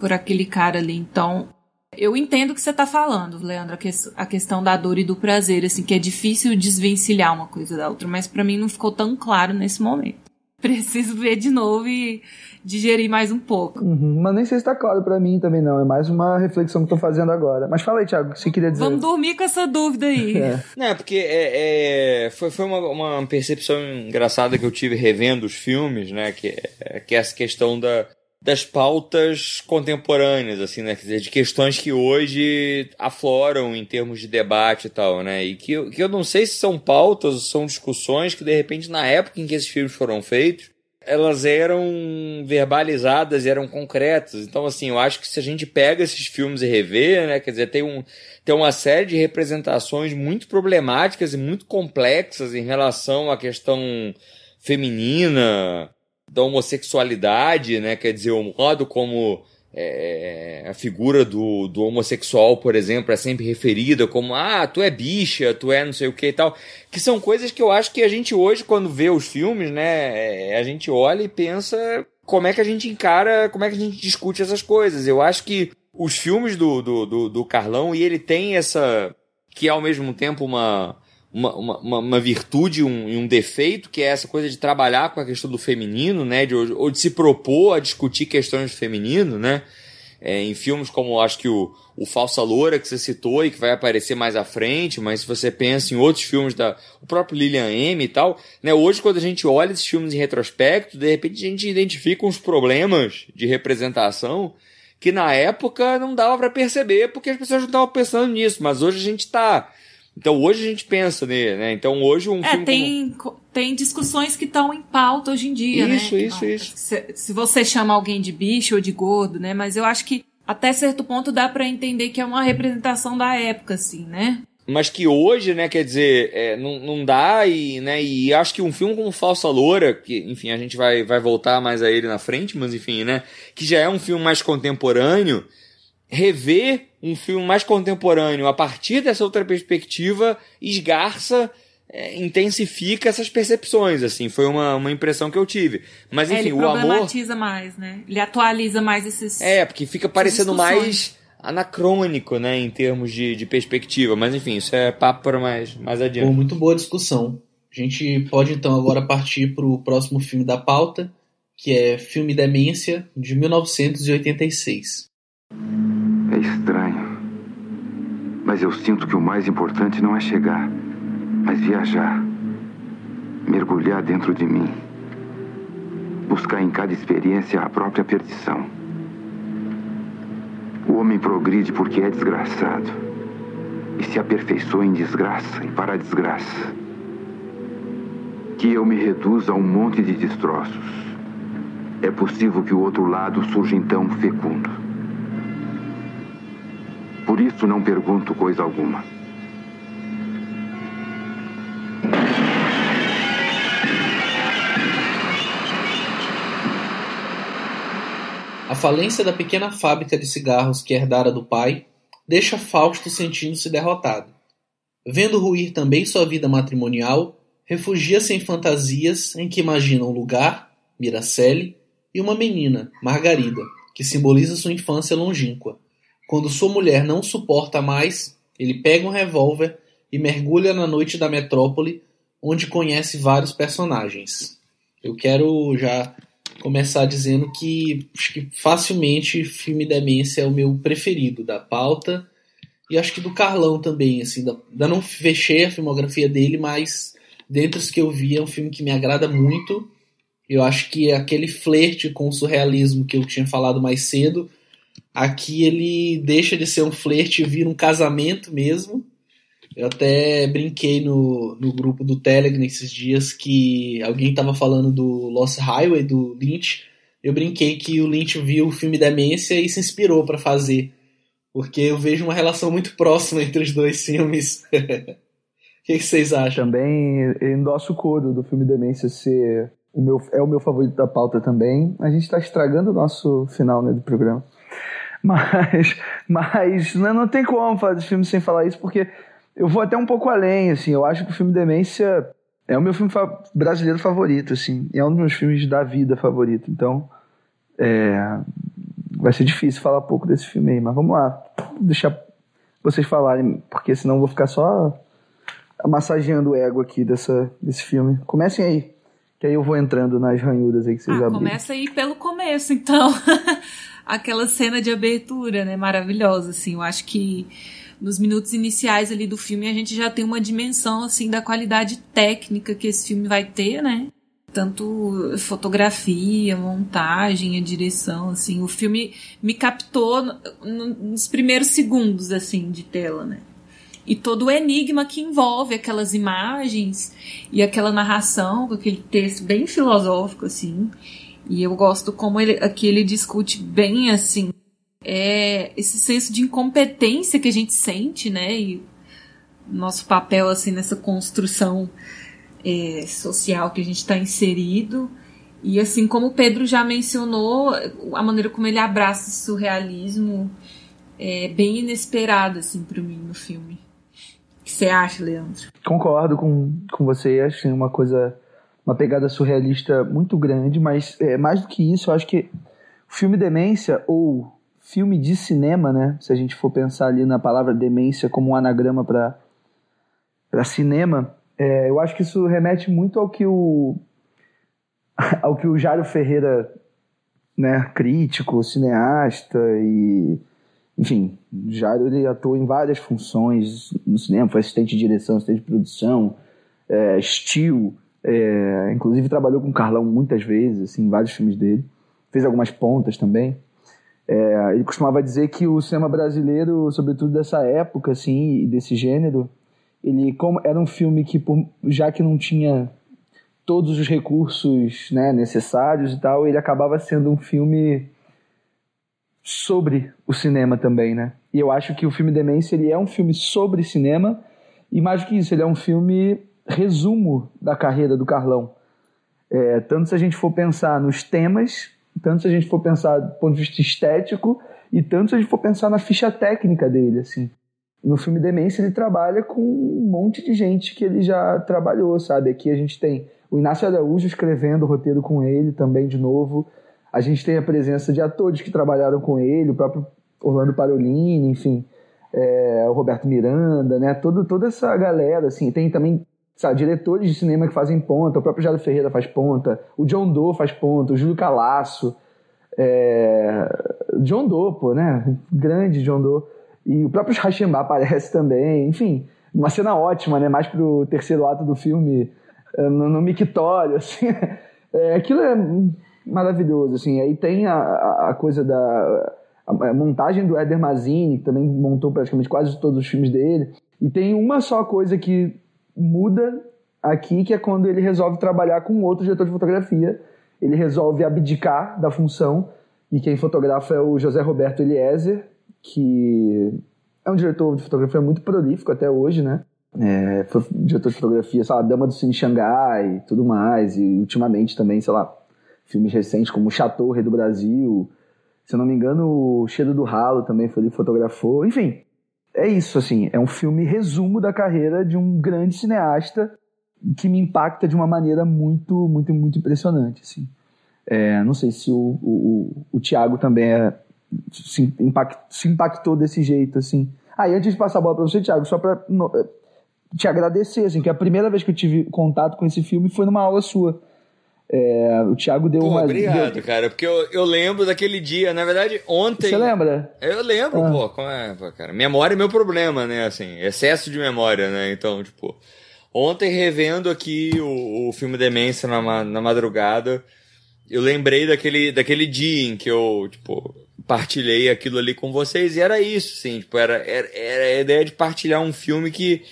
por aquele cara ali. Então, eu entendo o que você está falando, Leandro, a, que, a, questão da dor e do prazer, assim, que é difícil desvencilhar uma coisa da outra, mas para mim não ficou tão claro nesse momento. Preciso ver de novo e digerir mais um pouco. Uhum, mas nem sei se está claro para mim também não, é mais uma reflexão que estou fazendo agora. Mas fala aí, Thiago, o que você queria dizer? Vamos dormir com essa dúvida aí. é. Não, é porque é, é, foi, foi uma, uma percepção engraçada que eu tive revendo os filmes, né, que é, que é essa questão da das pautas contemporâneas, assim, né? Quer dizer, de questões que hoje afloram em termos de debate e tal, né? E que, que eu não sei se são pautas ou são discussões que, de repente, na época em que esses filmes foram feitos, elas eram verbalizadas, eram concretas. Então, assim, eu acho que se a gente pega esses filmes e revê, né? Quer dizer, tem, um, tem uma série de representações muito problemáticas e muito complexas em relação à questão feminina, da homossexualidade, né? Quer dizer, o modo como é, a figura do, do homossexual, por exemplo, é sempre referida como ah, tu é bicha, tu é não sei o que e tal. Que são coisas que eu acho que a gente hoje, quando vê os filmes, né, é, a gente olha e pensa como é que a gente encara, como é que a gente discute essas coisas. Eu acho que os filmes do, do, do, do Carlão, e ele tem essa. que é ao mesmo tempo uma uma, uma, uma virtude e um, defeito, que é essa coisa de trabalhar com a questão do feminino, né? De, ou de se propor a discutir questões do feminino, né? É, em filmes como acho que o, o Falsa Loura que você citou e que vai aparecer mais à frente, mas se você pensa em outros filmes da o próprio Lilian M e tal, né? Hoje quando a gente olha esses filmes em retrospecto, de repente a gente identifica uns problemas de representação que na época não dava para perceber porque as pessoas não estavam pensando nisso, mas hoje a gente está então hoje a gente pensa nele, né? Então hoje um é, filme. Tem, como... tem discussões que estão em pauta hoje em dia, isso, né? Isso, isso, se, se, você chama alguém de bicho ou de gordo, né? Mas eu acho que até certo ponto dá para entender que é uma representação da época, assim, né? Mas que hoje, né, quer dizer, é, não, não dá e, né, e acho que um filme como Falsa Loura, que, enfim, a gente vai, vai voltar mais a ele na frente, mas enfim, né, que já é um filme mais contemporâneo, rever um filme mais contemporâneo a partir dessa outra perspectiva esgarça é, intensifica essas percepções, assim, foi uma, uma impressão que eu tive. Mas É, enfim, ele o amor. problematiza mais, né? Ele atualiza mais esses. É, porque fica parecendo mais anacrônico, né, em termos de, de perspectiva. Mas enfim, isso é papo para mais, mais Pô, adiante. muito boa discussão. A gente pode então agora partir para o próximo filme da pauta, que é Filme Demência, de 1986. Estranho. Mas eu sinto que o mais importante não é chegar, mas viajar. Mergulhar dentro de mim. Buscar em cada experiência a própria perdição. O homem progride porque é desgraçado. E se aperfeiçoa em desgraça e para a desgraça. Que eu me reduza a um monte de destroços. É possível que o outro lado surja então fecundo. Por isso não pergunto coisa alguma. A falência da pequena fábrica de cigarros que herdara do pai deixa Fausto sentindo-se derrotado. Vendo ruir também sua vida matrimonial, refugia-se em fantasias em que imagina um lugar, Miracele, e uma menina, Margarida, que simboliza sua infância longínqua. Quando sua mulher não suporta mais, ele pega um revólver e mergulha na noite da metrópole, onde conhece vários personagens. Eu quero já começar dizendo que que facilmente filme Demência é o meu preferido da pauta e acho que do Carlão também, assim, da- não fechei a filmografia dele, mas dentre os que eu vi é um filme que me agrada muito. Eu acho que é aquele flerte com o surrealismo que eu tinha falado mais cedo, aqui ele deixa de ser um flerte e vira um casamento mesmo. Eu até brinquei no, no grupo do Telegram esses dias que alguém estava falando do Lost Highway, do Lynch. Eu brinquei que o Lynch viu o filme Demência e se inspirou para fazer. Porque eu vejo uma relação muito próxima entre os dois filmes. O que, que vocês acham? Também endosso o coro do filme Demência ser o meu, é o meu favorito da pauta também. A gente está estragando o nosso final né, do programa. Mas, mas não, não tem como falar desse filme sem falar isso, porque eu vou até um pouco além, assim. Eu acho que o filme Demência é o meu filme fa- brasileiro favorito, assim. É um dos meus filmes da vida favorito. Então, é, vai ser difícil falar pouco desse filme aí, mas vamos lá. Deixar vocês falarem, porque senão eu vou ficar só massageando o ego aqui dessa, desse filme. Comecem aí, que aí eu vou entrando nas ranhuras aí que vocês Ah, abriram. começa aí pelo começo, então. Aquela cena de abertura, né? Maravilhosa, assim. Eu acho que nos minutos iniciais ali do filme a gente já tem uma dimensão, assim, da qualidade técnica que esse filme vai ter, né? Tanto fotografia, montagem, a direção, assim. O filme me captou no- no- nos primeiros segundos, assim, de tela, né? E todo o enigma que envolve aquelas imagens e aquela narração, com aquele texto bem filosófico, assim. E eu gosto como ele, aqui ele discute bem, assim, é, esse senso de incompetência que a gente sente, né? E nosso papel, assim, nessa construção é, social que a gente está inserido. E assim como o Pedro já mencionou, a maneira como ele abraça esse surrealismo é bem inesperada, assim, para mim no filme. O que você acha, Leandro? Concordo com, com você, acho tem uma coisa, uma pegada surrealista muito grande, mas é, mais do que isso, eu acho que o filme Demência, ou filme de cinema, né? Se a gente for pensar ali na palavra demência como um anagrama para cinema, é, eu acho que isso remete muito ao que o ao que o Jário Ferreira, né, crítico, cineasta e enfim, Jário ele atuou em várias funções no cinema, foi assistente de direção, assistente de produção, é, estilo, é, inclusive trabalhou com o Carlão muitas vezes, assim, em vários filmes dele, fez algumas pontas também. É, ele costumava dizer que o cinema brasileiro, sobretudo dessa época, assim, desse gênero, ele como era um filme que, por, já que não tinha todos os recursos né, necessários e tal, ele acabava sendo um filme sobre o cinema também, né? E eu acho que o filme Demência ele é um filme sobre cinema e mais do que isso, ele é um filme resumo da carreira do Carlão. É, tanto se a gente for pensar nos temas, tanto se a gente for pensar do ponto de vista estético e tanto se a gente for pensar na ficha técnica dele, assim. no filme Demência ele trabalha com um monte de gente que ele já trabalhou, sabe? Aqui a gente tem o Inácio Araújo escrevendo o roteiro com ele também de novo. A gente tem a presença de atores que trabalharam com ele, o próprio Orlando Parolini, enfim, é, o Roberto Miranda, né? Todo, toda essa galera, assim. Tem também sabe, diretores de cinema que fazem ponta, o próprio Jairo Ferreira faz ponta, o John Doe faz ponta, o Júlio Calasso, é... John Doe, pô, né? Grande John Doe. E o próprio Rachemba aparece também, enfim, uma cena ótima, né? Mais pro terceiro ato do filme, eh, no, no mictório, assim. É, aquilo é maravilhoso, assim. Aí tem a, a coisa da a montagem do Éder Mazini, que também montou praticamente quase todos os filmes dele. E tem uma só coisa que muda aqui, que é quando ele resolve trabalhar com outro diretor de fotografia. Ele resolve abdicar da função, e quem fotografa é o José Roberto Eliezer, que é um diretor de fotografia muito prolífico até hoje, né? É, foi diretor de fotografia, sei lá, Dama do Cine Xangai e tudo mais, e ultimamente também, sei lá, filmes recentes como Chateau, Rei do Brasil, se eu não me engano, o Cheiro do Ralo também foi ele que fotografou, enfim, é isso, assim, é um filme resumo da carreira de um grande cineasta que me impacta de uma maneira muito, muito, muito impressionante, assim. É, não sei se o, o, o Tiago também é, se, impact, se impactou desse jeito, assim. Ah, e antes de passar a bola para você, Thiago, só para eh, te agradecer, assim, que a primeira vez que eu tive contato com esse filme foi numa aula sua. É, o Thiago deu Pô, uma. Obrigado, deu... cara, porque eu, eu lembro daquele dia, na verdade, ontem. Você lembra? Eu lembro, ah. pô, como é, pô, cara. Memória é meu problema, né, assim, excesso de memória, né, então, tipo. Ontem, revendo aqui o, o filme Demência na, na madrugada, eu lembrei daquele, daquele dia em que eu, tipo, partilhei aquilo ali com vocês e era isso, sim, tipo, era, era, era a ideia de partilhar um filme que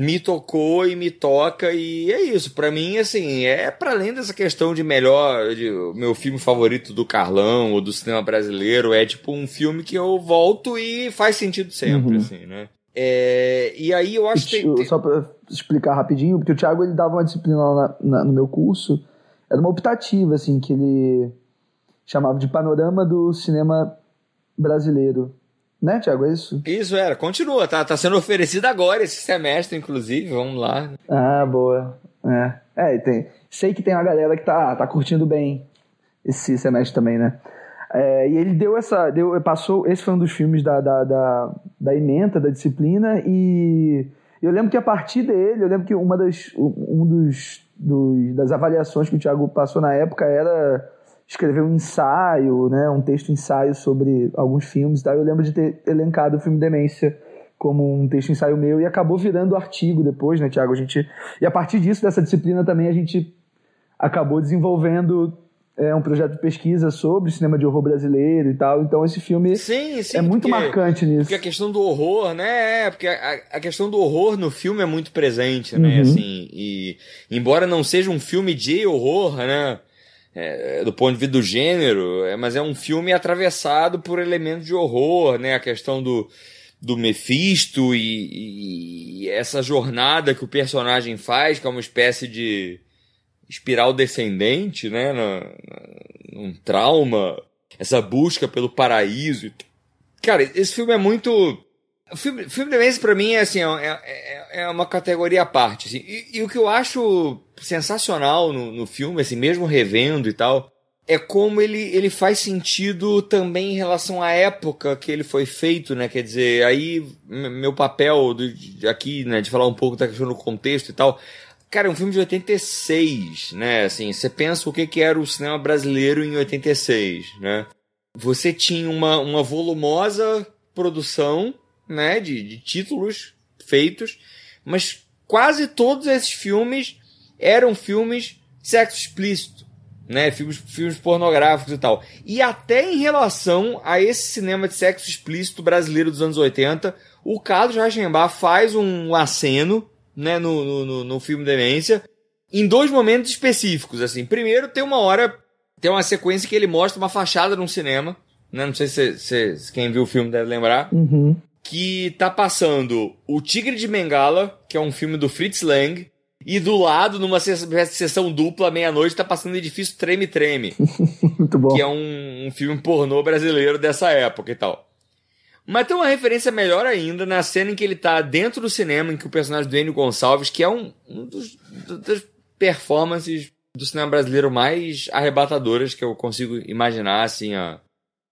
me tocou e me toca e é isso, para mim, assim, é para além dessa questão de melhor, de, meu filme favorito do Carlão ou do cinema brasileiro, é tipo um filme que eu volto e faz sentido sempre, Uhum. assim, né? É, e aí eu acho que tem, Só para explicar rapidinho, porque o Thiago ele dava uma disciplina lá na- na- no meu curso, era uma optativa, assim, que ele chamava de Panorama do Cinema Brasileiro. Né, Thiago? É isso? Isso era, continua, tá, tá sendo oferecido agora esse semestre, inclusive, vamos lá. Ah, boa. É, é tem, sei que tem uma galera que tá, tá curtindo bem esse semestre também, né? É, e ele deu essa. Deu, passou. Esse foi um dos filmes da, da, da, da ementa, da disciplina, e eu lembro que a partir dele, eu lembro que uma das, um dos, dos das avaliações que o Thiago passou na época era escrever um ensaio, né, um texto ensaio sobre alguns filmes e tal. Eu lembro de ter elencado o filme Demência como um texto ensaio meu e acabou virando artigo depois, né, Thiago? A gente e a partir disso dessa disciplina também a gente acabou desenvolvendo é, um projeto de pesquisa sobre cinema de horror brasileiro e tal. Então esse filme Sim, sim. é muito porque- marcante nisso. Porque a questão do horror, né? É, porque a, a questão do horror no filme é muito presente, né? Uhum. Assim, e embora não seja um filme de horror, né? É, do ponto de vista do gênero, é, mas é um filme atravessado por elementos de horror, né? A questão do, do Mephisto e, e- essa jornada que o personagem faz, que é uma espécie de espiral descendente, né? Na, num trauma, essa busca pelo paraíso. Cara, esse filme é muito. O filme, filme de pra mim, é, assim, é, é, é uma categoria à parte. assim. E, e o que eu acho sensacional no, no filme, assim, mesmo revendo e tal, é como ele, ele faz sentido também em relação à época que ele foi feito, né? Quer dizer, aí meu papel do- de- aqui, né, de falar um pouco da questão do contexto e tal. Cara, é um filme de 86, né? Assim, você pensa o que, que era o cinema brasileiro em 86, né? Você tinha uma, uma volumosa produção, né, de, de títulos feitos, mas quase todos esses filmes eram filmes sexo explícito, né, filmes, filmes pornográficos e tal. E até em relação a esse cinema de sexo explícito brasileiro dos anos 80, o Carlos Reichenbach faz um aceno, né, no, no, no, no filme Demência, em dois momentos específicos, assim. Primeiro, tem uma hora, tem uma sequência que ele mostra uma fachada num cinema, né, não sei se, se- se quem viu o filme deve lembrar, Uhum. Que tá passando O Tigre de Bengala, que é um filme do Fritz Lang, e do lado, numa ses- sessão dupla, meia-noite, tá passando o Edifício Treme Treme, Muito bom. que é um, um filme pornô brasileiro dessa época e tal. Mas tem uma referência melhor ainda na cena em que ele tá dentro do cinema, em que o personagem do Enio Gonçalves, que é um, um dos, das performances do cinema brasileiro mais arrebatadoras que eu consigo imaginar, assim, a,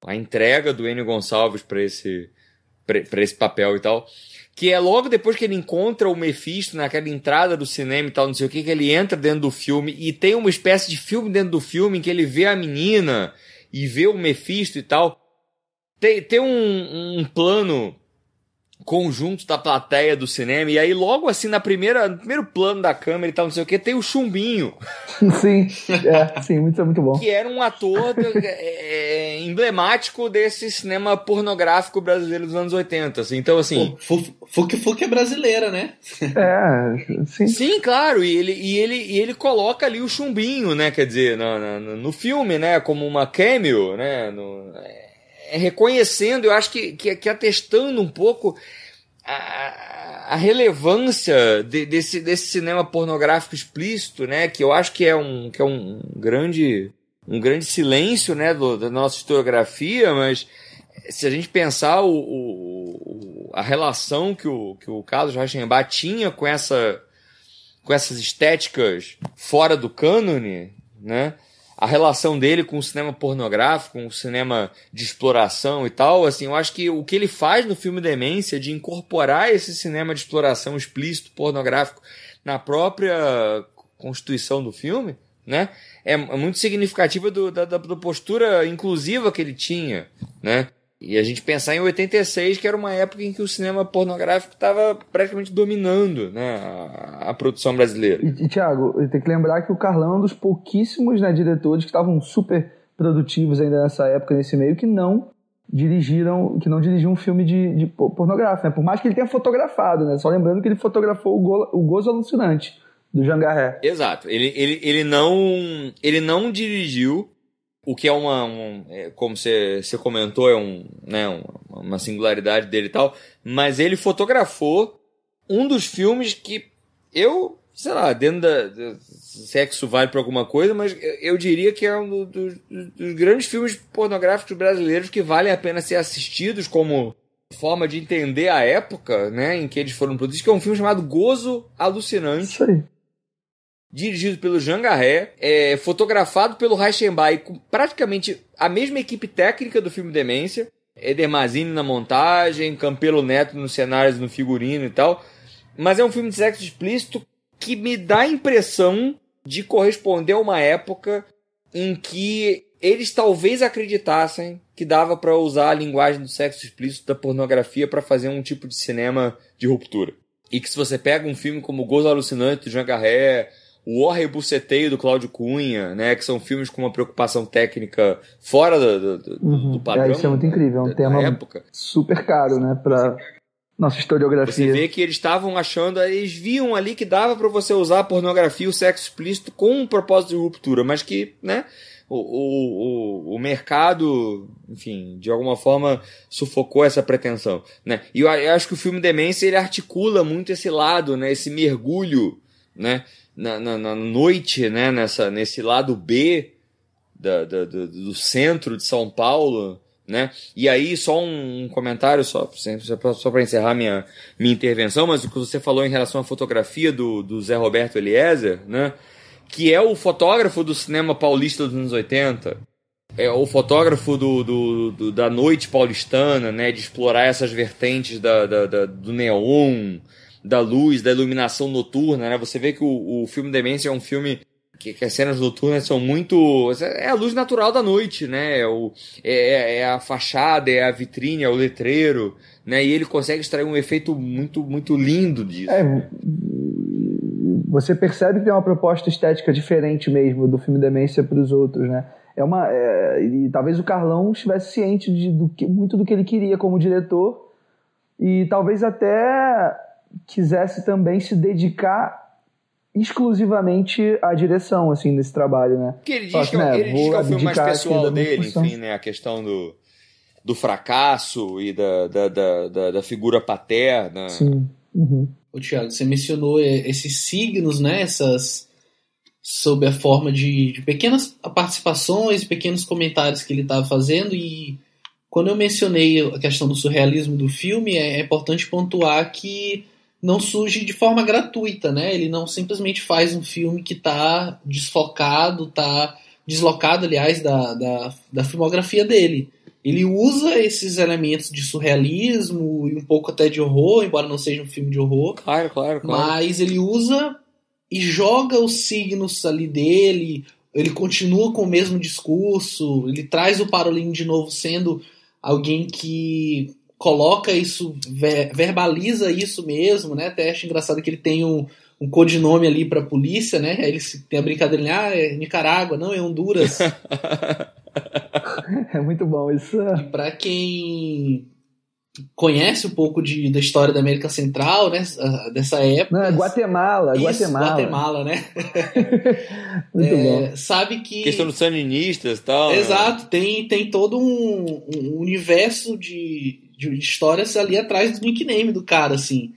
a entrega do Enio Gonçalves para esse, pra esse papel e tal. Que é logo depois que ele encontra o Mephisto naquela entrada do cinema e tal, não sei o que, que ele entra dentro do filme e tem uma espécie de filme dentro do filme em que ele vê a menina e vê o Mephisto e tal. Tem, tem um, um plano conjunto da plateia do cinema, e aí logo assim, na primeira, no primeiro plano da câmera e tal, não sei o que, tem o Chumbinho. Sim, é, sim, muito, muito bom. Que era um ator é, é, emblemático desse cinema pornográfico brasileiro dos anos 80. Assim. Então, assim. Fuk Fuk é brasileira, né? É, sim. Sim, claro, e ele, e ele, e ele coloca ali o Chumbinho, né? Quer dizer, no, no, no filme, né? Como uma cameo, né? No, é, reconhecendo, eu acho que, que, que atestando um pouco a, relevância de, desse, desse cinema pornográfico explícito, né? Que eu acho que é um, que é um grande um grande silêncio, né, do, da nossa historiografia, mas se a gente pensar o, o, a relação que o, que o Carlos Reichenbach tinha com essa com essas estéticas fora do cânone, né? A relação dele com o cinema pornográfico, com o cinema de exploração e tal, assim, eu acho que o que ele faz no filme Demência de incorporar esse cinema de exploração explícito pornográfico na própria constituição do filme, né, é, é muito significativa do, da, da postura inclusiva que ele tinha, né, e a gente pensar em 86, que era uma época em que o cinema pornográfico estava praticamente dominando né, a, a produção brasileira. E, e Tiago, tem que lembrar que o Carlão é um dos pouquíssimos né, diretores que estavam super produtivos ainda nessa época, nesse meio, que não dirigiram, que não dirigiam um filme de, de pornográfico, né? Por mais que ele tenha fotografado, né? Só lembrando que ele fotografou o, Go, o Gozo Alucinante, do Jangarré. Exato. Ele, ele, ele, não, ele não dirigiu o que é uma, um, é, como você, comentou, é um, né, uma singularidade dele e tal, mas ele fotografou um dos filmes que eu, sei lá, dentro da. Sexo vale para alguma coisa, mas eu diria que é um dos, dos grandes filmes pornográficos brasileiros que valem a pena ser assistidos como forma de entender a época né, em que eles foram produzidos, que é um filme chamado Gozo Alucinante. Isso aí dirigido pelo Jean Garret, é, fotografado pelo Reichenbach, com praticamente a mesma equipe técnica do filme Demência, Eder Mazini na montagem, Campelo Neto nos cenários, no figurino e tal, mas é um filme de sexo explícito que me dá a impressão de corresponder a uma época em que eles talvez acreditassem que dava para usar a linguagem do sexo explícito da pornografia para fazer um tipo de cinema de ruptura. E que se você pega um filme como Gozo Alucinante do Jean Garret, o O Rebuceteio do Cláudio Cunha, né? Que são filmes com uma preocupação técnica fora do, do, uhum. do padrão. É, isso é muito incrível, é um tema época. super caro, né? Pra nossa historiografia. Você vê que eles estavam achando, eles viam ali que dava para você usar a pornografia, o sexo explícito com um propósito de ruptura, mas que, né? O, o, o, mercado, enfim, de alguma forma sufocou essa pretensão, né? E eu, eu acho que o filme Demência ele articula muito esse lado, né? Esse mergulho, né? Na, na, na noite, né, nessa, nesse lado B da, da, do, do, centro de São Paulo, né? E aí, só um comentário, só, só para encerrar minha, minha intervenção, mas o que você falou em relação à fotografia do, do Zé Roberto Eliezer, né? Que é o fotógrafo do cinema paulista dos anos 80. É o fotógrafo do, do, do da noite paulistana, né? De explorar essas vertentes da, da, da do neon, da luz, da iluminação noturna, né? Você vê que o, o filme Demência é um filme que, que, as cenas noturnas são muito. É a luz natural da noite, né? É, o, é, é, a fachada, é a vitrine, é o letreiro, né? E ele consegue extrair um efeito muito, muito lindo disso. É, você percebe que tem uma proposta estética diferente mesmo do filme Demência para os outros, né? É uma, é, e talvez o Carlão estivesse ciente de do que, muito do que ele queria como diretor e talvez até quisesse também se dedicar exclusivamente à direção, assim, nesse trabalho, né? Que ele diz, Só que, né, ele diz que é o filme mais pessoal dele, enfim, né? A questão do, do fracasso e da, da, da, da figura paterna. Sim. Uhum. Ô, Thiago, você mencionou esses signos, né? Essas sob a forma de, de pequenas participações, pequenos comentários que ele estava fazendo e quando eu mencionei a questão do surrealismo do filme, é, é importante pontuar que não surge de forma gratuita, né? Ele não simplesmente faz um filme que está desfocado, está deslocado, aliás, da, da, da filmografia dele. Ele usa esses elementos de surrealismo e um pouco até de horror, embora não seja um filme de horror. Claro, claro, claro. Mas ele usa e joga os signos ali dele, ele continua com o mesmo discurso, ele traz o Parolin de novo sendo alguém que coloca isso, ver, verbaliza isso mesmo, né? Até acho engraçado que ele tem um, um codinome ali para a polícia, né? Aí ele tem a brincadeira, ah, é Nicarágua, não, é Honduras. é muito bom isso. E para quem conhece um pouco de, da história da América Central, né? Dessa época. Não, é Guatemala, Isso, Guatemala. Guatemala, né? Muito É, bom. Sabe que. Questão dos sandinistas e tal. né? Exato, tem, tem todo um, um universo de, de histórias ali atrás do nickname do cara, assim.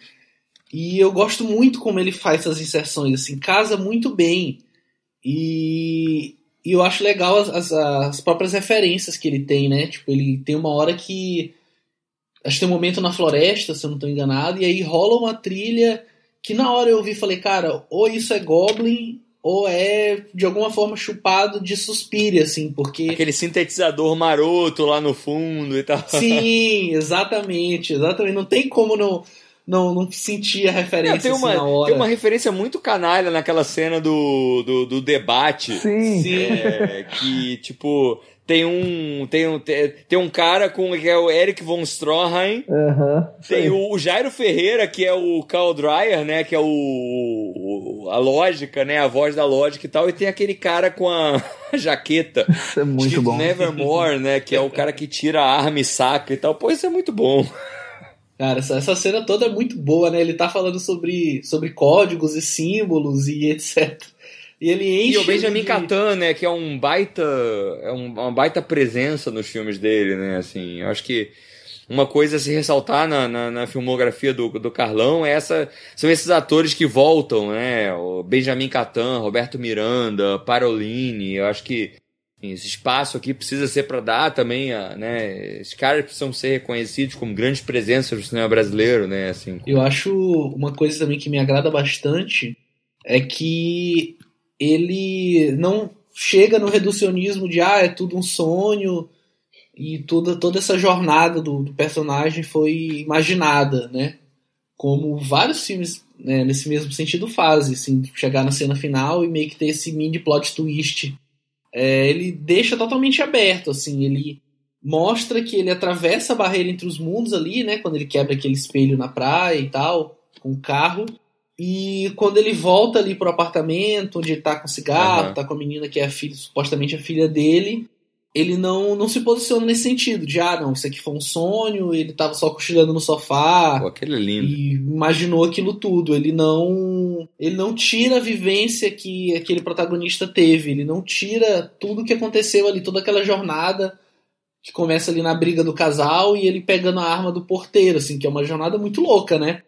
E eu gosto muito como ele faz essas inserções, assim, casa muito bem. E, e eu acho legal as, as, as próprias referências que ele tem, né? Tipo, ele tem uma hora que. Acho que tem um momento na floresta, se eu não estou enganado, e aí rola uma trilha que na hora eu ouvi falei, cara, ou isso é Goblin, ou é de alguma forma chupado de Suspiria, assim, porque. Aquele sintetizador maroto lá no fundo e tal. Sim, exatamente, exatamente. Não tem como não, não, não sentir a referência Não, tem, assim, uma, na hora. tem uma referência muito canalha naquela cena do, do, do debate. Sim. Sim. É, que, tipo, tem um, tem um. Tem, tem um cara com que é o Eric von Stroheim. Aí. Tem o, o Jairo Ferreira, que é o Carl Dreyer, né? Que é o, o- a lógica, né? A voz da lógica e tal. E tem aquele cara com a jaqueta. Isso é muito bom. Nevermore, né? Que é o cara que tira a arma e saca e tal. Pô, isso é muito bom. Cara, essa, essa cena toda é muito boa, né? Ele tá falando sobre, sobre códigos e símbolos e etc. E ele enche. E o Benjamin de- Catan, né, que é um baita, é um- uma baita presença nos filmes dele, né, assim, eu acho que uma coisa a se ressaltar na, na, na filmografia do, do Carlão é essa, são esses atores que voltam, né, o Benjamin Catan, Roberto Miranda, Parolini, eu acho que enfim, esse espaço aqui precisa ser para dar também, a, né, esses caras precisam ser reconhecidos como grandes presenças do cinema brasileiro, né, assim. Eu acho uma coisa também que me agrada bastante é que ele não chega no reducionismo de ah, é tudo um sonho e toda, toda essa jornada do, do personagem foi imaginada, né? Como vários filmes né, nesse mesmo sentido fazem, assim, chegar na cena final e meio que ter esse mini plot twist. É, ele deixa totalmente aberto, assim, ele mostra que ele atravessa a barreira entre os mundos ali, né? Quando ele quebra aquele espelho na praia e tal, com o carro. E quando ele volta ali pro apartamento, onde ele tá com cigarro, Aham. tá com a menina que é a filha, supostamente a filha dele, ele não, não se posiciona nesse sentido, de ah, não, isso aqui foi um sonho, ele tava só cochilando no sofá Pô, aquele é lindo. e imaginou aquilo tudo. Ele não, ele não tira a vivência que aquele protagonista teve. Ele não tira tudo que aconteceu ali, toda aquela jornada que começa ali na briga do casal e ele pegando a arma do porteiro, assim, que é uma jornada muito louca, né?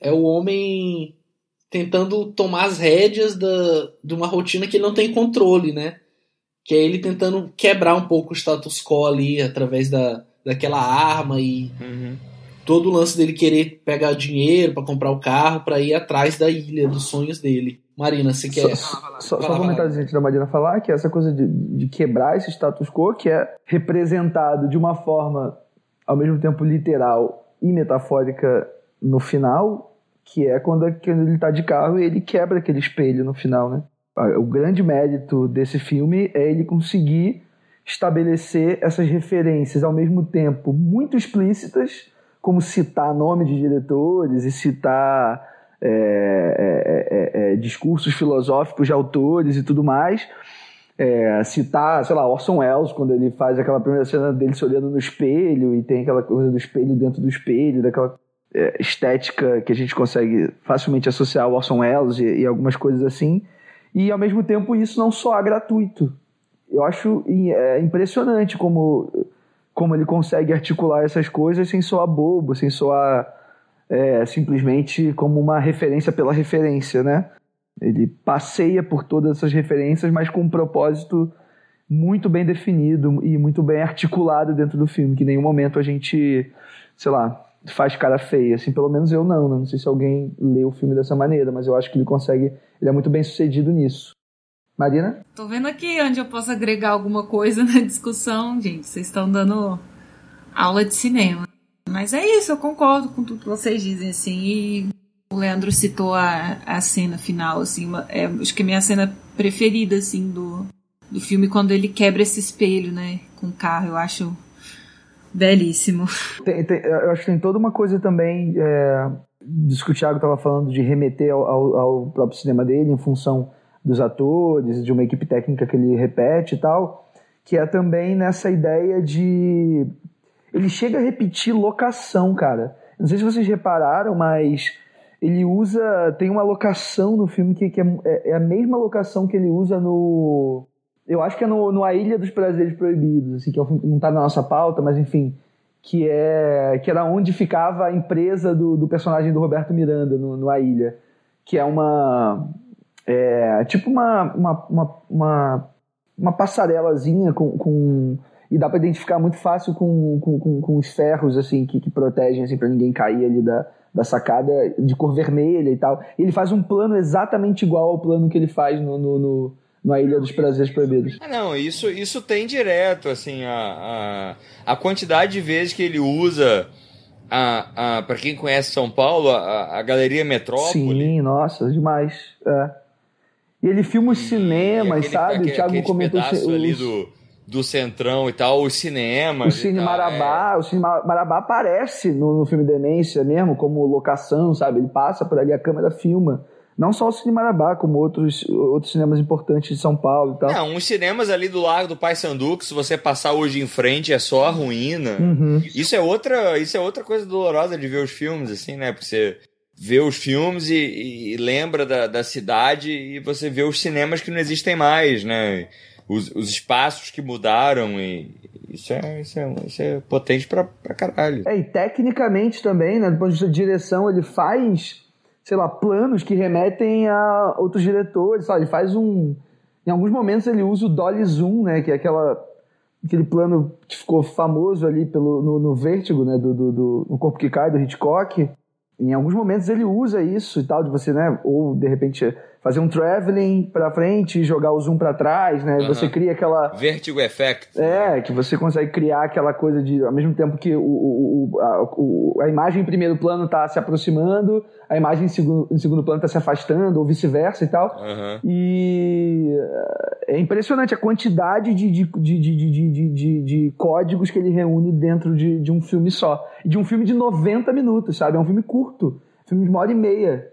É o homem tentando tomar as rédeas da, de uma rotina que ele não tem controle, né? Que é ele tentando quebrar um pouco o status quo ali através da, daquela arma e Uhum. todo o lance dele querer pegar dinheiro pra comprar o carro pra ir atrás da ilha dos sonhos dele. Marina, você quer? Só, só, Vai só um lá. antes da Marina falar, que é essa coisa de, de quebrar esse status quo, que é representado de uma forma, ao mesmo tempo literal e metafórica no final, que é quando, quando ele tá de carro e ele quebra aquele espelho no final, né? O grande mérito desse filme é ele conseguir estabelecer essas referências ao mesmo tempo muito explícitas, como citar nome de diretores e citar é, é, é, é, discursos filosóficos de autores e tudo mais. É, citar, sei lá, Orson Welles, quando ele faz aquela primeira cena dele se olhando no espelho e tem aquela coisa do espelho dentro do espelho, daquela é, estética que a gente consegue facilmente associar ao Orson Welles e, e algumas coisas assim. E ao mesmo tempo isso não soa gratuito. Eu acho é, impressionante como, como ele consegue articular essas coisas sem soar bobo, sem soar é, simplesmente como uma referência pela referência, né? Ele passeia por todas essas referências, mas com um propósito muito bem definido e muito bem articulado dentro do filme, que em nenhum momento a gente, sei lá, faz cara feia, assim, pelo menos eu não, né? não sei se alguém lê o filme dessa maneira, mas eu acho que ele consegue, ele é muito bem sucedido nisso. Marina? Tô vendo aqui onde eu posso agregar alguma coisa na discussão, gente, vocês estão dando aula de cinema. Mas é isso, eu concordo com tudo que vocês dizem, assim, e o Leandro citou a, a cena final, assim, uma, é, acho que é minha cena preferida, assim, do, do filme, quando ele quebra esse espelho, né, com o carro, eu acho belíssimo. Tem, tem, eu acho que tem toda uma coisa também, é, disso que o Thiago estava falando, de remeter ao, ao, ao, próprio cinema dele, em função dos atores, de uma equipe técnica que ele repete e tal, que é também nessa ideia de... Ele chega a repetir locação, cara. Não sei se vocês repararam, mas ele usa. Tem uma locação no filme que, que é, é, é, a mesma locação que ele usa no. Eu acho que é no, no A Ilha dos Prazeres Proibidos, assim, que é um filme que não está na nossa pauta, mas enfim. Que, é, que era onde ficava a empresa do, do personagem do Roberto Miranda no, no A Ilha. Que é uma. É, tipo uma, uma, uma, uma, uma passarelazinha com, com e dá para identificar muito fácil com, com, com, com, os ferros assim que, que protegem assim para ninguém cair ali da, da sacada de cor vermelha e tal. E ele faz um plano exatamente igual ao plano que ele faz no, no, no na Ilha dos Prazeres Proibidos. Ah, não, isso, isso tem direto, assim, a, a, a quantidade de vezes que ele usa, a, a, para quem conhece São Paulo, a, a Galeria Metrópole. Sim, nossa, demais. É. E ele filma os cinemas, aquele, sabe? Aquele, o Thiago comentou... Os... ali do do Centrão e tal, os cinemas. O Cine Marabá, é. o Cine Marabá aparece no, no, filme Demência mesmo, como locação, sabe? Ele passa por ali, a câmera filma. Não só o Cine Marabá, como outros, outros cinemas importantes de São Paulo e tal. Não, uns cinemas ali do Lago do Pai Sandu, que se você passar hoje em frente é só a ruína. Uhum. Isso é outra isso é outra coisa dolorosa de ver os filmes, assim, né? Porque você vê os filmes e, e lembra da, da cidade e você vê os cinemas que não existem mais, né? os, os espaços que mudaram e isso é, isso é, isso é potente pra, pra caralho. É, e tecnicamente também, né, do ponto de vista de direção, ele faz, sei lá, planos que remetem a outros diretores, sabe? Ele faz um... Em alguns momentos ele usa o dolly zoom, né, que é aquela aquele plano que ficou famoso ali pelo, no, no Vértigo, né, do, do, do, No Corpo que Cai, do Hitchcock. Em alguns momentos ele usa isso e tal, de você, né, ou de repente fazer um traveling para frente e jogar o zoom para trás, né? Uhum. Você cria aquela vertigo effect. É, que você consegue criar aquela coisa de ao mesmo tempo que o, o, a, o, a imagem em primeiro plano está se aproximando, a imagem em segundo, em segundo plano está se afastando ou vice-versa e tal. Uhum. E é impressionante a quantidade de, de, de, de, de, de, códigos que ele reúne dentro de, de um filme só. E de um filme de 90 minutos, sabe? É um filme curto. Filme de uma hora e meia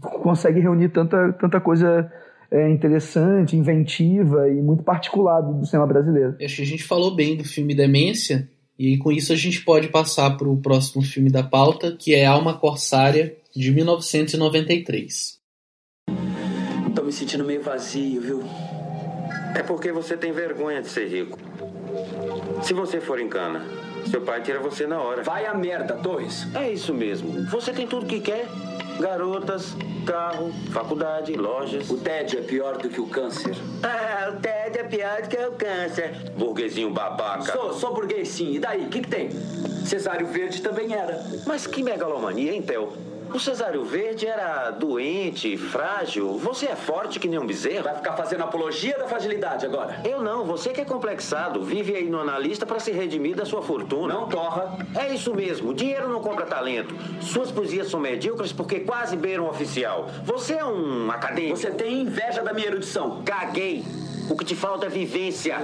consegue reunir tanta, tanta coisa é, interessante, inventiva e muito particular do, cinema brasileiro. Acho que a gente falou bem do filme Demência, e com isso a gente pode passar para o próximo filme da pauta, que é Alma Corsária, de 1993. Tô me sentindo meio vazio, viu? É porque você tem vergonha de ser rico. Se você for em cana, seu pai tira você na hora. Vai a merda, Torres. É isso mesmo. Você tem tudo que quer garotas, carro, faculdade, lojas. O tédio é pior do que o câncer. Ah, o tédio é pior do que o câncer. Burguesinho babaca. Sou, sou burguês sim. E daí? O que, que tem? Cesário Verde também era. Mas que megalomania, hein, Theo? O Cesário Verde era doente, frágil. Você é forte que nem um bezerro. Vai ficar fazendo apologia da fragilidade agora. Eu não, você que é complexado. Vive aí no analista para se redimir da sua fortuna. Não torra. É isso mesmo, dinheiro não compra talento. Suas poesias são medíocres porque quase beiram oficial. Você é um acadêmico. Você tem inveja da minha erudição. Caguei. O que te falta é vivência.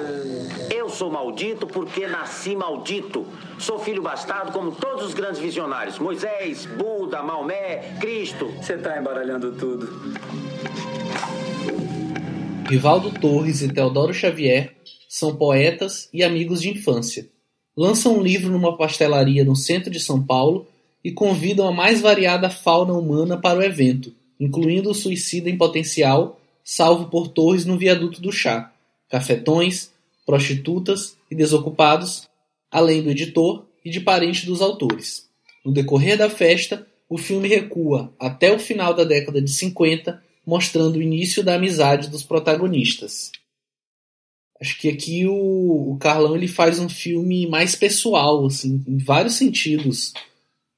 Eu sou maldito porque nasci maldito. Sou filho bastardo como todos os grandes visionários. Moisés, Buda, Maomé, Cristo. Você tá embaralhando tudo. Rivaldo Torres e Teodoro Xavier são poetas e amigos de infância. Lançam um livro numa pastelaria no centro de São Paulo e convidam a mais variada fauna humana para o evento, incluindo o suicida em potencial salvo por torres no viaduto do chá, cafetões, prostitutas e desocupados, além do editor e de parentes dos autores. No decorrer da festa, o filme recua até o final da década de 50, mostrando o início da amizade dos protagonistas. Acho que aqui o, o Carlão ele faz um filme mais pessoal, assim, em vários sentidos.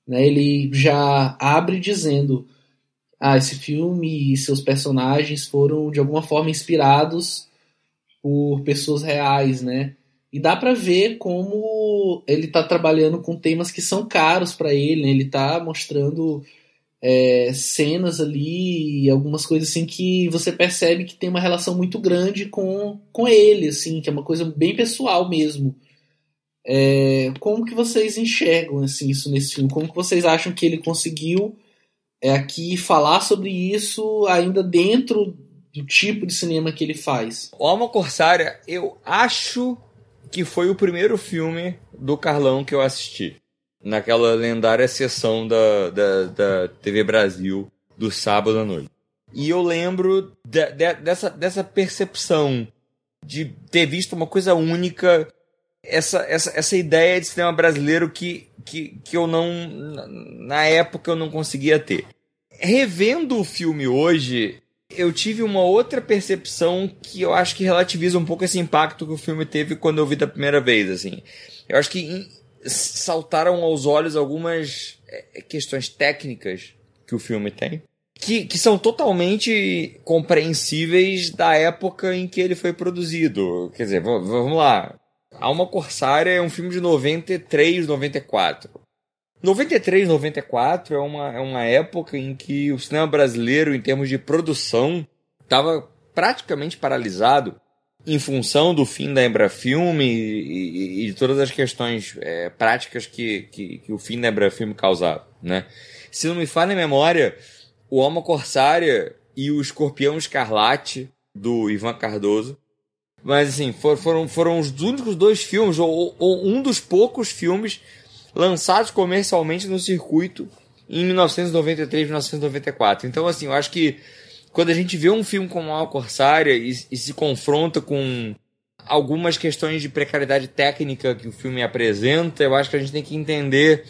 Né? Ele já abre dizendo: ah, esse filme e seus personagens foram de alguma forma inspirados por pessoas reais, né? E dá para ver como ele tá trabalhando com temas que são caros para ele, né? Ele tá mostrando é, cenas ali e algumas coisas assim que você percebe que tem uma relação muito grande com, com ele, assim, que é uma coisa bem pessoal mesmo. É, como que vocês enxergam assim, isso nesse filme? Como que vocês acham que ele conseguiu é, aqui falar sobre isso ainda dentro do tipo de cinema que ele faz? O Alma Corsária, eu acho que foi o primeiro filme do Carlão que eu assisti naquela lendária sessão da, da, da TV Brasil do sábado à noite. E eu lembro de, de, dessa, dessa percepção de ter visto uma coisa única, essa, essa, essa ideia de cinema brasileiro que, que, que eu não, na época, eu não conseguia ter. Revendo o filme hoje, eu tive uma outra percepção que eu acho que relativiza um pouco esse impacto que o filme teve quando eu vi da primeira vez, assim. Eu acho que saltaram aos olhos algumas é, questões técnicas que o filme tem. Que, que são totalmente compreensíveis da época em que ele foi produzido. Quer dizer, vamos lá. Alma Corsária é um filme de 93, 94. 93, 94 é uma, é uma época em que o cinema brasileiro, em termos de produção, estava praticamente paralisado em função do fim da Embrafilme e, e, de todas as questões é, práticas que, que, que, o fim da Embrafilme causava, né? Se não me falha a memória, o Alma Corsária e o Escorpião Escarlate, do Ivan Cardoso, mas assim, for, foram, foram os únicos dois filmes, ou, ou um dos poucos filmes lançados comercialmente no circuito em 1993, 1994. Então, assim, eu acho que quando a gente vê um filme como Al Corsária e, e se confronta com algumas questões de precariedade técnica que o filme apresenta, eu acho que a gente tem que entender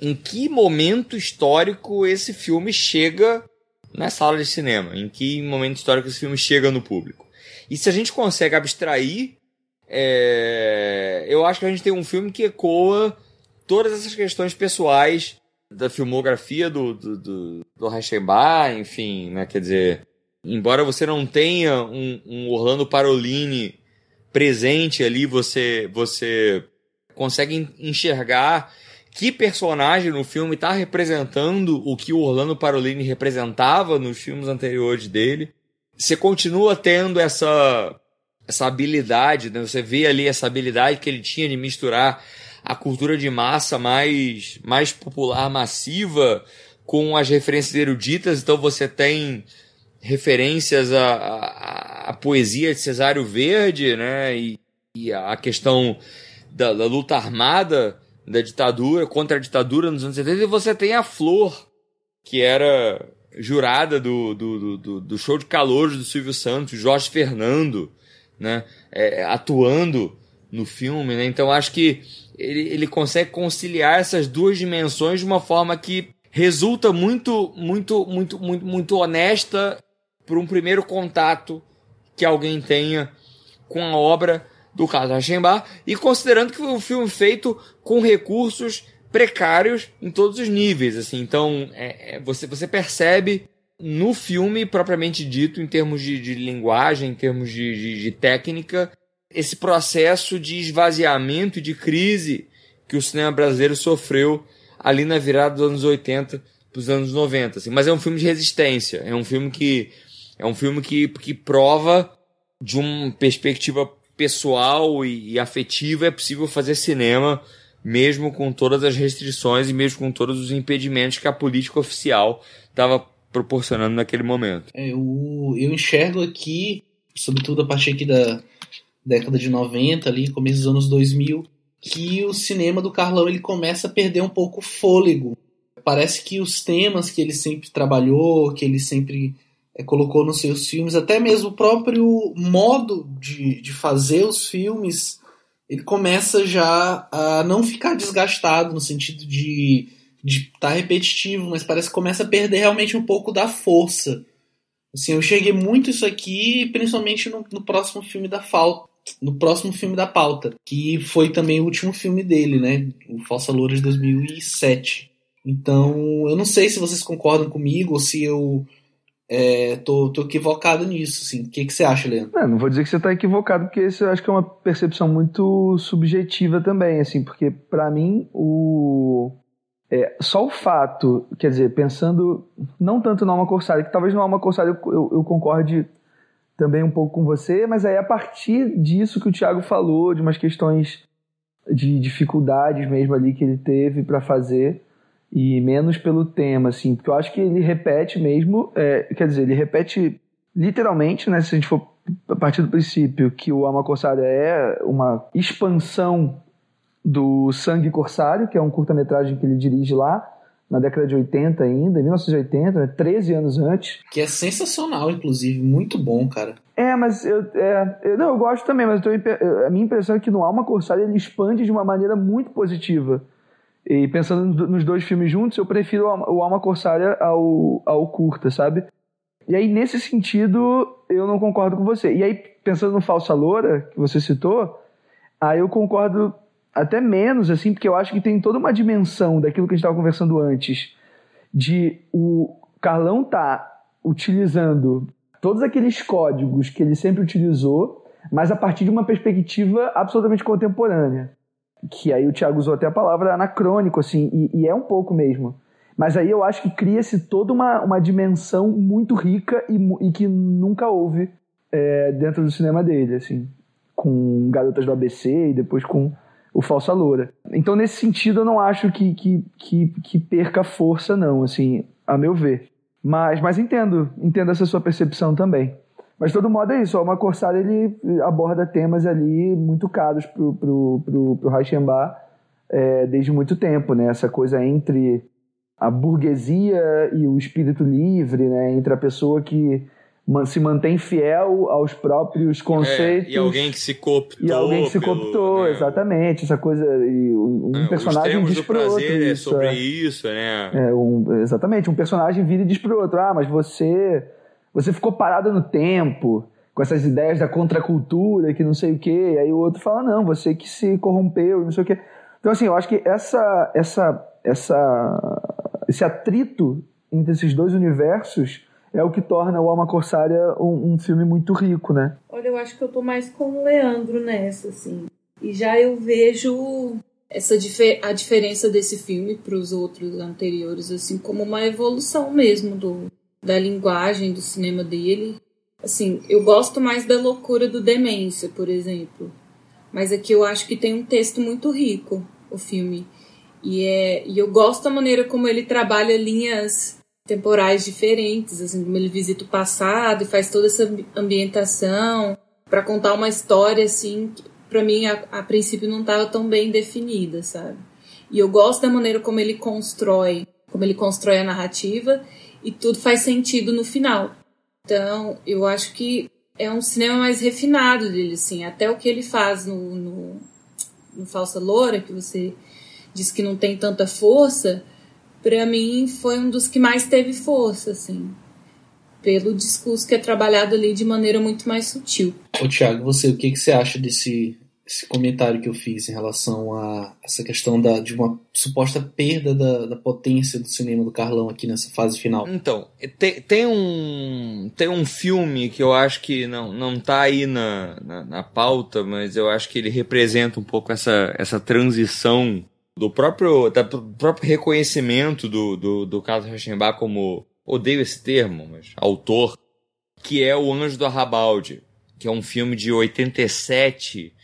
em que momento histórico esse filme chega na sala de cinema, em que momento histórico esse filme chega no público. E se a gente consegue abstrair, é... eu acho que a gente tem um filme que ecoa todas essas questões pessoais da filmografia do, do, do, do Reichenbach, enfim, né, quer dizer, embora você não tenha um, um Orlando Parolini presente ali, você, você consegue enxergar que personagem no filme está representando o que o Orlando Parolini representava nos filmes anteriores dele. Você continua tendo essa, essa habilidade, né? você vê ali essa habilidade que ele tinha de misturar a cultura de massa mais, mais popular, massiva, com as referências eruditas. Então você tem referências à, à, à, poesia de Cesário Verde, né? E, e a questão da, da, luta armada da ditadura, contra a ditadura nos anos 70, e você tem a Flor, que era jurada do, do, do, do show de calor do Silvio Santos, Jorge Fernando, né? É, atuando no filme, né? Então acho que ele, ele consegue conciliar essas duas dimensões de uma forma que resulta muito, muito, muito, muito, muito honesta por um primeiro contato que alguém tenha com a obra do Carlos Reichenbach e considerando que foi um filme feito com recursos precários em todos os níveis, assim, então é, é, você, você percebe no filme propriamente dito, em termos de, de linguagem, em termos de, de, de técnica, esse processo de esvaziamento e de crise que o cinema brasileiro sofreu ali na virada dos anos 80 para os anos 90. Assim. Mas é um filme de resistência, é um filme que é um filme que, que prova de uma perspectiva pessoal e, e afetiva é possível fazer cinema mesmo com todas as restrições e mesmo com todos os impedimentos que a política oficial estava proporcionando naquele momento. É, eu, eu enxergo aqui, sobretudo a partir aqui da década de 90, ali, começo dos anos 2000, que o cinema do Carlão ele começa a perder um pouco o fôlego. Parece que os temas que ele sempre trabalhou, que ele sempre é, colocou nos seus filmes, até mesmo o próprio modo de, de fazer os filmes, ele começa já a não ficar desgastado no sentido de estar tá repetitivo, mas parece que começa a perder realmente um pouco da força. Assim, eu cheguei muito isso aqui, principalmente no, no próximo filme da Falta, no próximo filme da pauta, que foi também o último filme dele, né? O Falsa Loura de 2007. Então, eu não sei se vocês concordam comigo ou se eu é, tô, tô equivocado nisso, assim. O que, que você acha, Leandro? Não, não vou dizer que você está equivocado, porque isso eu acho que é uma percepção muito subjetiva também, assim, porque para mim o é, só o fato, quer dizer, pensando não tanto no Alma Corsário, que talvez no Alma Corsário eu, eu, eu concorde também um pouco com você, mas aí a partir disso que o Thiago falou, de umas questões de dificuldades mesmo ali que ele teve para fazer, e menos pelo tema, assim, porque eu acho que ele repete mesmo, é, quer dizer, ele repete literalmente, né, se a gente for a partir do princípio que o Alma Corsária é uma expansão do Sangue Corsário, que é um curta-metragem que ele dirige lá, na década de 80 ainda, em 1980, né, 13 anos antes. Que é sensacional, inclusive, muito bom, cara. É, mas eu, é, eu, não, eu gosto também, mas tô, a minha impressão é que no Alma Corsária ele expande de uma maneira muito positiva. E pensando nos dois filmes juntos, eu prefiro o Alma Corsária ao, ao curta, sabe? E aí, nesse sentido, eu não concordo com você. E aí, pensando no Falsa Loura, que você citou, aí eu concordo até menos, assim, porque eu acho que tem toda uma dimensão daquilo que a gente estava conversando antes, de o Carlão tá utilizando todos aqueles códigos que ele sempre utilizou, mas a partir de uma perspectiva absolutamente contemporânea. Que aí o Tiago usou até a palavra anacrônico, assim, e, e é um pouco mesmo. Mas aí eu acho que cria-se toda uma, uma dimensão muito rica e, e que nunca houve é, dentro do cinema dele, assim. Com Garotas do ABC e depois com o Falsa Loura. Então, nesse sentido, eu não acho que, que, que, que, perca força, não, assim, a meu ver. Mas, mas entendo, entendo essa sua percepção também. Mas, de todo modo, é isso. O Alma ele aborda temas ali muito caros pro, pro, pro, pro Reichenbach é, desde muito tempo, né? Essa coisa entre a burguesia e o espírito livre, né? Entre a pessoa que se mantém fiel aos próprios conceitos. É, e alguém que se cooptou. E alguém que se cooptou, né? exatamente. Essa coisa. Um é, personagem diz pro outro. É isso, sobre isso, né? É, um, exatamente. Um personagem vira e diz pro outro: ah, mas você. Você ficou parado no tempo com essas ideias da contracultura, que não sei o quê. E aí o outro fala: não, você que se corrompeu, não sei o quê. Então, assim, eu acho que essa, essa, essa, esse atrito entre esses dois universos é o que torna o Alma Corsária um, um, filme muito rico, né? Olha, eu acho que eu tô mais com o Leandro nessa, assim. E já eu vejo essa a diferença desse filme para os outros anteriores, assim, como uma evolução mesmo do, da linguagem do cinema dele. Assim, eu gosto mais da loucura do Demência, por exemplo. Mas aqui eu acho que tem um texto muito rico, o filme. E, é, e eu gosto da maneira como ele trabalha linhas temporais diferentes, assim, como ele visita o passado e faz toda essa ambientação para contar uma história assim que para mim a, a princípio não estava tão bem definida, sabe? E eu gosto da maneira como ele constrói, como ele constrói a narrativa e tudo faz sentido no final. Então, eu acho que é um cinema mais refinado dele, assim. Até o que ele faz no, no, no Falsa Loura, que você diz que não tem tanta força, para mim foi um dos que mais teve força, assim. Pelo discurso que é trabalhado ali de maneira muito mais sutil. Ô Tiago, você, o que, que você acha desse, desse comentário que eu fiz em relação a essa questão da, de uma suposta perda da, da potência do cinema do Carlão aqui nessa fase final? Então, tem, tem, um, tem um filme que eu acho que não, não tá aí na, na, na pauta, mas eu acho que ele representa um pouco essa, essa transição do próprio, da, do próprio reconhecimento do, do, do Carlos Reichenbach como, odeio esse termo, mas autor, que é O Anjo do Arrabalde, que é um filme de 87,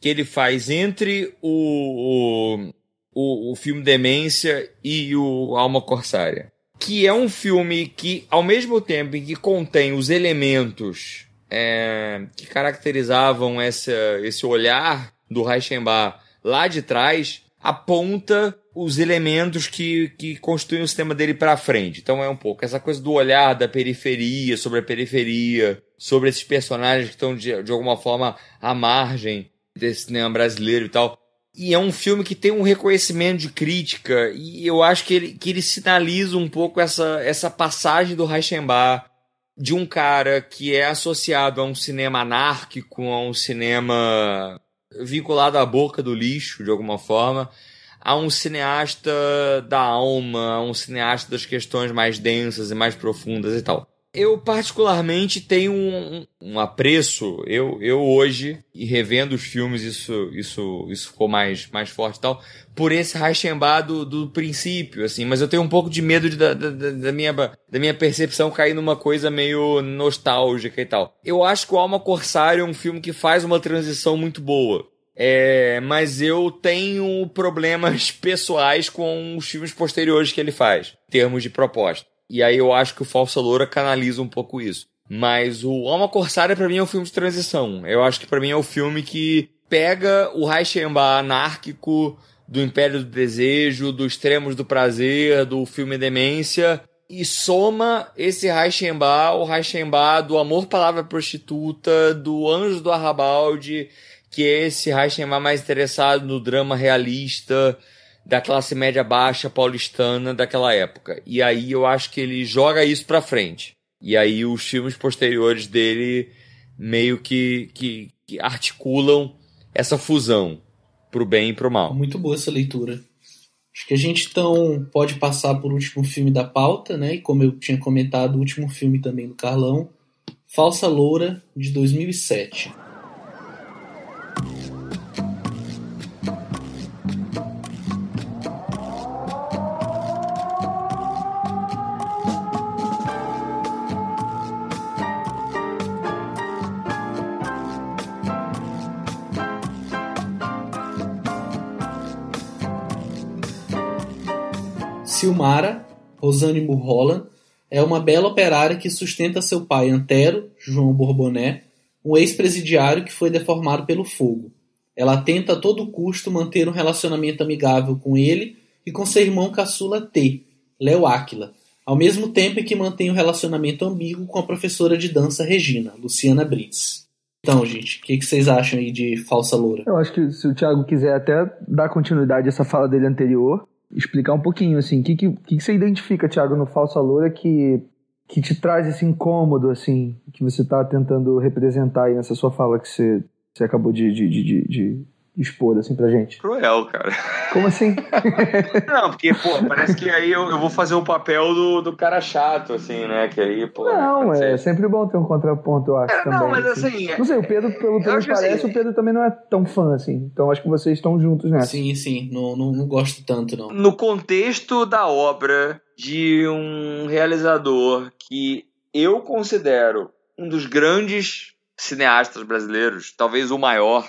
que ele faz entre o, o, o, o filme Demência e o Alma Corsária. Que é um filme que, ao mesmo tempo em que contém os elementos é, que caracterizavam essa, esse olhar do Reichenbach lá de trás, aponta os elementos que, que constituem o sistema dele para frente. Então é um pouco essa coisa do olhar da periferia, sobre a periferia, sobre esses personagens que estão de, de alguma forma à margem desse cinema brasileiro e tal. E é um filme que tem um reconhecimento de crítica, e eu acho que ele, que ele sinaliza um pouco essa, essa passagem do Reichenbach de um cara que é associado a um cinema anárquico, a um cinema vinculado à boca do lixo, de alguma forma, a um cineasta da alma, a um cineasta das questões mais densas e mais profundas e tal. Eu particularmente tenho um, um, apreço, eu, eu hoje, e revendo os filmes, isso, isso, isso ficou mais, mais forte e tal, por esse Reichenbach do, do princípio, assim, mas eu tenho um pouco de medo de, da, da, da, minha, da minha percepção cair numa coisa meio nostálgica e tal. Eu acho que o Alma Corsário é um filme que faz uma transição muito boa. É, mas eu tenho problemas pessoais com os filmes posteriores que ele faz, em termos de proposta. E aí eu acho que o Falsa Loura canaliza um pouco isso. Mas o Alma Corsária para mim é um filme de transição. Eu acho que para mim é o filme que pega o Reichenbach anárquico do Império do Desejo, do Extremos do Prazer, do filme Demência e soma esse Reichenbach, o Reichenbach do Amor Palavra Prostituta, do Anjo do Arrabalde, que é esse Reichenbach mais interessado no drama realista, da classe média baixa paulistana daquela época. E aí eu acho que ele joga isso pra frente. E aí os filmes posteriores dele meio que, que, que articulam essa fusão pro bem e pro mal. Muito boa essa leitura. Acho que a gente então pode passar por último filme da pauta, né? E como eu tinha comentado, o último filme também do Carlão, Falsa Loura, de 2007. Silmara, Rosane Mulholland, é uma bela operária que sustenta seu pai Antero, João Borboné, um ex-presidiário que foi deformado pelo fogo. Ela tenta a todo custo manter um relacionamento amigável com ele e com seu irmão caçula T, Léo Áquila, ao mesmo tempo que mantém um relacionamento ambíguo com a professora de dança Regina, Luciana Brits. Então, gente, o que, que, vocês acham aí de Falsa Loura? Eu acho que se o Thiago quiser até dar continuidade a essa fala dele anterior, explicar um pouquinho, assim, o que, que, que, você identifica, Thiago, no Falsa Loura que, que te traz esse incômodo, assim, que você está tentando representar aí nessa sua fala que você, você acabou de, de, de, de expor, assim, pra gente? Cruel, cara. Como assim? não, porque, pô, parece que aí eu, eu vou fazer o papel do, do cara chato, assim, né? Que aí, pô. Não, é ser. sempre bom ter um contraponto, eu acho. É, também, não, mas assim. assim não sei, o Pedro, pelo que me parece, assim, o Pedro também não é tão fã, assim. Então acho que vocês estão juntos nessa. Sim, sim. Não, não, não gosto tanto, não. No contexto da obra de um realizador que eu considero um dos grandes cineastas brasileiros, talvez o maior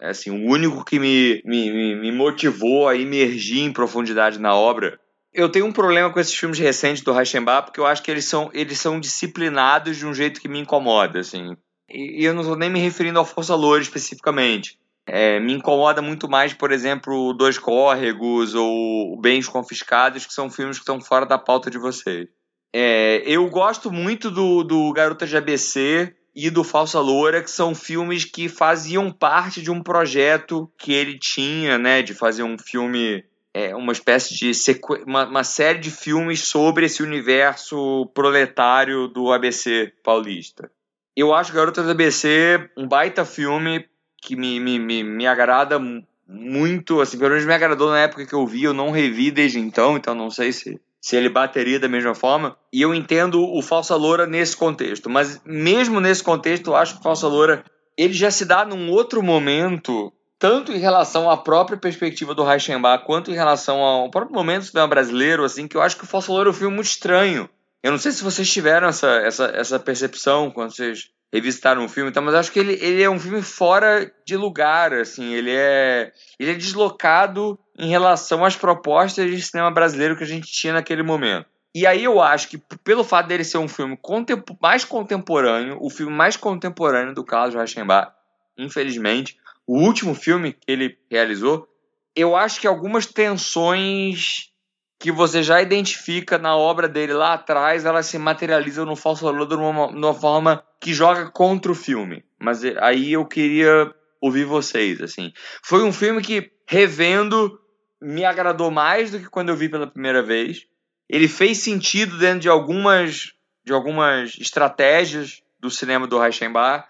é assim, o único que me, me, me motivou a imergir em profundidade na obra. Eu tenho um problema com esses filmes recentes do Reichenbach, porque eu acho que eles são, eles são disciplinados de um jeito que me incomoda, assim. E, e eu não estou nem me referindo ao Força Loura especificamente. É, me incomoda muito mais, por exemplo, Dois Córregos ou Bens Confiscados, que são filmes que estão fora da pauta de vocês. É, eu gosto muito do, do Garota de ABC, e do Falsa Loura, que são filmes que faziam parte de um projeto que ele tinha, né, de fazer um filme, é, uma espécie de sequ... uma, uma série de filmes sobre esse universo proletário do ABC paulista. Eu acho Garota do ABC um baita filme que me, me, me, me agrada muito, assim, pelo menos me agradou na época que eu vi, eu não revi desde então, então não sei se se ele bateria da mesma forma. E eu entendo o Falsa Loura nesse contexto. Mas mesmo nesse contexto, eu acho que o Falsa Loura ele já se dá num outro momento, tanto em relação à própria perspectiva do Reichenbach, quanto em relação ao próprio momento do cinema brasileiro, assim, que eu acho que o Falsa Loura é um filme muito estranho. Eu não sei se vocês tiveram essa, essa, essa percepção quando vocês revisitaram o filme, então, mas acho que ele, ele é um filme fora de lugar, assim, ele é, ele é deslocado em relação às propostas de cinema brasileiro que a gente tinha naquele momento. E aí eu acho que, pelo fato dele ser um filme contempor mais contemporâneo, o filme mais contemporâneo do Carlos Reichenbach, infelizmente, o último filme que ele realizou, eu acho que algumas tensões que você já identifica na obra dele lá atrás, elas se materializam no Falso Valor de uma, de uma forma que joga contra o filme. Mas aí eu queria ouvir vocês, assim. Foi um filme que, revendo, me agradou mais do que quando eu vi pela primeira vez. Ele fez sentido dentro de algumas de algumas estratégias do cinema do Reichenbach,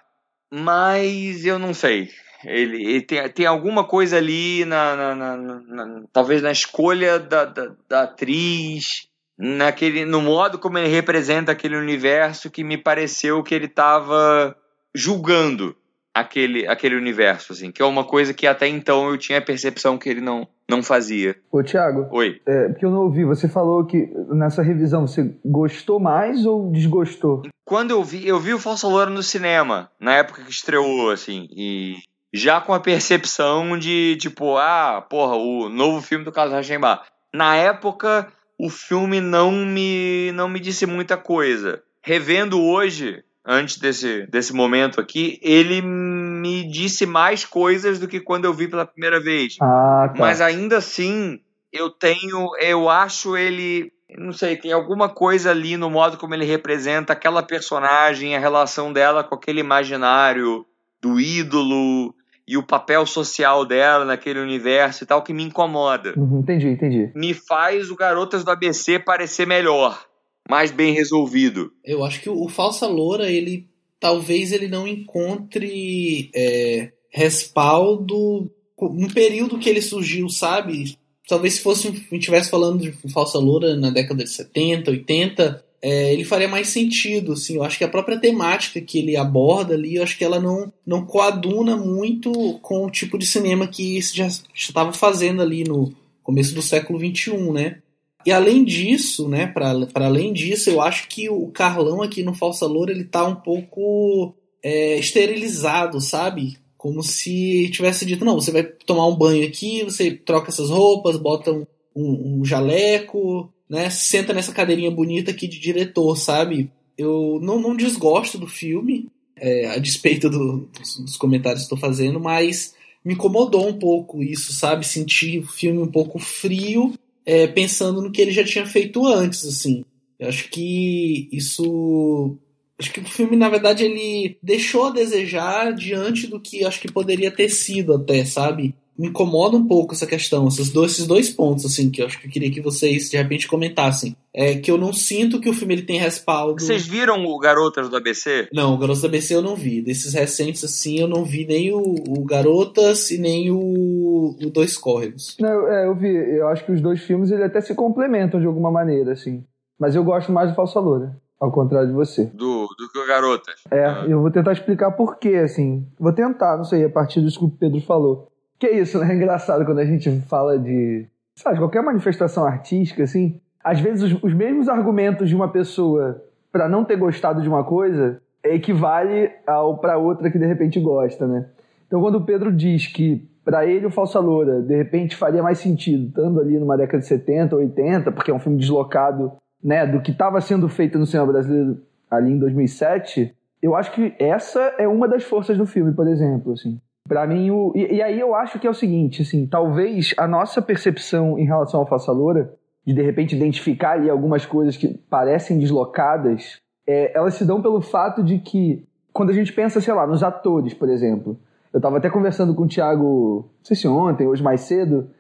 mas eu não sei. Ele, ele tem, tem alguma coisa ali, na, na, na, na talvez na escolha da, da, da, atriz, naquele, no modo como ele representa aquele universo que me pareceu que ele estava julgando aquele, aquele universo, assim, que é uma coisa que até então eu tinha a percepção que ele não, não fazia. Ô, Thiago. Oi. É, porque eu não ouvi, você falou que nessa revisão você gostou mais ou desgostou? Quando eu vi, eu vi o Falsa Loura no cinema, na época que estreou, assim, e já com a percepção de, tipo, ah, porra, o novo filme do Carlos Rachenbach. Na época, o filme não me, não me disse muita coisa. Revendo hoje, antes desse, desse momento aqui, ele me disse mais coisas do que quando eu vi pela primeira vez. Ah, tá. Mas ainda assim, eu tenho, eu acho ele, não sei, tem alguma coisa ali no modo como ele representa aquela personagem, a relação dela com aquele imaginário do ídolo e o papel social dela naquele universo e tal que me incomoda. Uhum, entendi, entendi. Me faz o Garotas do ABC parecer melhor mais bem resolvido. Eu acho que o, Falsa Loura, ele talvez ele não encontre é, respaldo no período que ele surgiu, sabe? Talvez se fosse estivesse falando de Falsa Loura na década de 70, 80, é, ele faria mais sentido, assim. Eu acho que a própria temática que ele aborda ali, eu acho que ela não, não coaduna muito com o tipo de cinema que já estava fazendo ali no começo do século XXI, né? E além disso, né, para além disso, eu acho que o Carlão aqui no Falsa Loura, ele tá um pouco é, esterilizado, sabe? Como se tivesse dito, não, você vai tomar um banho aqui, você troca essas roupas, bota um, um, um jaleco, né, senta nessa cadeirinha bonita aqui de diretor, sabe? Eu não, não desgosto do filme, é, a despeito do, dos, dos comentários que estou fazendo, mas me incomodou um pouco isso, sabe? Sentir o filme um pouco frio é, pensando no que ele já tinha feito antes, assim. Eu acho que isso. Acho que o filme, na verdade, ele deixou a desejar diante do que acho que poderia ter sido até, sabe? Me incomoda um pouco essa questão, esses dois, esses dois pontos, assim, que eu acho que eu queria que vocês de repente comentassem. É que eu não sinto que o filme ele tem respaldo. Vocês viram o Garotas do ABC? Não, o Garotas do ABC eu não vi. Desses recentes, assim, eu não vi nem o, o Garotas e nem o, o Dois Córregos. Não, é, eu vi. Eu acho que os dois filmes ele até se complementam de alguma maneira, assim. Mas eu gosto mais do Falsa Loura. Ao contrário de você. Do, do que o Garotas. É, ah. eu vou tentar explicar por quê, assim. Vou tentar, não sei, a partir disso que o Pedro falou. Que é isso, né? É engraçado quando a gente fala de. Sabe, qualquer manifestação artística, assim. Às vezes os, os mesmos argumentos de uma pessoa para não ter gostado de uma coisa equivale ao para outra que de repente gosta, né? Então quando o Pedro diz que para ele o Falsa Loura de repente faria mais sentido estando ali numa década de 70, 80, porque é um filme deslocado, né, do que estava sendo feito no cinema brasileiro ali em 2007, eu acho que essa é uma das forças do filme, por exemplo, assim. Para mim, o... E, e, aí eu acho que é o seguinte, assim, talvez a nossa percepção em relação ao Faça Loura, de de repente identificar ali algumas coisas que parecem deslocadas, é, elas se dão pelo fato de que, quando a gente pensa, sei lá, nos atores, por exemplo, eu estava até conversando com o Thiago, não sei se ontem, hoje mais cedo,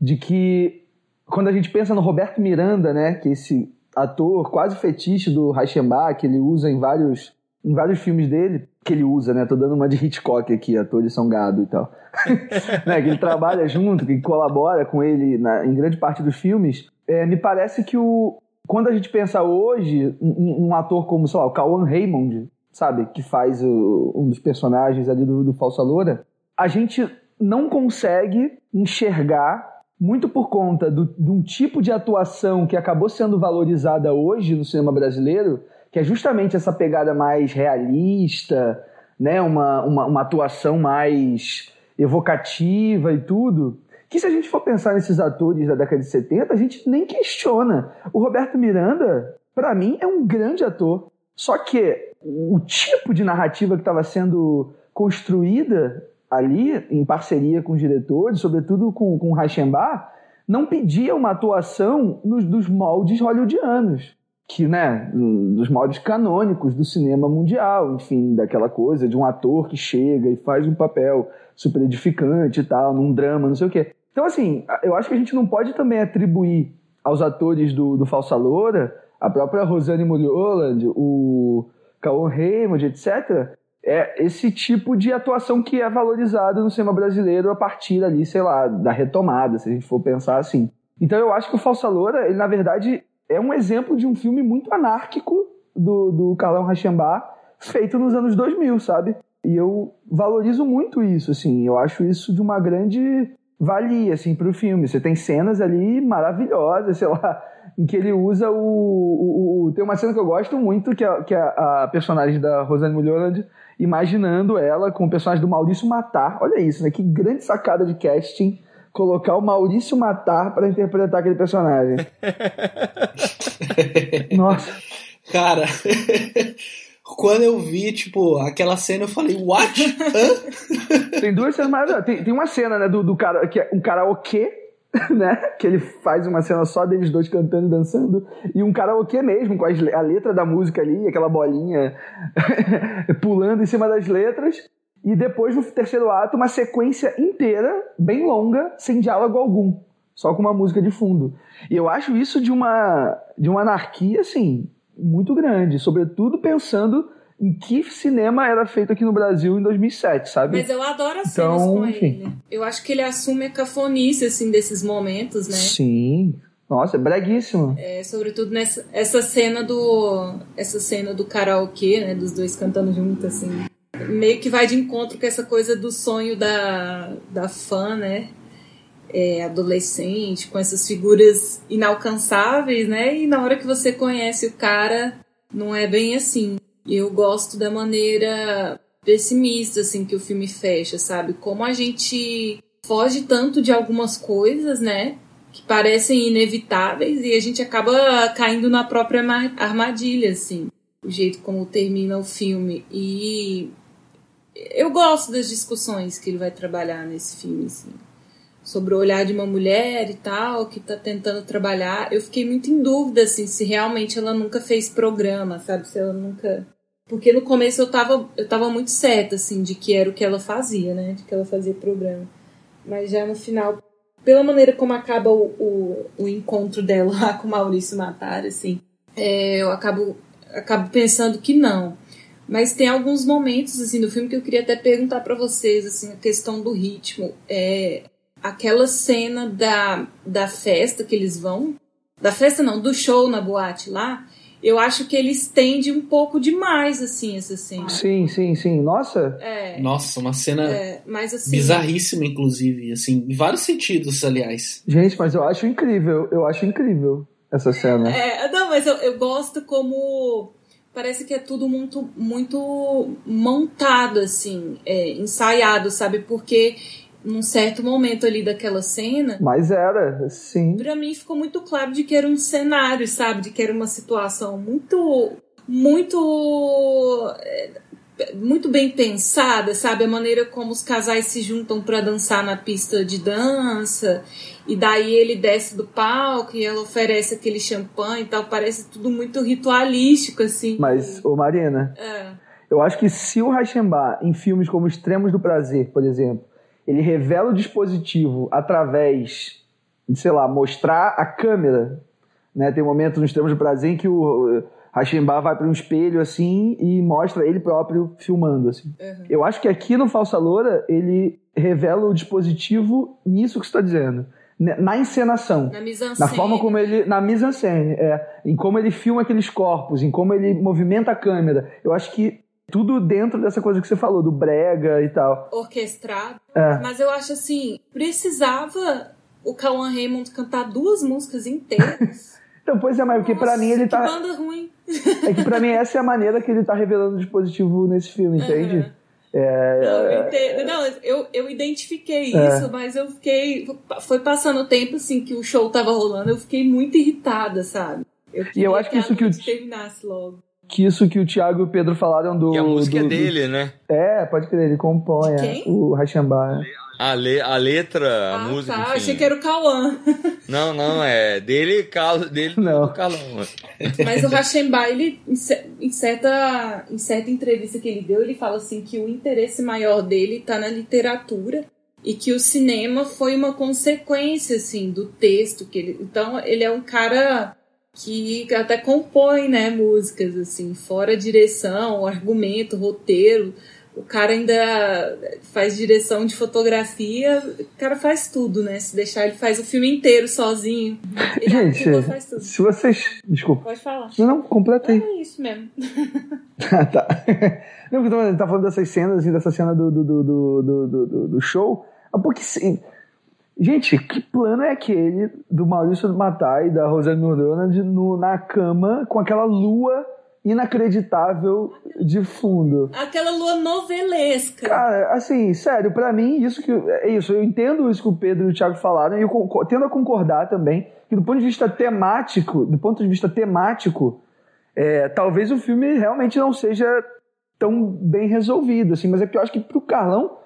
de que quando a gente pensa no Roberto Miranda, né, que é esse ator quase fetiche do Reichenbach, que ele usa em vários em vários filmes dele, que ele usa, né? Tô dando uma de Hitchcock aqui, atores são gado e tal. né? Que ele trabalha junto, que colabora com ele na, em grande parte dos filmes. É, me parece que o, quando a gente pensa hoje, um, um ator como, sei lá, o Cauan Raymond, sabe? Que faz o, um dos personagens ali do, do Falsa Loura, a gente não consegue enxergar muito por conta do, de um tipo de atuação que acabou sendo valorizada hoje no cinema brasileiro, que é justamente essa pegada mais realista, né? uma, uma, uma atuação mais evocativa e tudo. Que se a gente for pensar nesses atores da década de 70, a gente nem questiona. O Roberto Miranda, para mim, é um grande ator. Só que o tipo de narrativa que estava sendo construída ali, em parceria com os diretores, sobretudo com, com Reichenbach, não pedia uma atuação nos, dos moldes hollywoodianos que, né, dos moldes canônicos do cinema mundial, enfim, daquela coisa de um ator que chega e faz um papel super edificante e tal, num drama, não sei o quê. Então, assim, eu acho que a gente não pode também atribuir aos atores do, do Falsa Loura a própria Rosane Murioland, o Cauan Raymond, etc., é esse tipo de atuação que é valorizado no cinema brasileiro a partir ali, sei lá, da retomada, se a gente for pensar assim. Então eu acho que o Falsa Loura, ele na verdade é um exemplo de um filme muito anárquico do, do Carlão Rachambá, feito nos anos 2000, sabe? E eu valorizo muito isso, assim, eu acho isso de uma grande valia, assim, pro filme. Você tem cenas ali maravilhosas, sei lá, em que ele usa o... o, o tem uma cena que eu gosto muito, que é, que é a personagem da Rosane Mulholland imaginando ela com o personagem do Maurício Matar. Olha isso, né? Que grande sacada de casting colocar o Maurício Matar para interpretar aquele personagem. Nossa. Cara, quando eu vi, tipo, aquela cena, eu falei, what? Hã? Tem duas cenas maravilhosas. Tem, tem uma cena, né, do, do cara, que é um karaokê, né? Que ele faz uma cena só deles dois cantando e dançando. E um karaokê mesmo, com as, a letra da música ali, aquela bolinha pulando em cima das letras. E depois, no terceiro ato, uma sequência inteira, bem longa, sem diálogo algum. Só com uma música de fundo. E eu acho isso de uma, de uma anarquia, assim, muito grande. Sobretudo pensando em que cinema era feito aqui no Brasil em 2007, sabe? Mas eu adoro as então, cenas com enfim. ele. Eu acho que ele assume a cafonice, assim, desses momentos, né? Sim. Nossa, é breguíssimo. É, sobretudo nessa essa cena do essa cena do karaokê, né, dos dois cantando junto assim. Meio que vai de encontro com essa coisa do sonho da, da fã, né? É, adolescente, com essas figuras inalcançáveis, né? E na hora que você conhece o cara, não é bem assim. Eu gosto da maneira pessimista assim que o filme fecha, sabe? Como a gente foge tanto de algumas coisas, né? Que parecem inevitáveis e a gente acaba caindo na própria armadilha, assim. O jeito como termina o filme. E eu gosto das discussões que ele vai trabalhar nesse filme, assim. Sobre o olhar de uma mulher e tal, que tá tentando trabalhar. Eu fiquei muito em dúvida, assim, se realmente ela nunca fez programa, sabe? Se ela nunca porque no começo eu tava, eu tava muito certa, assim, de que era o que ela fazia, né? De que ela fazia programa. Mas já no final, pela maneira como acaba o, o, o encontro dela lá com o Maurício Matar, assim, é, eu acabo, acabo pensando que não. Mas tem alguns momentos, assim, do filme que eu queria até perguntar para vocês, assim, a questão do ritmo. É, aquela cena da, da festa que eles vão... Da festa não, do show na boate lá eu acho que ele estende um pouco demais, assim, essa cena. Sim, sim, sim. Nossa. É. Nossa, uma cena é, mas, assim, bizarríssima, inclusive, assim, em vários sentidos, aliás. Gente, mas eu acho incrível, eu acho incrível essa cena. É, não, mas eu, eu gosto como parece que é tudo muito muito montado assim, é, ensaiado, sabe? Porque num certo momento ali daquela cena. Mas era, sim. Pra mim ficou muito claro de que era um cenário, sabe? De que era uma situação muito. Muito. É, muito bem pensada, sabe? A maneira como os casais se juntam para dançar na pista de dança, e daí ele desce do palco e ela oferece aquele champanhe e tal. Parece tudo muito ritualístico, assim. Mas, ô Marina, é. eu acho que se o Rachembar, em filmes como Extremos do Prazer, por exemplo, ele revela o dispositivo através de, sei lá, mostrar a câmera. Né? Tem um momento nos termos de prazer em que o Hashimba vai para um espelho assim e mostra ele próprio filmando. Assim. Uhum. Eu acho que aqui no Falsa Loura ele revela o dispositivo nisso que você está dizendo. Na encenação. Na mise Na forma como ele. Na mise en scène, é. Em como ele filma aqueles corpos, em como ele movimenta a câmera. Eu acho que tudo dentro dessa coisa que você falou, do brega e tal. Orquestrado. É. Mas eu acho assim, precisava o Cauan Raymond cantar duas músicas inteiras. então, pois é, mas porque pra mim ele tá. Que banda ruim. é que pra mim essa é a maneira que ele tá revelando o dispositivo nesse filme, entende? Uhum. É, não, eu, entendo. não eu, eu identifiquei é. isso, mas eu fiquei. Foi passando o tempo assim que o show tava rolando, eu fiquei muito irritada, sabe? Eu e eu acho que, que isso que o. terminasse logo que isso que o Thiago e o Pedro falaram do. E a música do, é dele, do... né? É, pode crer, ele compõe é, o Rachambá. A, le, a letra, a ah, música. Tá, enfim. achei que era o Cauã. Não, não, é dele, dele não. do Calão. Mas o Rachembá, ele, em certa, em certa entrevista que ele deu, ele fala assim que o interesse maior dele está na literatura e que o cinema foi uma consequência assim do texto que ele. Então ele é um cara que até compõe, né, músicas assim, fora direção, argumento, roteiro. O cara ainda faz direção de fotografia, o cara faz tudo, né? Se deixar, ele faz o filme inteiro sozinho. Ele Gente, faz tudo. se vocês. Desculpa. Pode falar. Não, não, completa aí. É isso mesmo. Ah, tá. Não, porque eu tá falando dessas cenas, assim, dessa cena do, do, do, do, do, do- do show. Ah, Porque, sim. Gente, que plano é aquele do Maurício Matar e da Rosane Mordona de, no, na cama com aquela lua inacreditável de fundo? Aquela lua novelesca. Cara, assim, sério, pra mim, isso que. É isso, eu entendo isso que o Pedro e o Thiago falaram, e eu concor- tendo a concordar também, que do ponto de vista temático, do ponto de vista temático, é, talvez o filme realmente não seja tão bem resolvido, assim, mas é que eu acho que pro Carlão,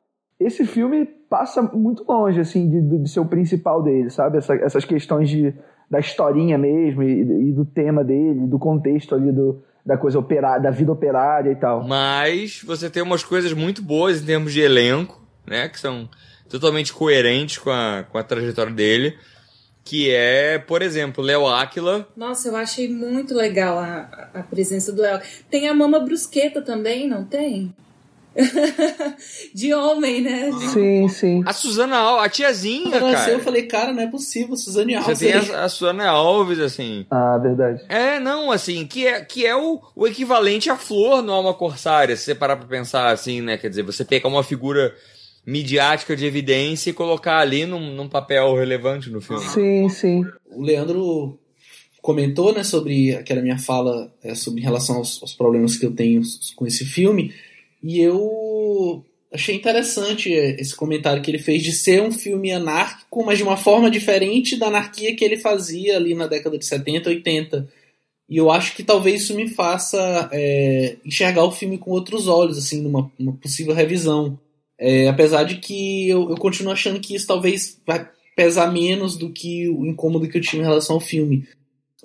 esse filme passa muito longe, assim, de, de ser o principal dele, sabe? Essa- essas questões de, da historinha mesmo, e, e do tema dele, do contexto ali do, da coisa operária, da vida operária e tal. Mas você tem umas coisas muito boas em termos de elenco, né? Que são totalmente coerentes com a, com a trajetória dele. Que é, por exemplo, Léo Áquila. Nossa, eu achei muito legal a, a presença do El. Tem a Mama Brusqueta também, não tem? de homem, né? Sim, sim. A Suzana Alves, a tiazinha, Quando cara. eu falei, cara, não é possível, Suzane Alves. Você tem a, a Suzana Alves, assim. Ah, verdade. É, não, assim, que é, que é o, o equivalente à flor no Alma Corsária, se você parar pra pensar assim, né? Quer dizer, você pegar uma figura midiática de evidência e colocar ali num, num papel relevante no filme. Sim, sim. O Leandro comentou, né, sobre aquela minha fala é, sobre em relação aos, aos problemas que eu tenho com esse filme, e eu achei interessante esse comentário que ele fez de ser um filme anárquico, mas de uma forma diferente da anarquia que ele fazia ali na década de 70, 80. E eu acho que talvez isso me faça é, enxergar o filme com outros olhos, assim, numa, possível revisão. É, apesar de que eu, eu continuo achando que isso talvez vai pesar menos do que o incômodo que eu tive em relação ao filme.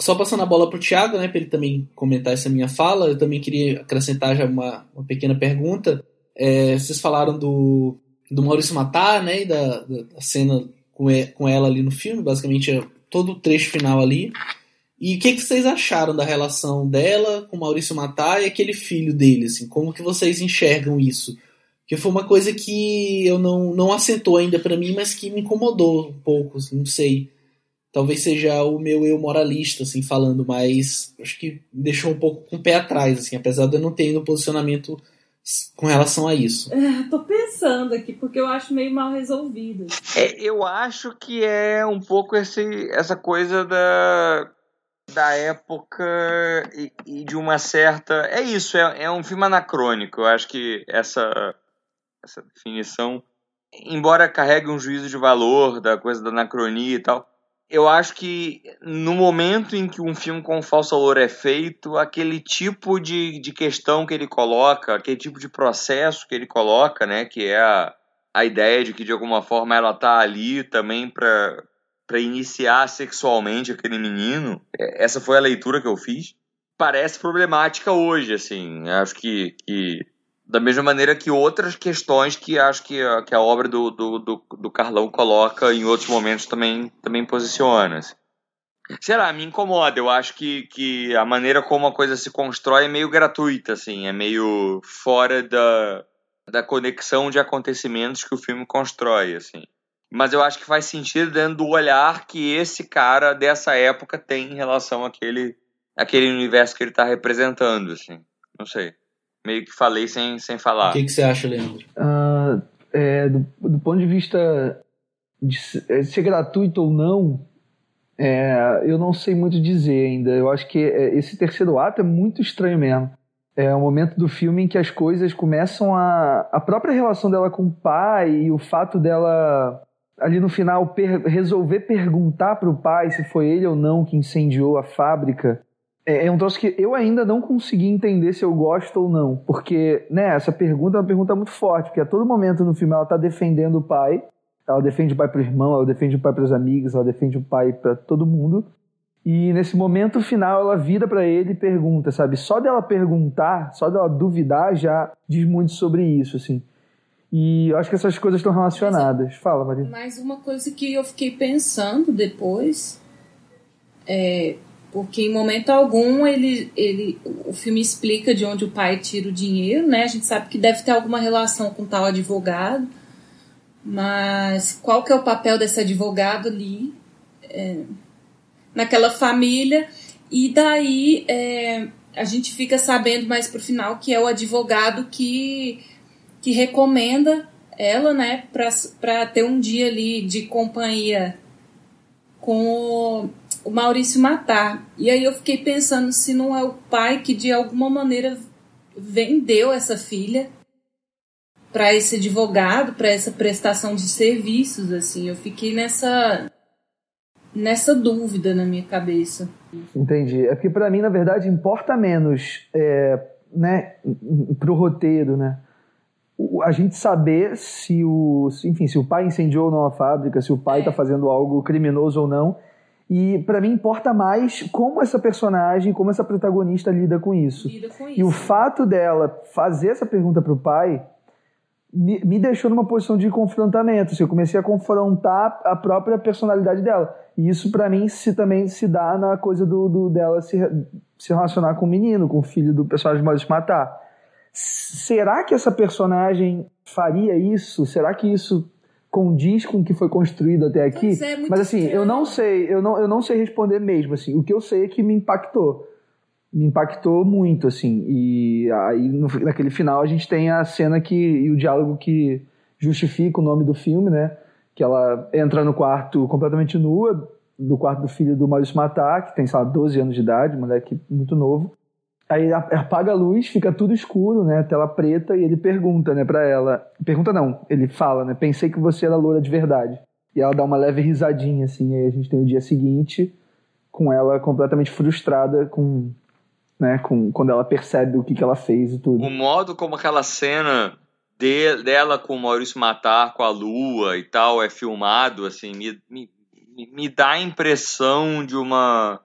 Só passando a bola pro Thiago, né, para ele também comentar essa minha fala, eu também queria acrescentar já uma, uma pequena pergunta. É, vocês falaram do, do Maurício Matar, né, e da, da, cena com, e- com ela ali no filme, basicamente é todo o trecho final ali. E o que, que vocês acharam da relação dela com o Maurício Matar e aquele filho dele, assim? Como que vocês enxergam isso? Que foi uma coisa que eu não, não assentou ainda pra mim, mas que me incomodou um pouco, assim, não sei. Talvez seja o meu eu moralista, assim, falando, mas acho que me deixou um pouco com o pé atrás, assim, apesar de eu não ter ainda um posicionamento com relação a isso. É, tô pensando aqui, porque eu acho meio mal resolvido. É, eu acho que é um pouco esse, essa coisa da, da época e, e de uma certa. É isso, é, é um filme anacrônico. Eu acho que essa, essa definição, embora carregue um juízo de valor da coisa da anacronia e tal, eu acho que no momento em que um filme com falso valor é feito, aquele tipo de, de questão que ele coloca, aquele tipo de processo que ele coloca, né, que é a, a ideia de que de alguma forma ela tá ali também para para iniciar sexualmente aquele menino, é, essa foi a leitura que eu fiz. Parece problemática hoje, assim. Acho que, que da mesma maneira que outras questões que acho que a, que a obra do, do, do, do Carlão coloca em outros momentos também, também posiciona. assim. Sei lá, me incomoda. Eu acho que, que a maneira como a coisa se constrói é meio gratuita, assim. É meio fora da, da conexão de acontecimentos que o filme constrói, assim. Mas eu acho que faz sentido dentro do olhar que esse cara dessa época tem em relação àquele, àquele universo que ele tá representando, assim. Não sei. Meio que falei sem, sem falar. O que, que você acha, Leandro? Ah, é, do, do ponto de vista de se- é, ser gratuito ou não, é, eu não sei muito dizer ainda. Eu acho que é, esse terceiro ato é muito estranho mesmo. É o momento do filme em que as coisas começam a. A própria relação dela com o pai e o fato dela, ali no final, per- resolver perguntar para o pai se foi ele ou não que incendiou a fábrica. É, é um troço que eu ainda não consegui entender se eu gosto ou não. Porque, né, essa pergunta é uma pergunta muito forte, porque a todo momento no filme ela tá defendendo o pai. Ela defende o pai pro irmão, ela defende o pai pros amigos, ela defende o pai para todo mundo. E nesse momento final ela vira para ele e pergunta, sabe? Só dela perguntar, só dela duvidar já diz muito sobre isso, assim. E eu acho que essas coisas estão relacionadas. Fala, Maria. Mas uma coisa que eu fiquei pensando depois é porque em momento algum ele, ele, o filme explica de onde o pai tira o dinheiro, né? A gente sabe que deve ter alguma relação com tal advogado, mas qual que é o papel desse advogado ali é, naquela família? E daí é, a gente fica sabendo mais pro final que é o advogado que, que recomenda ela, né, para ter um dia ali de companhia com o Maurício Matar. E aí eu fiquei pensando se não é o pai que de alguma maneira vendeu essa filha para esse advogado, para essa prestação de serviços, assim. Eu fiquei nessa nessa dúvida na minha cabeça. Entendi. É porque para mim, na verdade, importa menos, é, né, pro roteiro, né? A gente saber se o, enfim, se o pai incendiou ou não a fábrica, se o pai está é. fazendo algo criminoso ou não. E para mim importa mais como essa personagem, como essa protagonista lida com isso. Lida com isso. E o fato dela fazer essa pergunta pro pai me, me deixou numa posição de confrontamento. Assim, eu comecei a confrontar a própria personalidade dela. E isso para mim se também se dá na coisa do, do, dela se, se relacionar com o menino, com o filho do personagem Maurício Matar. Será que essa personagem faria isso? Será que isso condiz com o que foi construído até aqui? É, Mas assim, eu não sei, eu não, eu não sei responder mesmo. Assim, o que eu sei é que me impactou me impactou muito, assim. E aí, no, naquele final, a gente tem a cena que. e o diálogo que justifica o nome do filme, né? Que ela entra no quarto completamente nua, do quarto do filho do Maurício Matar, que tem, sei lá, 12 anos de idade, moleque muito novo. Aí apaga a luz, fica tudo escuro, né? Tela preta, e ele pergunta, né, pra ela. Pergunta não, ele fala, né? Pensei que você era loura de verdade. E ela dá uma leve risadinha, assim. Aí a gente tem o dia seguinte com ela completamente frustrada com né? Com, quando ela percebe o que, que ela fez e tudo. O modo como aquela cena de, dela com o Maurício Matar, com a lua e tal, é filmado, assim, me, me, me dá a impressão de uma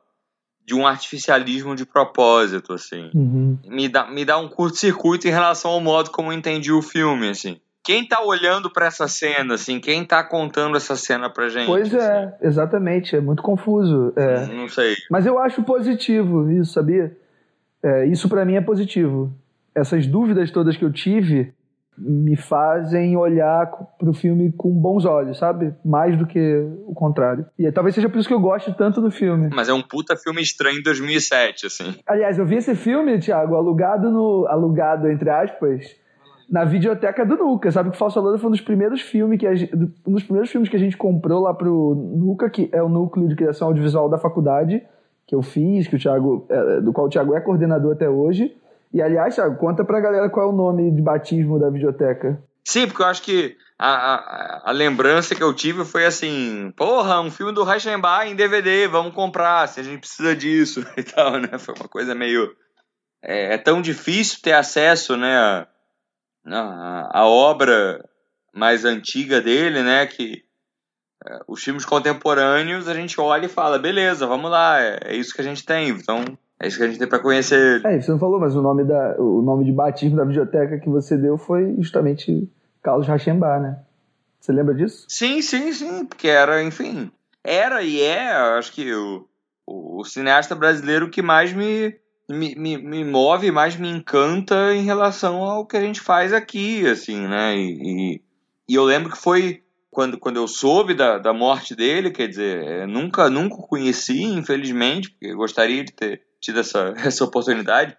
de um artificialismo de propósito, assim. Uhum. Me, dá, me dá um curto-circuito em relação ao modo como eu entendi o filme, assim. Quem tá olhando para essa cena, assim, quem tá contando essa cena pra gente? Pois é, assim? exatamente, é muito confuso. É. Não sei. Mas eu acho positivo isso, sabia? É, isso para mim é positivo. Essas dúvidas todas que eu tive me fazem olhar para o filme com bons olhos, sabe? Mais do que o contrário. E talvez seja por isso que eu gosto tanto do filme. Mas é um puta filme estranho em 2007, assim. Aliás, eu vi esse filme, Thiago, alugado no alugado entre aspas, na videoteca do Nuca. Sabe que Falsa Loura foi um dos primeiros filmes que a gente, um dos primeiros filmes que a gente comprou lá pro Nuca, que é o núcleo de criação audiovisual da faculdade que eu fiz, que o Thiago, é, do qual o Thiago é coordenador até hoje. E aliás, Thiago, conta pra galera qual é o nome de batismo da videoteca. Sim, porque eu acho que a, a, a lembrança que eu tive foi assim: porra, um filme do Reichenbach em DVD, vamos comprar, se a gente precisa disso e tal, né? Foi uma coisa meio. É, é tão difícil ter acesso, né, a, a, a obra mais antiga dele, né, que é, os filmes contemporâneos a gente olha e fala, beleza, vamos lá, é, é isso que a gente tem, então é isso que a gente tem para conhecer. É, você não falou, mas o nome, da, o nome de batismo da biblioteca que você deu foi justamente Carlos Rachembar, né? Você lembra disso? Sim, sim, sim, porque era, enfim, era e é, acho que o, o, o cineasta brasileiro que mais me, me, me, me, move, mais me encanta em relação ao que a gente faz aqui, assim, né? E, e, e eu lembro que foi quando, quando eu soube da, da morte dele, quer dizer, é, nunca nunca conheci, infelizmente, porque gostaria de ter tido essa, essa oportunidade,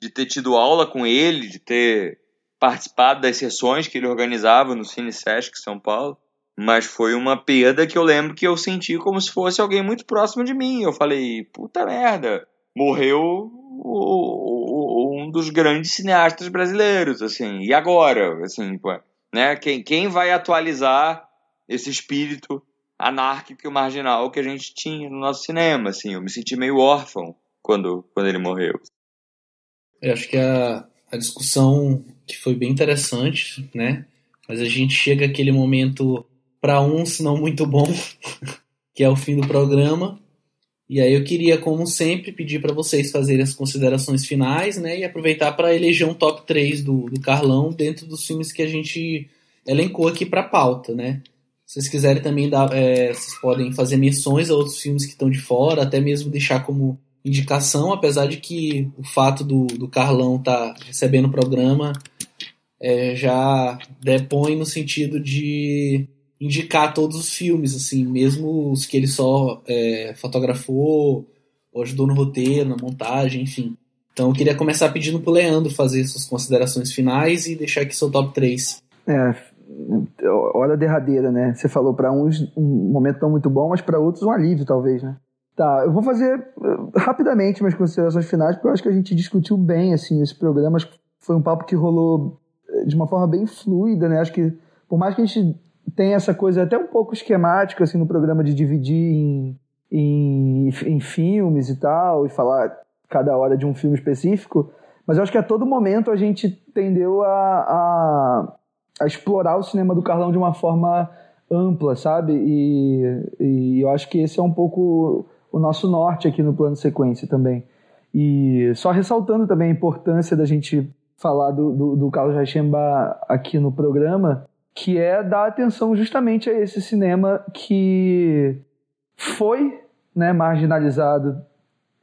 de ter tido aula com ele, de ter participado das sessões que ele organizava no Cine Sesc São Paulo. Mas foi uma perda que eu lembro que eu senti como se fosse alguém muito próximo de mim. Eu falei, puta merda, morreu o, o, um dos grandes cineastas brasileiros, assim. E agora, assim, né? Quem, quem vai atualizar esse espírito anárquico e marginal que a gente tinha no nosso cinema, assim. Eu me senti meio órfão quando, quando ele morreu. Eu acho que a, a discussão que foi bem interessante, né? Mas a gente chega àquele momento para uns não muito bom, que é o fim do programa. E aí eu queria, como sempre, pedir para vocês fazerem as considerações finais, né? E aproveitar para eleger um top 3 do, do Carlão dentro dos filmes que a gente elencou aqui para pauta, né? Se vocês quiserem também dar, é, vocês podem fazer menções a outros filmes que estão de fora, até mesmo deixar como indicação, apesar de que o fato do, do Carlão estar tá recebendo o programa é, já depõe no sentido de indicar todos os filmes, assim, mesmo os que ele só é, fotografou ou ajudou no roteiro, na montagem, enfim. Então eu queria começar pedindo pro Leandro fazer suas considerações finais e deixar aqui seu top 3. É, hora derradeira, né? Você falou para uns um momento não muito bom, mas para outros um alívio, talvez, né? Tá, eu vou fazer eh, rapidamente minhas considerações finais, porque eu acho que a gente discutiu bem, assim, esse programa. Acho que foi um papo que rolou eh, de uma forma bem fluida, né? Acho que, por mais que a gente tenha essa coisa até um pouco esquemática, assim, no programa de dividir em, em, em filmes e tal, e falar cada hora de um filme específico, mas eu acho que a todo momento a gente tendeu a, a, a explorar o cinema do Carlão de uma forma ampla, sabe? E, e eu acho que esse é um pouco o nosso norte aqui no plano sequência também. E só ressaltando também a importância da gente falar do, do, do Carlos Rachemba aqui no programa, que é dar atenção justamente a esse cinema que foi né, marginalizado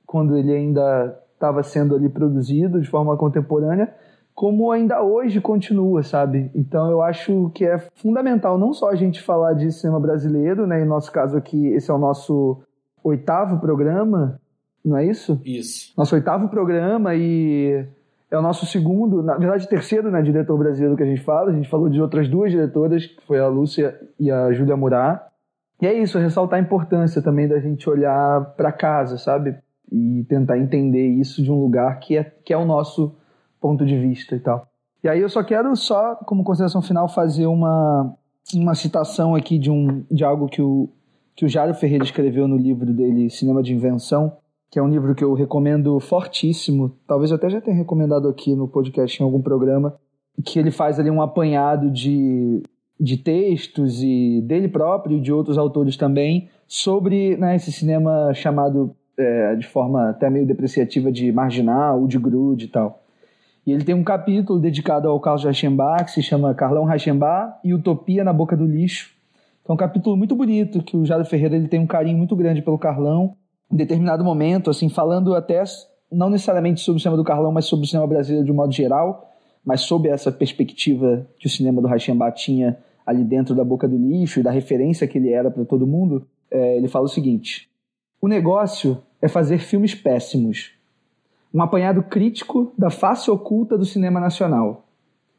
quando ele ainda estava sendo ali produzido de forma contemporânea, como ainda hoje continua, sabe? Então eu acho que é fundamental não só a gente falar de cinema brasileiro, né? Em nosso caso aqui, esse é o nosso oitavo programa, não é isso? Isso. Nosso oitavo programa e é o nosso segundo, na verdade terceiro, né, diretor brasileiro que a gente fala. A gente falou de outras duas diretoras, que foi a Lúcia e a Júlia Murat. E é isso, ressaltar a importância também da gente olhar para casa, sabe? E tentar entender isso de um lugar que é, que é o nosso ponto de vista e tal. E aí eu só quero só, como consideração final, fazer uma, uma citação aqui de, um, de algo que o, que o Jário Ferreira escreveu no livro dele Cinema de Invenção, que é um livro que eu recomendo fortíssimo. Talvez eu até já tenha recomendado aqui no podcast em algum programa, que ele faz ali um apanhado de, de textos e dele próprio e de outros autores também sobre né, esse cinema chamado é, de forma até meio depreciativa de marginal, de grude e tal. E ele tem um capítulo dedicado ao Carlos Reichenbach, que se chama Carlão Reichenbach e Utopia na Boca do Lixo, é um capítulo muito bonito, que o Jário Ferreira ele tem um carinho muito grande pelo Carlão. Em determinado momento, assim, falando até, não necessariamente sobre o cinema do Carlão, mas sobre o cinema brasileiro de um modo geral, mas sob essa perspectiva que o cinema do Rachemba tinha ali dentro da boca do lixo e da referência que ele era para todo mundo, é, ele fala o seguinte: o negócio é fazer filmes péssimos. Um apanhado crítico da face oculta do cinema nacional.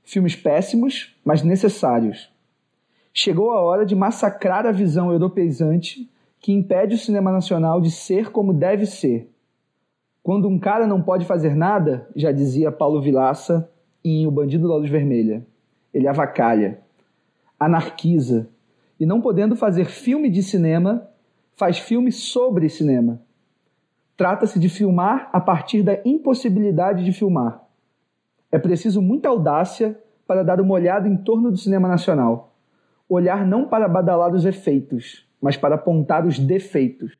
Filmes péssimos, mas necessários Chegou a hora de massacrar a visão europeizante que impede o cinema nacional de ser como deve ser. Quando um cara não pode fazer nada, já dizia Paulo Vilaça em O Bandido da Luz Vermelha, ele avacalha, anarquiza, e não podendo fazer filme de cinema, faz filme sobre cinema. Trata-se de filmar a partir da impossibilidade de filmar. É preciso muita audácia para dar uma olhada em torno do cinema nacional olhar não para badalar os efeitos, mas para apontar os defeitos.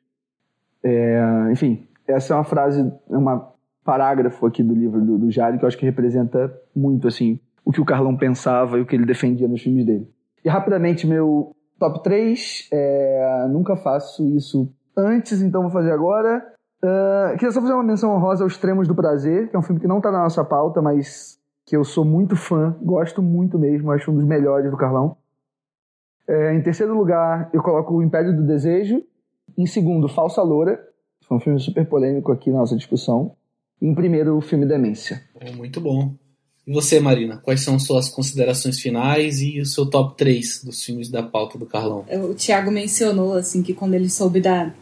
É, enfim, essa é uma frase, é uma parágrafo aqui do livro do, do Jari que eu acho que representa muito assim o que o Carlão pensava e o que ele defendia nos filmes dele. E rapidamente, meu top 3, é, nunca faço isso antes, então vou fazer agora. Uh, queria só fazer uma menção honrosa aos Extremos do Prazer, que é um filme que não está na nossa pauta, mas que eu sou muito fã, gosto muito mesmo, acho um dos melhores do Carlão. É, em terceiro lugar, eu coloco O Império do Desejo. Em segundo, Falsa Loura. Foi um filme super polêmico aqui na nossa discussão. E em primeiro, o filme Demência. muito bom. E você, Marina? Quais são suas considerações finais e o seu top 3 dos filmes da pauta do Carlão? O Thiago mencionou assim que quando ele soube da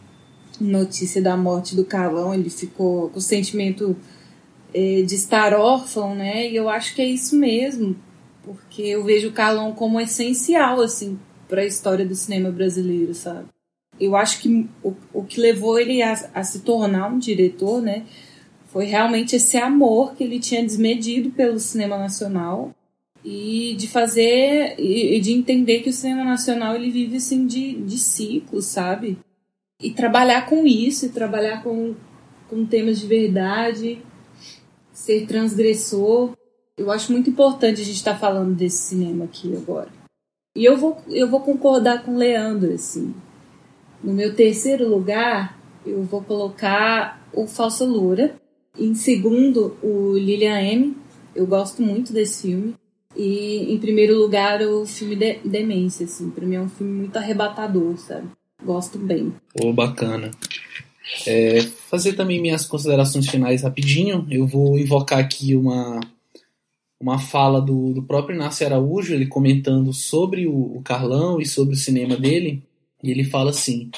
notícia da morte do Carlão, ele ficou com o sentimento eh, de estar órfão, né? E eu acho que é isso mesmo, porque eu vejo o Carlão como essencial assim para a história do cinema brasileiro, sabe? Eu acho que o, o que levou ele a, a se tornar um diretor, né, foi realmente esse amor que ele tinha desmedido pelo cinema nacional e de fazer e, de entender que o cinema nacional ele vive assim de, de ciclos, sabe? E trabalhar com isso, e trabalhar com, com temas de verdade, ser transgressor. Eu acho muito importante a gente estar tá falando desse cinema aqui agora. E eu vou, eu vou concordar com o Leandro, assim. No meu terceiro lugar, eu vou colocar o Falsa Loura. Em segundo, o Lilian M. Eu gosto muito desse filme. E em primeiro lugar, o filme de Demência, assim. Pra mim é um filme muito arrebatador, sabe? Gosto bem. Pô, bacana. É, fazer também minhas considerações finais rapidinho. Eu vou invocar aqui uma, uma fala do, do próprio Inácio Araújo, ele comentando sobre o, o Carlão e sobre o cinema dele. E ele fala assim: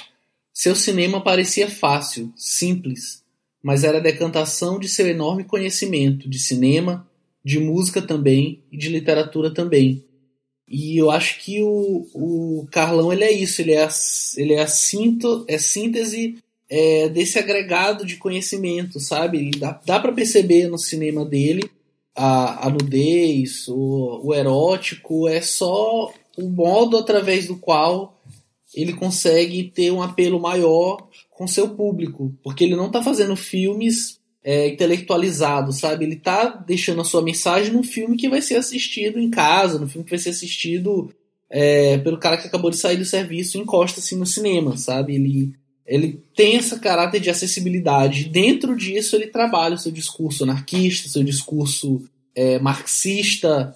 Seu cinema parecia fácil, simples, mas era a decantação de seu enorme conhecimento de cinema, de música também e de literatura também. E eu acho que o, o Carlão ele é isso, ele é a, ele é a cinto, é síntese é, desse agregado de conhecimento, sabe? dá, dá para perceber no cinema dele a, a nudez, o, o erótico, é só o modo através do qual ele consegue ter um apelo maior com seu público, porque ele não está fazendo filmes é, intelectualizados, sabe? Ele está deixando a sua mensagem num filme que vai ser assistido em casa, num filme que vai ser assistido é, pelo cara que acabou de sair do serviço encosta assim no cinema, sabe? Ele ele tem esse caráter de acessibilidade. Dentro disso, ele trabalha o seu discurso anarquista, seu discurso é, marxista,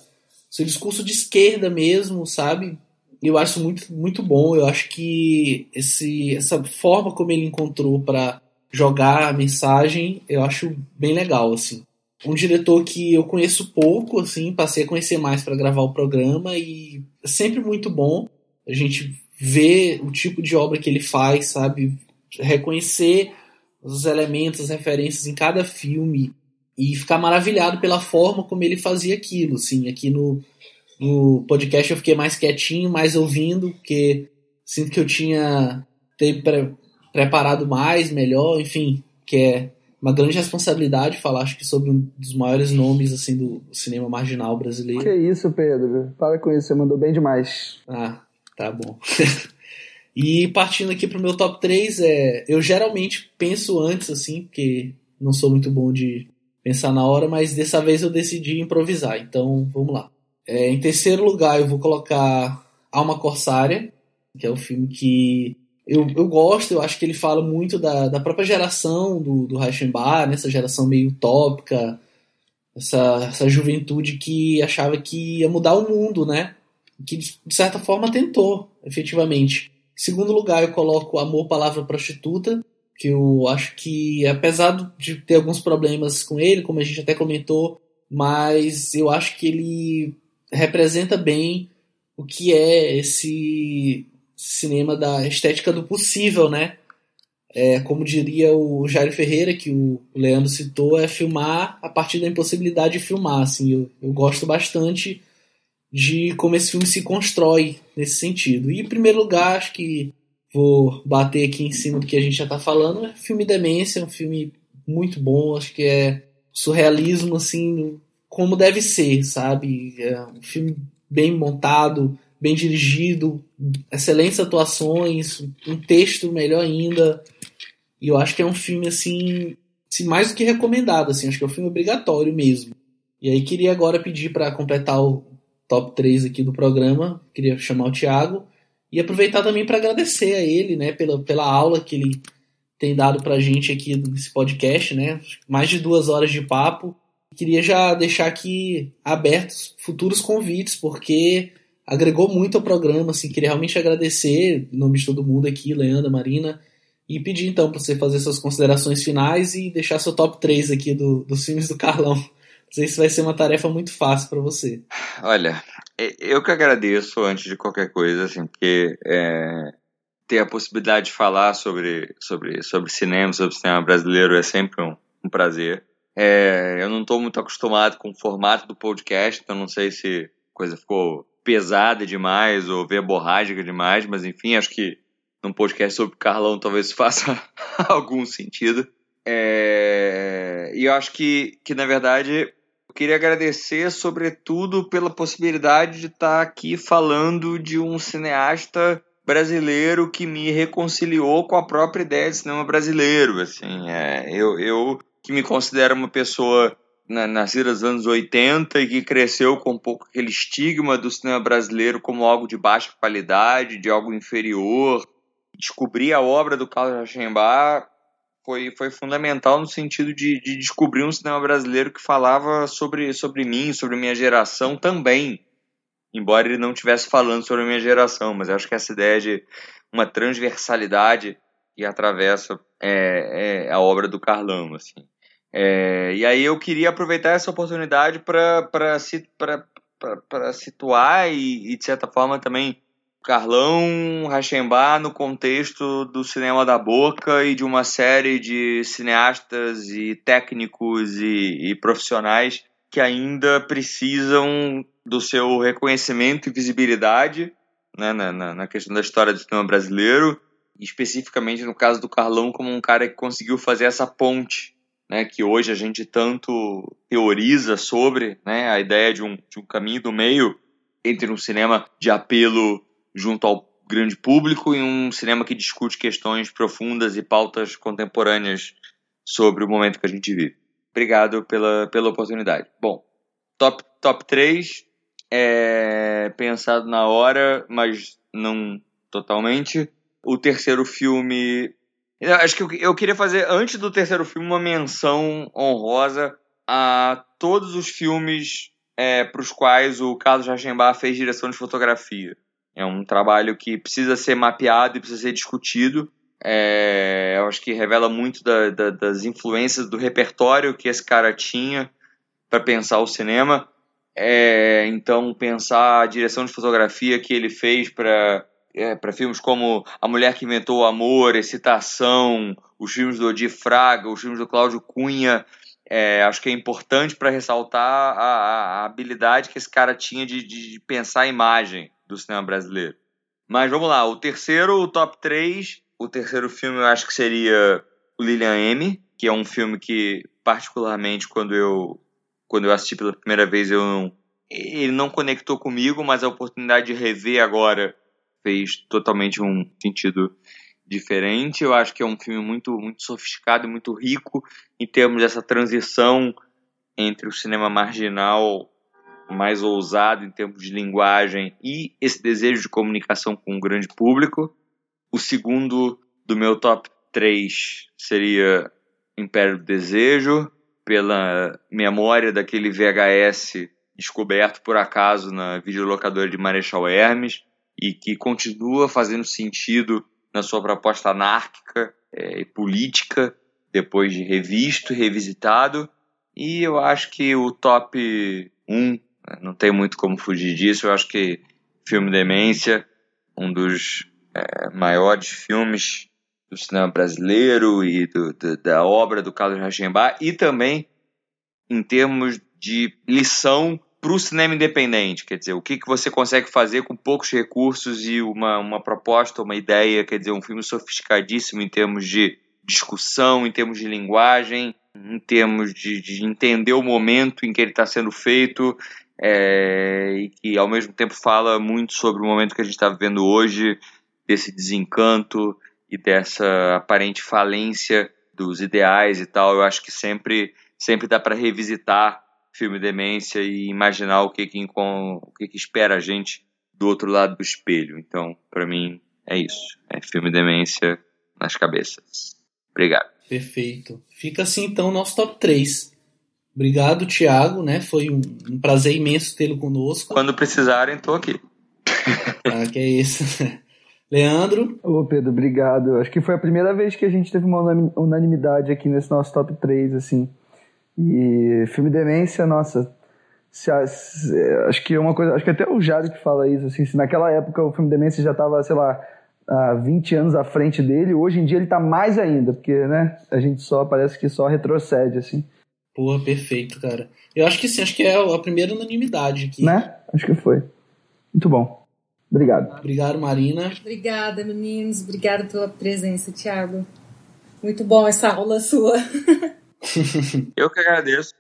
seu discurso de esquerda mesmo, sabe? Eu acho muito, muito bom. Eu acho que esse, essa forma como ele encontrou para jogar a mensagem, eu acho bem legal, assim. Um diretor que eu conheço pouco, assim, passei a conhecer mais para gravar o programa e é sempre muito bom. A gente ver o tipo de obra que ele faz, sabe? Reconhecer os elementos, as referências em cada filme e ficar maravilhado pela forma como ele fazia aquilo, assim. Aqui no, no podcast eu fiquei mais quietinho, mais ouvindo, porque sinto que eu tinha ter pre preparado mais, melhor, enfim, que é uma grande responsabilidade falar, acho que sobre um dos maiores nomes assim do cinema marginal brasileiro. Que isso, Pedro? Para com isso, você mandou bem demais. Ah, Tá bom. e partindo aqui pro meu top 3, é, eu geralmente penso antes, assim, porque não sou muito bom de pensar na hora, mas dessa vez eu decidi improvisar. Então, vamos lá. É, em terceiro lugar, eu vou colocar Alma Corsária, que é um filme que eu, eu gosto, eu acho que ele fala muito da, da própria geração do, do Reichenbach, né, geração meio utópica, essa, essa juventude que achava que ia mudar o mundo, né? Que de certa forma tentou, efetivamente. Em segundo lugar, eu coloco Amor, Palavra Prostituta, que eu acho que, apesar de ter alguns problemas com ele, como a gente até comentou, mas eu acho que ele representa bem o que é esse cinema da estética do possível, né? É, como diria o Jair Ferreira, que o Leandro citou, é filmar a partir da impossibilidade de filmar. Assim, eu, eu gosto bastante de como esse filme se constrói nesse sentido. E em primeiro lugar, acho que vou bater aqui em cima do que a gente já está falando, é filme Demência, um filme muito bom, acho que é surrealismo assim, como deve ser, sabe? É um filme bem montado, bem dirigido, excelentes atuações, um texto melhor ainda. E eu acho que é um filme assim, assim mais do que recomendado, assim, acho que é um filme obrigatório mesmo. E aí queria agora pedir para completar o top 3 aqui do programa. Queria chamar o Thiago e aproveitar também para agradecer a ele, né, pela, pela aula que ele tem dado para a gente aqui nesse podcast, né, mais de duas horas de papo. Queria já deixar aqui abertos futuros convites, porque agregou muito ao programa, assim, queria realmente agradecer em nome de todo mundo aqui, Leandra, Marina, e pedir então para você fazer suas considerações finais e deixar seu top 3 aqui do, dos filmes do Carlão sei se vai ser uma tarefa muito fácil para você. Olha, eu que agradeço antes de qualquer coisa, assim, porque é, ter a possibilidade de falar sobre, sobre, sobre cinema, sobre cinema brasileiro é sempre um, um prazer. É, eu não estou muito acostumado com o formato do podcast, então não sei se a coisa ficou pesada demais ou verborrágica demais, mas enfim, acho que num podcast sobre Carlão talvez faça algum sentido. É, e eu acho que, que, na verdade, queria agradecer, sobretudo, pela possibilidade de estar aqui falando de um cineasta brasileiro que me reconciliou com a própria ideia de cinema brasileiro. Assim, é, eu, eu que me considero uma pessoa na, nascida nos anos 80 e que cresceu com um pouco aquele estigma do cinema brasileiro como algo de baixa qualidade, de algo inferior. Descobri a obra do Carlos Rauschenbach foi, foi fundamental no sentido de, de descobrir um cinema brasileiro que falava sobre, sobre mim, sobre minha geração também. Embora ele não estivesse falando sobre a minha geração, mas acho que essa ideia de uma transversalidade que atravessa é, é a obra do Carlão, assim. É, e aí eu queria aproveitar essa oportunidade para situar e, e, de certa forma, também Carlão Rachembar no contexto do cinema da boca e de uma série de cineastas e técnicos e, e profissionais que ainda precisam do seu reconhecimento e visibilidade né, na, na, questão da história do cinema brasileiro, especificamente no caso do Carlão como um cara que conseguiu fazer essa ponte, né, que hoje a gente tanto teoriza sobre, né, a ideia de um, de um caminho do meio entre um cinema de apelo junto ao grande público e um cinema que discute questões profundas e pautas contemporâneas sobre o momento que a gente vive. Obrigado pela, pela oportunidade. Bom, top, top 3 é pensado na hora, mas não totalmente. O terceiro filme. Eu acho que eu, queria fazer, antes do terceiro filme, uma menção honrosa a todos os filmes é, para os quais o Carlos Rachenbach fez direção de fotografia. É um trabalho que precisa ser mapeado e precisa ser discutido. É, eu acho que revela muito da, da, das influências do repertório que esse cara tinha para pensar o cinema. É, então, pensar a direção de fotografia que ele fez para é, para filmes como A Mulher que Inventou o Amor, Excitação, os filmes do Odi Fraga, os filmes do Cláudio Cunha, é, acho que é importante para ressaltar a, a, habilidade que esse cara tinha de, de pensar a imagem do cinema brasileiro. Mas vamos lá, o terceiro, o top 3, o terceiro filme eu acho que seria o Lilian M, que é um filme que, particularmente, quando eu, quando eu assisti pela primeira vez, eu não, ele não conectou comigo, mas a oportunidade de rever agora fez totalmente um sentido diferente. Eu acho que é um filme muito, muito sofisticado muito rico em termos dessa transição entre o cinema marginal mais ousado em termos de linguagem e esse desejo de comunicação com o grande público. O segundo do meu top 3 seria Império do Desejo, pela memória daquele VHS descoberto por acaso na videolocadora de Marechal Hermes e que continua fazendo sentido na sua proposta anárquica é, e política, depois de revisto revisitado. E eu acho que o top 1 não tem muito como fugir disso. Eu acho que filme Demência, um dos é, maiores filmes do cinema brasileiro e do, do, da obra do Carlos Rachenbach, e também em termos de lição para o cinema independente, quer dizer, o que, que você consegue fazer com poucos recursos e uma, uma proposta, uma ideia, quer dizer, um filme sofisticadíssimo em termos de discussão, em termos de linguagem, em termos de, de entender o momento em que ele está sendo feito é, e que ao mesmo tempo fala muito sobre o momento que a gente está vivendo hoje, desse desencanto e dessa aparente falência dos ideais e tal. Eu acho que sempre, sempre dá para revisitar filme Demência e imaginar o que que, o que que espera a gente do outro lado do espelho. Então, para mim, é isso. É filme Demência nas cabeças. Obrigado. Perfeito. Fica assim então o nosso top 3. Obrigado, Thiago, né? Foi um, um prazer imenso tê-lo conosco. Quando precisarem, tô aqui. Ah, que é isso. Leandro? Ô, Pedro, obrigado. Acho que foi a primeira vez que a gente teve uma unanimidade aqui nesse nosso top 3, assim. E filme Demência, nossa, se, se, acho que é uma coisa, acho que até o Jário que fala isso, assim, se naquela época o filme Demência já estava, sei lá, há 20 anos à frente dele, hoje em dia ele está mais ainda, porque, né, a gente só parece que só retrocede, assim. Pô, perfeito, cara. Eu acho que sim, acho que é a primeira unanimidade aqui. Né? Acho que foi. Muito bom. Obrigado. Obrigado, Marina. Obrigada, meninos. Obrigada pela presença, Thiago. Muito bom essa aula sua. Eu que agradeço.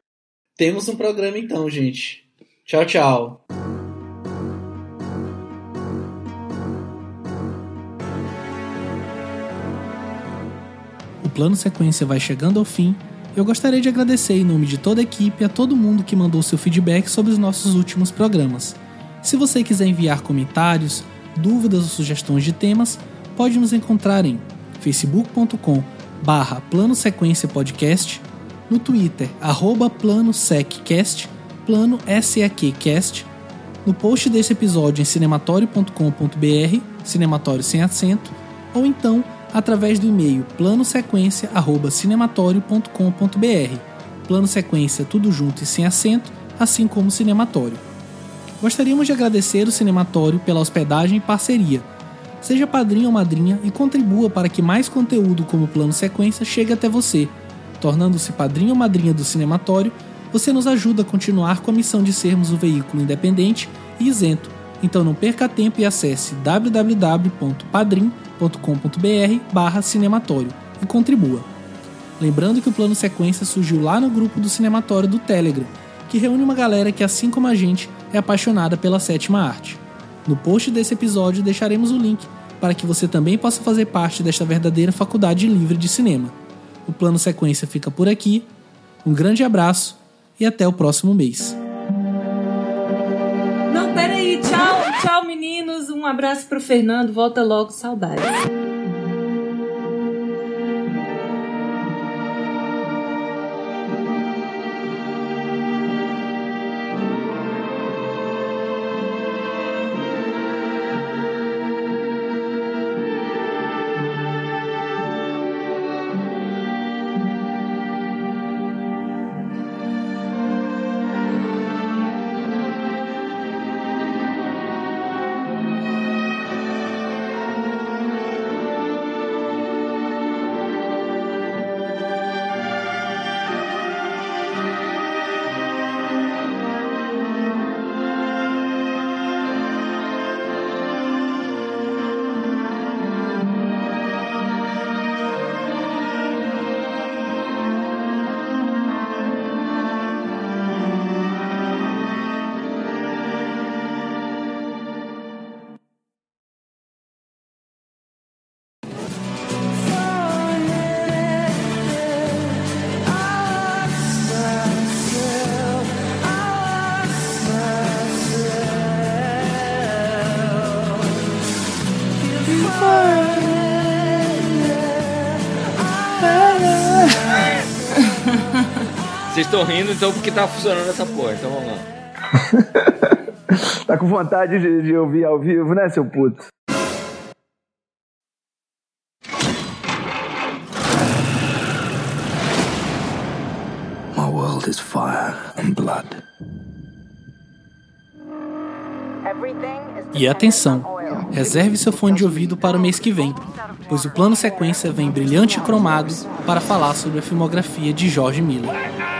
Temos um programa então, gente. Tchau, tchau. O plano sequência vai chegando ao fim eu gostaria de agradecer em nome de toda a equipe a todo mundo que mandou seu feedback sobre os nossos últimos programas. Se você quiser enviar comentários, dúvidas ou sugestões de temas, pode nos encontrar em facebook.com barra Plano Sequência Podcast, no Twitter, arroba Plano SecCast, Plano SEQcast, no post desse episódio em cinematório.com.br, cinematório sem acento, ou então através do e-mail planosequência@cinematório.com.br. Plano sequência tudo junto e sem acento, assim como cinematório. Gostaríamos de agradecer o Cinematório pela hospedagem e parceria. Seja padrinho ou madrinha e contribua para que mais conteúdo como Plano Sequência chegue até você. Tornando-se padrinho ou madrinha do Cinematório, você nos ajuda a continuar com a missão de sermos um veículo independente e isento. Então não perca tempo e acesse www.padrim.com.br cinematório e contribua. Lembrando que o plano sequência surgiu lá no grupo do Cinematório do Telegram, que reúne uma galera que, assim como a gente, é apaixonada pela sétima arte. No post desse episódio deixaremos o link para que você também possa fazer parte desta verdadeira faculdade livre de cinema. O plano sequência fica por aqui. Um grande abraço e até o próximo mês. Tchau, meninos, um abraço pro Fernando, volta logo, saudades. Rindo então porque tá funcionando essa porra, então vamos lá. tá com vontade de, de ouvir ao vivo, né, seu puto? My world is fire and blood. E atenção, reserve seu fone de ouvido para o mês que vem, pois o plano sequência vem brilhante e cromado para falar sobre a filmografia de George Miller.